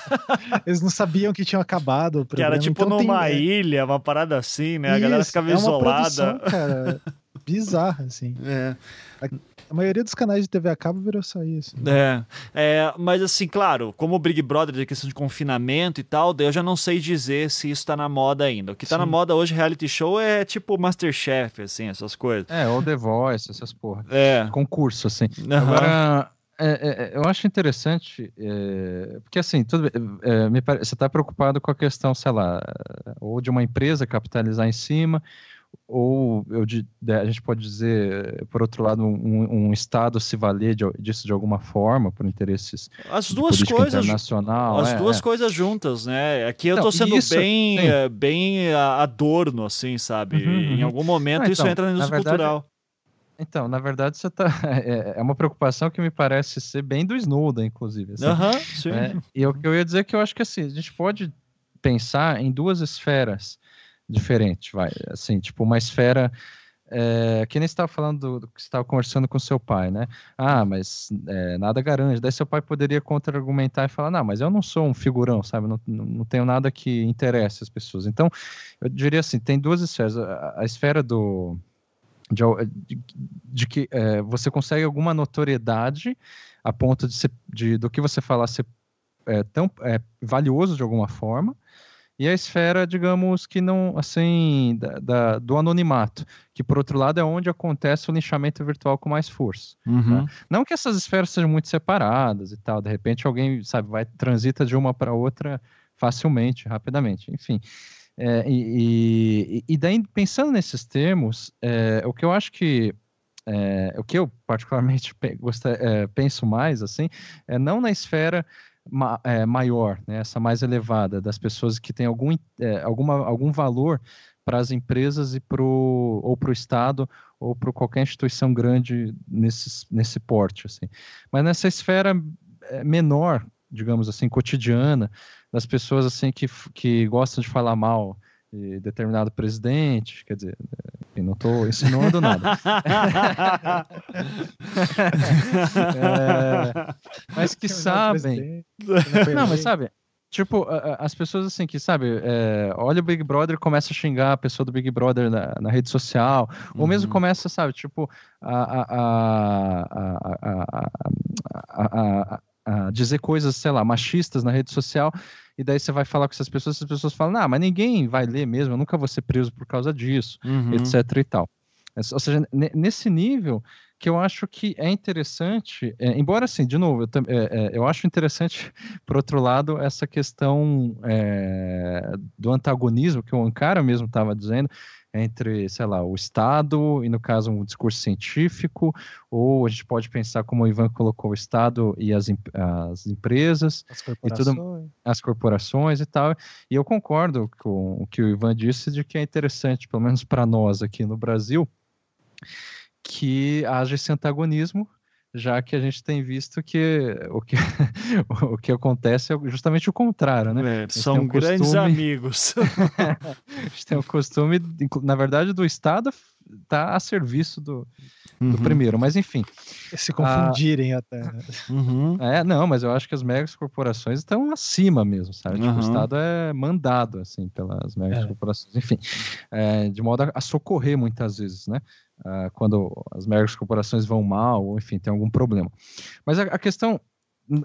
eles não sabiam que tinha acabado o programa. Que era tipo então, numa tem, ilha, uma parada assim, né? Isso, a galera ficava é isolada. Produção, cara, bizarra, assim. É. A maioria dos canais de TV a cabo virou só isso. Né? É, é, mas assim, claro, como o Big Brother é questão de confinamento e tal, eu já não sei dizer se isso tá na moda ainda. O que tá Sim. na moda hoje, reality show, é tipo Masterchef, assim, essas coisas. É, ou The Voice, essas porra. É. Concurso, assim. Uhum. Agora, é, é, eu acho interessante, é, porque assim, tudo, é, me parece, você está preocupado com a questão, sei lá, ou de uma empresa capitalizar em cima, ou eu, a gente pode dizer, por outro lado, um, um Estado se valer de, disso de alguma forma, por interesses as duas coisas internacional. As é, duas é. coisas juntas, né? Aqui eu estou sendo isso, bem, sim. bem adorno, assim, sabe? Uhum, uhum. Em algum momento Não, então, isso entra no uso cultural. Então, na verdade, você tá. É, é, uma preocupação que me parece ser bem do Snowden, inclusive. Assim. Uhum, sim. É, e eu, eu ia dizer que eu acho que assim, a gente pode pensar em duas esferas diferentes, vai. Assim, tipo, uma esfera. É, que nem estava falando do, que estava conversando com seu pai, né? Ah, mas é, nada garante. Daí seu pai poderia contra-argumentar e falar: não, mas eu não sou um figurão, sabe? Não, não, não tenho nada que interesse as pessoas. Então, eu diria assim: tem duas esferas. a, a esfera do, de, de, de que é, você consegue alguma notoriedade a ponto de, ser, de do que você falar ser é, tão é, valioso de alguma forma e a esfera, digamos que não, assim, da, da, do anonimato, que por outro lado é onde acontece o linchamento virtual com mais força. Uhum. Tá? Não que essas esferas sejam muito separadas e tal, de repente alguém, sabe, vai transita de uma para outra facilmente, rapidamente, enfim. É, e, e, e, daí, pensando nesses termos, é, o que eu acho que é, o que eu particularmente é, penso mais assim é não na esfera ma, é, maior, né, essa mais elevada das pessoas que têm algum, é, alguma, algum valor para as empresas e pro, ou para o Estado ou para qualquer instituição grande nesse, nesse porte, assim. Mas nessa esfera menor, digamos assim, cotidiana, das pessoas assim que, que gostam de falar mal de determinado presidente, quer dizer, eu não estou insinuando nada. é, mas que sabem. Não, mas sabe, tipo, as pessoas assim que, sabe, é, olha o Big Brother começa a xingar a pessoa do Big Brother na, na rede social, uhum. ou mesmo uhum. começa, sabe, tipo, a, a, a, a a dizer coisas, sei lá, machistas na rede social, e daí você vai falar com essas pessoas, essas pessoas falam, ah, mas ninguém vai ler mesmo, eu nunca vou ser preso por causa disso, uhum. etc e tal. Ou seja, nesse nível que eu acho que é interessante, é, embora assim, de novo, eu, é, é, eu, acho interessante, por outro lado, essa questão é, do antagonismo que o Ankara mesmo estava dizendo, entre, sei lá, o Estado e, no caso, um discurso científico, ou a gente pode pensar como o Ivan colocou o Estado e as, as empresas, as corporações. E tudo, as corporações e tal. E eu concordo com o que o Ivan disse de que é interessante, pelo menos para nós aqui no Brasil, que haja esse antagonismo já que a gente tem visto que o que, o que acontece é justamente o contrário, né? É, são um grandes costume... amigos. a gente tem o costume, na verdade, do Estado estar tá a serviço do, uhum. do primeiro, mas enfim. Se confundirem ah, até. Uhum. É, não, mas eu acho que as megas corporações estão acima mesmo, sabe? Tipo, o Estado é mandado, assim, pelas megas é. corporações, enfim, é, de modo a socorrer muitas vezes, né? Uh, quando as médias corporações vão mal, ou enfim, tem algum problema. Mas a, a questão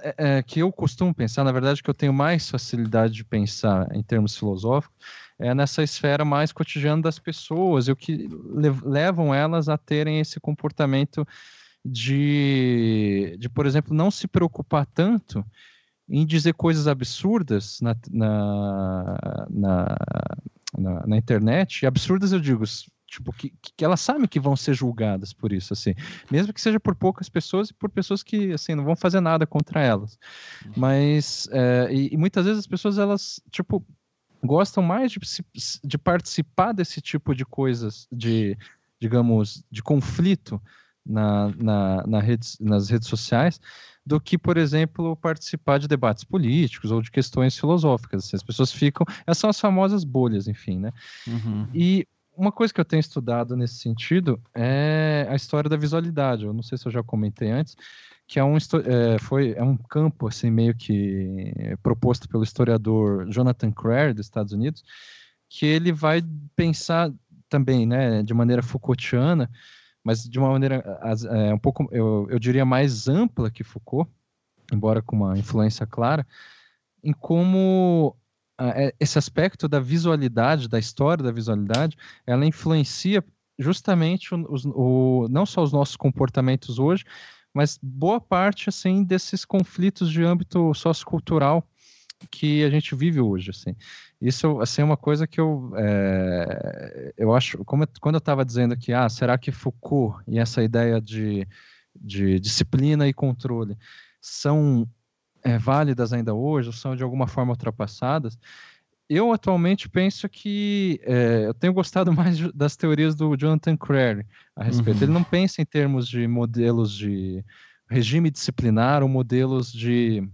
é, é, que eu costumo pensar, na verdade, que eu tenho mais facilidade de pensar em termos filosóficos, é nessa esfera mais cotidiana das pessoas e o que levam elas a terem esse comportamento de, de, por exemplo, não se preocupar tanto em dizer coisas absurdas na, na, na, na, na internet. Absurdas, eu digo, tipo, que, que elas sabem que vão ser julgadas por isso, assim, mesmo que seja por poucas pessoas e por pessoas que, assim, não vão fazer nada contra elas, uhum. mas, é, e, e, muitas vezes as pessoas, elas, tipo, gostam mais de, de participar desse tipo de coisas, de, digamos, de conflito na, na, na redes, nas redes sociais, do que, por exemplo, participar de debates políticos ou de questões filosóficas. Assim, as pessoas ficam. Essas são as famosas bolhas, enfim, né? Uhum. E uma coisa que eu tenho estudado nesse sentido é a história da visualidade. Eu não sei se eu já comentei antes, que é um, é, foi, é um campo assim meio que proposto pelo historiador Jonathan Crare dos Estados Unidos, que ele vai pensar também, né, de maneira Foucaultiana, mas de uma maneira é, um pouco, eu, eu diria mais ampla que Foucault, embora com uma influência clara, em como é, esse aspecto da visualidade, da história da visualidade, ela influencia justamente o, o, não só os nossos comportamentos hoje, mas boa parte assim desses conflitos de âmbito sociocultural que a gente vive hoje, assim. Isso, assim, é uma coisa que eu, é, eu acho, como, quando eu estava dizendo que, ah, será que Foucault e essa ideia de, de disciplina e controle são é, válidas ainda hoje, ou são de alguma forma ultrapassadas, eu atualmente penso que é, eu tenho gostado mais das teorias do Jonathan Crary a respeito. Uhum. Ele não pensa em termos de modelos de regime disciplinar ou modelos de,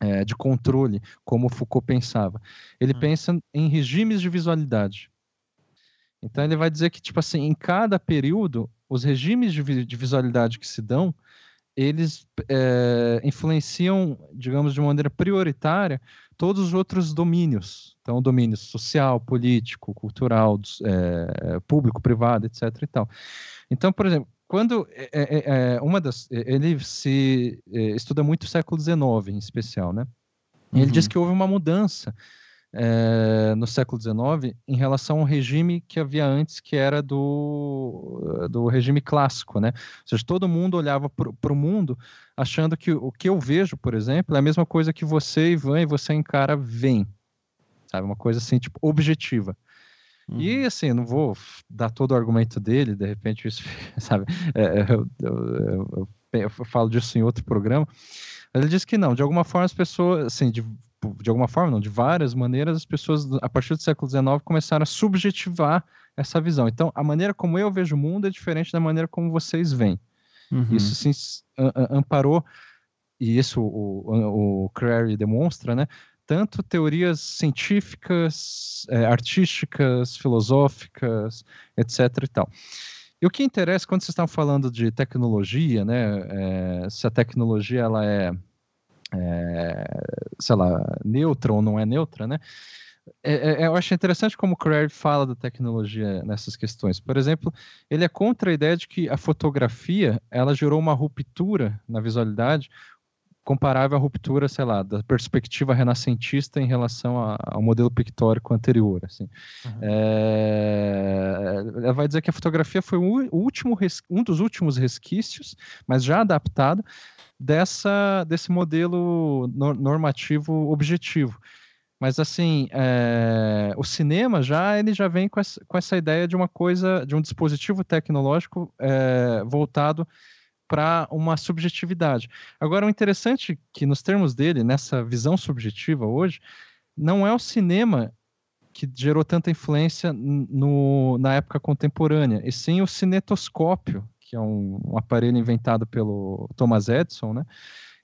é, de controle, como Foucault pensava. Ele uhum. pensa em regimes de visualidade. Então ele vai dizer que, tipo assim, em cada período, os regimes de, de visualidade que se dão, eles é, influenciam, digamos, de maneira prioritária todos os outros domínios. Então, o domínio social, político, cultural, é, público, privado, etc. E tal. Então, por exemplo, quando é, uma das, ele se estuda muito o século XIX, em especial, né? E ele uhum. diz que houve uma mudança é, no século XIX em relação ao regime que havia antes, que era do, do regime clássico, né? Ou seja, todo mundo olhava para o mundo achando que o que eu vejo, por exemplo, é a mesma coisa que você, Ivan, e você encara vem. Sabe? Uma coisa assim, tipo, objetiva. Uhum. E assim, não vou dar todo o argumento dele, de repente, isso, sabe? É, eu, eu, eu, eu, falo disso em outro programa. Ele diz que não, de alguma forma as pessoas, assim, de de alguma forma, não, de várias maneiras, as pessoas, a partir do século XIX, começaram a subjetivar essa visão. Então, a maneira como eu vejo o mundo é diferente da maneira como vocês veem. Uhum. Isso sim amparou, e isso o, o Crary demonstra, né? Tanto teorias científicas, é, artísticas, filosóficas, etc. e tal. E o que interessa quando vocês estão falando de tecnologia, né? É, se a tecnologia ela é é, sei lá, neutra ou não é neutra, né? É, é, eu acho interessante como o Crary fala da tecnologia nessas questões. Por exemplo, ele é contra a ideia de que a fotografia ela gerou uma ruptura na visualidade comparável à ruptura, sei lá, da perspectiva renascentista em relação a, ao modelo pictórico anterior. Assim. Uhum. É, ela vai dizer que a fotografia foi o último, um dos últimos resquícios, mas já adaptado, dessa, desse modelo normativo objetivo. Mas assim, é, o cinema já ele já vem com essa, com essa ideia de uma coisa, de um dispositivo tecnológico é, voltado para uma subjetividade. Agora, o interessante é que nos termos dele, nessa visão subjetiva hoje, não é o cinema que gerou tanta influência no, na época contemporânea, e sim o cinetoscópio, que é um, um, aparelho inventado pelo Thomas Edison, né?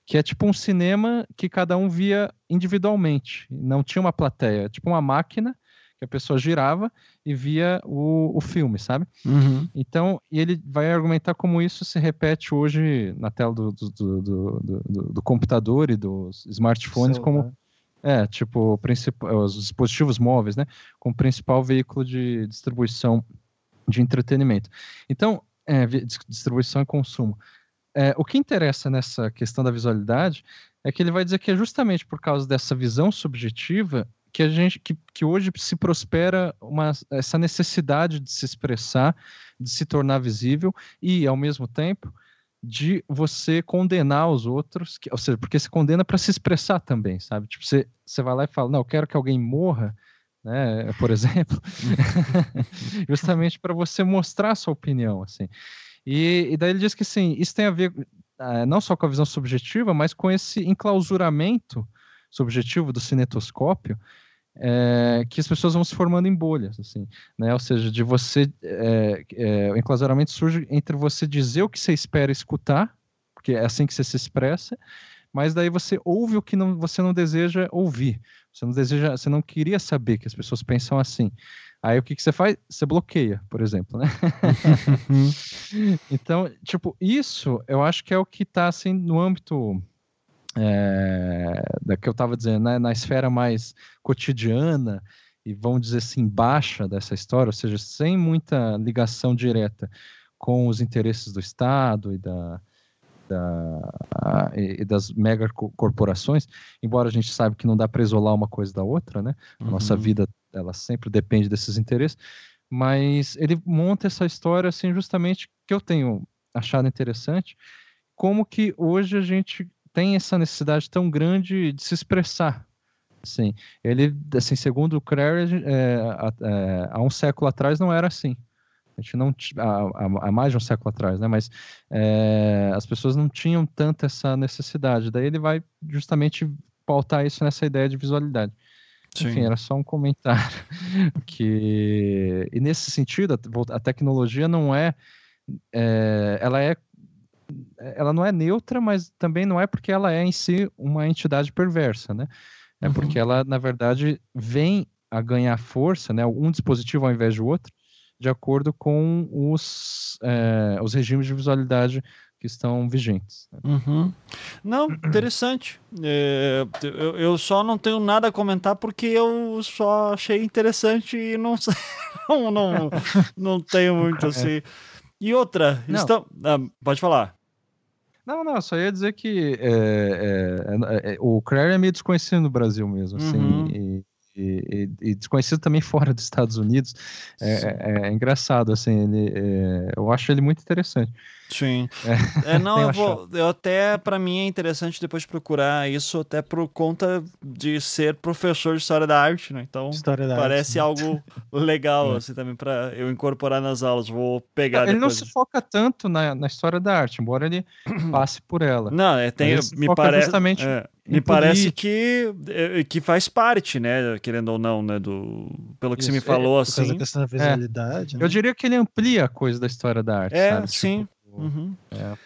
Que é tipo um cinema que cada um via individualmente, não tinha uma plateia, tipo uma máquina que a pessoa girava e via o, o filme, sabe? Uhum. Então, e ele vai argumentar como isso se repete hoje na tela do, do, do, do, do computador e dos smartphones, como é, tipo, os dispositivos móveis, né? Como principal veículo de distribuição de entretenimento. Então, é, distribuição e consumo. É, o que interessa nessa questão da visualidade é que ele vai dizer que é justamente por causa dessa visão subjetiva que a gente que, que hoje se prospera uma, essa necessidade de se expressar, de se tornar visível e ao mesmo tempo de você condenar os outros, que, ou seja, porque se condena para se expressar também, sabe? Tipo, você, você vai lá e fala, não, eu quero que alguém morra, né, por exemplo, justamente para você mostrar a sua opinião, assim. E, e, daí ele diz que, sim, isso tem a ver uh, não só com a visão subjetiva, mas com esse enclausuramento subjetivo do cinetoscópio, é, que as pessoas vão se formando em bolhas, assim, né? Ou seja, de você, é, é, o enclausuramento surge entre você dizer o que você espera escutar, porque é assim que você se expressa, mas daí você ouve o que não, você não deseja ouvir. Você não deseja, você não queria saber que as pessoas pensam assim. Aí o que, que você faz? Você bloqueia, por exemplo, né? então, tipo, isso eu acho que é o que está assim no âmbito é, da que eu estava dizendo, né? na esfera mais cotidiana e vamos dizer assim baixa dessa história, ou seja, sem muita ligação direta com os interesses do Estado e da, da, e, das mega corporações, embora a gente saiba que não dá para isolar uma coisa da outra, né? A uhum. nossa vida ela sempre depende desses interesses, mas ele monta essa história assim justamente que eu tenho achado interessante, como que hoje a gente tem essa necessidade tão grande de se expressar. Assim, ele, assim, segundo o Crary, é, é, há um século atrás não era assim. A gente não há, há mais de um século atrás, né? Mas é, as pessoas não tinham tanto essa necessidade. Daí ele vai justamente pautar isso nessa ideia de visualidade. Sim. Enfim, era só um comentário que e nesse sentido a, a tecnologia não é, é, ela é ela não é neutra, mas também não é porque ela é em si uma entidade perversa, né? É uhum. porque ela na verdade vem a ganhar força, né? Um dispositivo ao invés do outro, de acordo com os, é, os regimes de visualidade que estão vigentes. Né? Uhum. Não, interessante. É, eu, eu, só não tenho nada a comentar porque eu só achei interessante e não não, não, não tenho muito é. assim. E outra, estão... Ah, pode falar. Não, não, só ia dizer que é, é, é, o Crary é meio desconhecido no Brasil mesmo, assim, uhum. e, e, e, desconhecido também fora dos Estados Unidos. É, é, é engraçado, assim, ele, é, eu acho ele muito interessante. Sim. É, é não, eu, vou, eu até, para mim é interessante depois procurar isso, até por conta de ser professor de História da Arte, né? Então, parece arte, algo legal, é. assim, também para eu incorporar nas aulas. Vou pegar Ele depois. não se foca tanto na, na História da Arte, embora ele passe por ela. Não, é, tem, me parece... Justamente é, me parece que, é, que faz parte, né, querendo ou não, né, do... Pelo que isso, você me falou, assim... Da questão da visualidade, né? Eu diria que ele amplia a coisa da História da Arte, É, sabe? sim. Tipo, Uhum.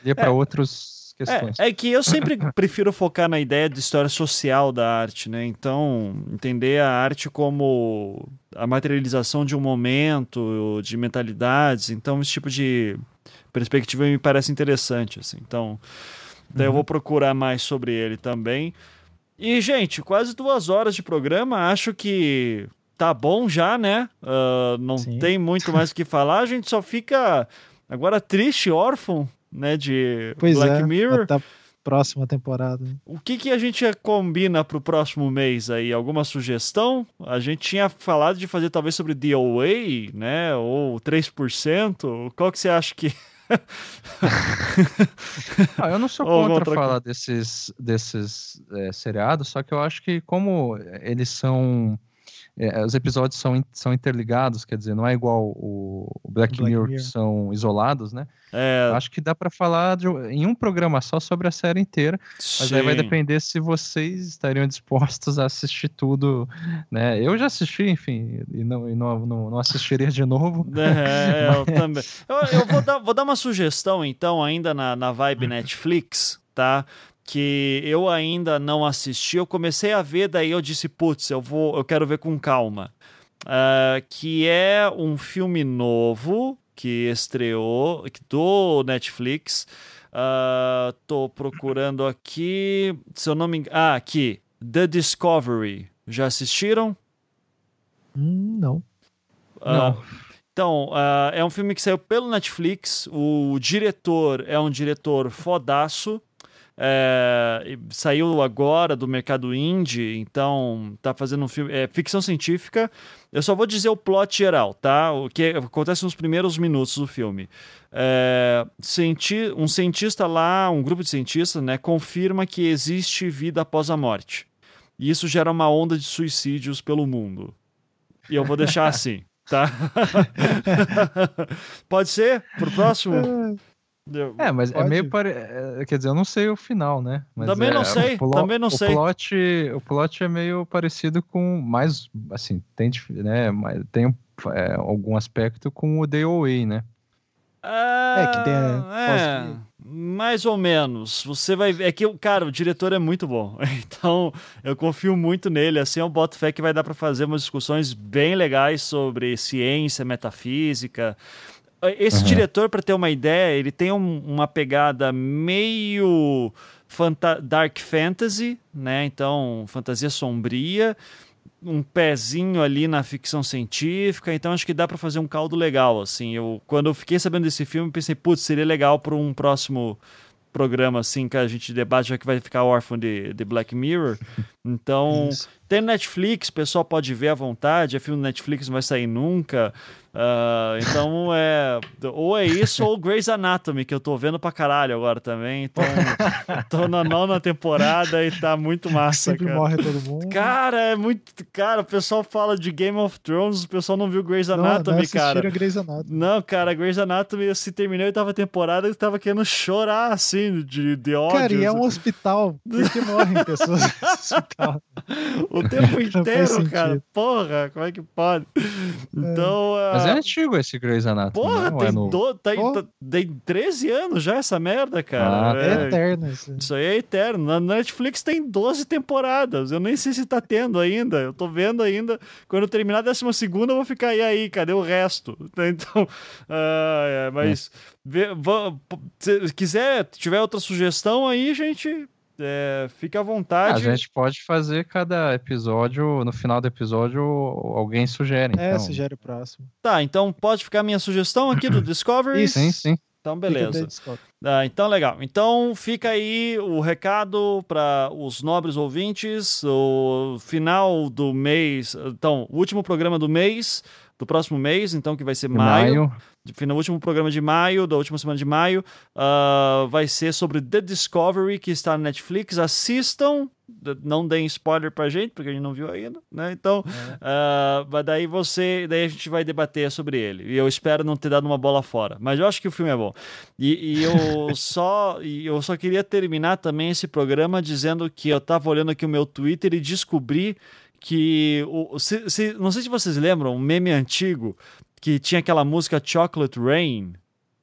É, para é, outras questões. É, é, que eu sempre prefiro focar na ideia de história social da arte, né? Então, entender a arte como a materialização de um momento, de mentalidades. Então, esse tipo de perspectiva me parece interessante, assim. Então, uhum. eu vou procurar mais sobre ele também. E, gente, quase duas horas de programa. Acho que tá bom já, né? Uh, não Sim. tem muito mais o que falar. A gente só fica Agora, triste, órfão, né, de pois Black é, Mirror. Até a próxima temporada. O que, que a gente combina pro próximo mês aí? Alguma sugestão? A gente tinha falado de fazer talvez sobre DOA, né, ou 3%. Qual que você acha que... ah, eu não sou contra falar desses, desses é, seriados, só que eu acho que como eles são é, os episódios são, são interligados, quer dizer, não é igual o, o Black, Black Mirror, Mirror, que são isolados, né? É... Acho que dá para falar de, em um programa só sobre a série inteira, Sim. mas aí vai depender se vocês estariam dispostos a assistir tudo, né? Eu já assisti, enfim, e não, e não, não, não assistiria de novo. É, eu também. Eu, eu vou, dar, vou dar uma sugestão, então, ainda na, na vibe Netflix, tá? Que eu ainda não assisti. Eu comecei a ver, daí eu disse, putz, eu vou, eu quero ver com calma. Uh, que é um filme novo que estreou do Netflix. Uh, tô procurando aqui, se eu não me engano, ah, aqui, The Discovery. Já assistiram? Hum, não. Uh, não. Então, uh, é um filme que saiu pelo Netflix. O diretor é um diretor fodaço. É, saiu agora do mercado indie, então tá fazendo um filme. É ficção científica. Eu só vou dizer o plot geral, tá? O que acontece nos primeiros minutos do filme. É, cienti um cientista lá, um grupo de cientistas, né, confirma que existe vida após a morte. E isso gera uma onda de suicídios pelo mundo. E eu vou deixar assim, tá? Pode ser? Pro próximo? É, mas é Pode. é meio pare... É, quer dizer, eu não sei o final, né? Mas também é, não sei, também não o sei. Plot, o plot é meio parecido com mais, assim, tem, né, tem é, algum aspecto com o DOA, né? É, que tem. É, mais ou menos. Você vai ver. É que, cara, o diretor é muito bom. Então, eu confio muito nele. Assim, eu boto fé que vai dar para fazer umas discussões bem legais sobre ciência, metafísica. Esse uhum. diretor, para ter uma ideia, ele tem um, uma pegada meio fanta dark fantasy, né? Então, fantasia sombria, um pezinho ali na ficção científica. Então, acho que dá para fazer um caldo legal, assim. Eu, quando eu fiquei sabendo desse filme, pensei, putz, seria legal para um próximo programa, assim, que a gente debate, já que vai ficar órfão de, de Black Mirror. Então, Isso. tem Netflix, o pessoal pode ver à vontade, é filme do Netflix, não vai sair nunca. Ah, então é. Ou é isso, ou Grey's Anatomy, que eu tô vendo pra caralho agora também. Então, tô na nona temporada e tá muito massa, Sempre cara. morre todo mundo. Cara, é muito. Cara, o pessoal fala de Game of Thrones, o pessoal não viu Grey's não, Anatomy, não assistiram cara. Grey's Anatomy. Não, cara, Grey's Anatomy, se terminei a oitava temporada, eu tava querendo chorar, assim, de, de ódio. Cara, e é um hospital. Por que morrem pessoas hospital? O tempo Não inteiro, cara. Porra, como é que pode? Então. Mas é antigo esse Grey's Anatomy. Porra, não é tem, novo. do, tem, Porra. tem 13 anos já essa merda, cara. Ah, É eterno isso. Isso aí é eterno. Na Netflix tem 12 temporadas. Eu nem sei se tá tendo ainda. Eu tô vendo ainda. Quando eu terminar a 12 segunda, eu vou ficar e aí, cadê o resto? Então, ah, é, mas vê- va- se quiser, tiver outra sugestão aí, gente, é, fica à vontade. a gente pode fazer cada episódio, no final do episódio, alguém sugere. É, então. sugere o próximo. Tá, então pode ficar a minha sugestão aqui do Discovery. Isso. Sim, sim. Então, beleza. Ah, então, legal. Então, fica aí o recado para os nobres ouvintes. O final do mês. Então, o último programa do mês, do próximo mês, então, que vai ser maio. Maio. No último programa de maio, da última semana de maio, ah, vai ser sobre The Discovery, que está na Netflix. Assistam. Não deem spoiler pra gente, porque a gente não viu ainda, né? Então, ah, mas daí você, daí a gente vai debater sobre ele. E eu espero não ter dado uma bola fora, mas eu acho que o filme é bom. E, e eu só, e eu só queria terminar também esse programa dizendo que eu tava olhando aqui o meu Twitter e descobri que o, se- se- não sei se vocês lembram, um meme antigo que tinha aquela música Chocolate Rain.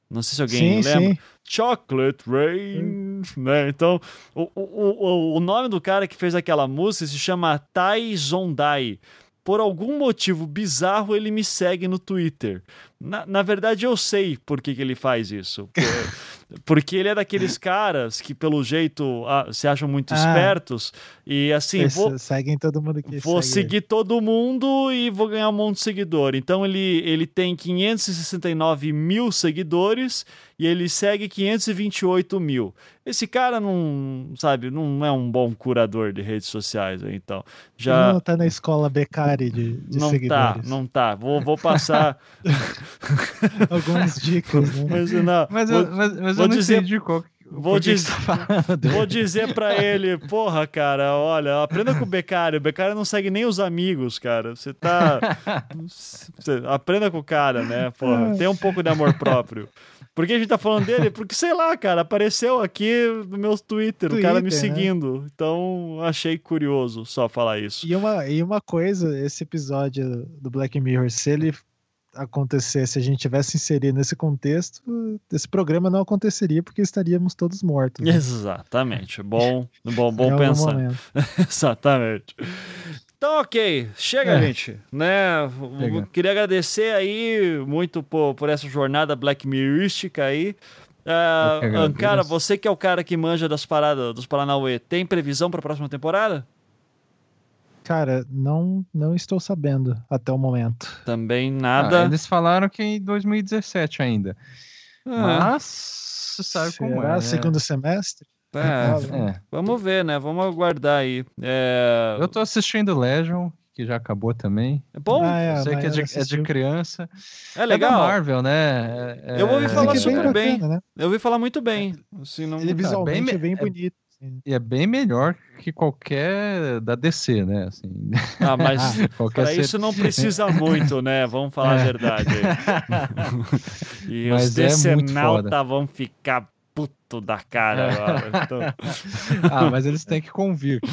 Não sei se alguém Sim, lembra. sim. Chocolate Rain, né? Então, o, o, o, nome do cara que fez aquela música se chama Tai Zondai. Por algum motivo bizarro, ele me segue no Twitter. Na, na verdade, eu sei por que, que ele faz isso. Por- Porque ele é daqueles caras que, pelo jeito, ah, se acham muito Ah. espertos. E assim, Eles vou, Seguem todo mundo que Vou segue. seguir todo mundo e vou ganhar um monte de seguidor. Então ele, ele tem 569 mil seguidores e ele segue 528 mil. Esse cara não, sabe, não é um bom curador de redes sociais, então. Ele Já não tá na escola Becari de, de não tá, seguidores. não tá. Vou, vou passar. Algumas dicas, né? mas não, Mas, vou, eu, mas, mas vou eu não dizer- entendi qual, vou você tá. Vou dizer pra ele, porra, cara, olha, aprenda com o Becário. O Becário não segue nem os amigos, cara. Você tá. Você- aprenda com o cara, né? Porra, tem um pouco de amor próprio. Por que a gente tá falando dele? Porque, sei lá, cara, apareceu aqui no meu Twitter, o cara me Twitter, né? seguindo. Então, achei curioso só falar isso. E uma, e uma coisa, esse episódio do Black Mirror, se ele acontecesse, se a gente tivesse inserido nesse contexto, esse programa não aconteceria porque estaríamos todos mortos. né? Exatamente. Bom, bom, bom algum pensar. Exatamente. Então, ok, chega, É. gente. Né? Chega. Queria agradecer aí muito por, por essa jornada Black Mirrorística aí. Ancara, você que é o cara que manja das paradas dos Paranauê, tem previsão para a próxima temporada? Cara, não, não estou sabendo até o momento. Também Ah, nada. eles falaram que em 2017 ainda. Ah, Mas você sabe Será como é. né? segundo semestre? é, É. vamos ver, né? Vamos aguardar aí. É, Eu tô assistindo Legion, que já acabou também. é bom? Ah, é, sei que é de, é de criança. é É da legal. Marvel, né? É- Eu ouvi é- falar é super bem. bacana, né? Eu ouvi falar muito bem. Assim, não... Ele visualmente bem- é bem é- bonito. Assim. E é bem melhor que qualquer da DC, né? Assim, Ah, mas Para ser- isso não precisa muito, né? Vamos falar a É. verdade. aí. E Mas os é muito decenalta foda. vão ficar puto da cara agora. Então, ah, mas eles têm que convir. Que.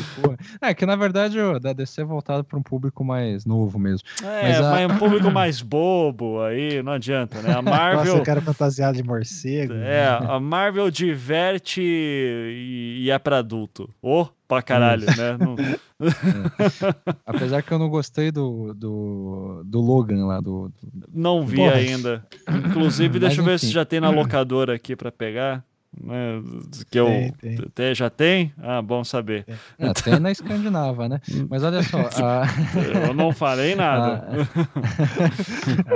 É que na verdade o da DC é voltado para um público mais novo mesmo. é, Mas mas, a- um público mais bobo aí, não adianta, né? A Nossa, Marvel. eu quero fantasiado de morcego. É, a Marvel diverte e, e é pra adulto. Ô, pra caralho, né? Não- Apesar que eu não gostei do, do, do Logan lá, do, do- não vi Porra. ainda. Inclusive, Mas deixa eu ver enfim. se já tem na locadora aqui pra pegar. Né? Que eu Tem, tem. já tem? Ah, bom saber. É, tem na Escandinava, né? Mas olha só. a- Eu não falei nada.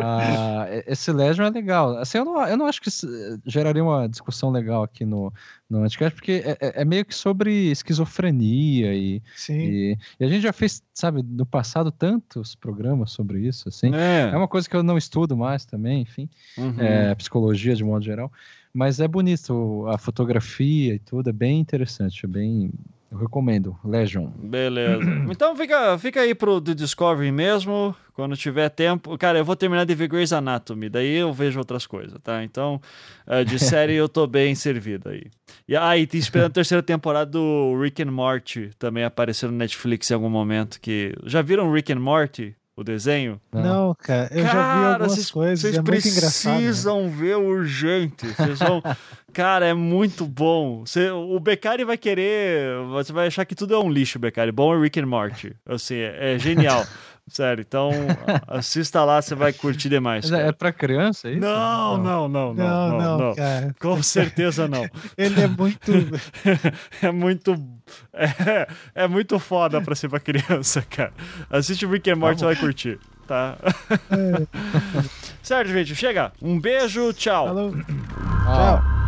Ah, esse Legion é legal. Assim, eu não, eu não acho que isso geraria uma discussão legal aqui no, no Anticast, porque é, é- é meio que sobre esquizofrenia e, Sim. e, e a gente já fez, sabe, no passado tantos programas sobre isso, assim. É. É uma coisa que eu não estudo mais também, enfim, Uhum. é, psicologia de modo geral, mas é bonito, a fotografia e tudo, é bem interessante, é bem, eu recomendo, Legion. Beleza. Então fica, fica aí pro The Discovery mesmo, quando tiver tempo. Cara, eu vou terminar de ver Grey's Anatomy, daí eu vejo outras coisas, tá? Então, eh, de série eu tô bem servido aí. E aí, ah, e esperando a terceira temporada do Rick and Morty também aparecer no Netflix em algum momento. Que Já viram Rick and Morty? O desenho? Não, cara, eu já vi Cara, algumas vocês- coisas, Vocês é muito engraçado. né? precisam ver urgente. Vocês vão. Cara, é muito bom. Você- o Beccari vai querer. Você vai achar que tudo é um lixo, Beccari. Bom é Rick and Morty. Assim, é, é genial. Sério. Então, assista lá, você vai curtir demais. É, é cara. pra criança, é isso? Não, não, não, não, Não, não, não, não. cara. Com certeza não. Ele é muito. é muito. É, é muito foda pra ser pra criança, cara. Assiste o Rick and Morty, você vai curtir, tá? certo, gente. Chega. Um beijo, tchau. Falou. Ah.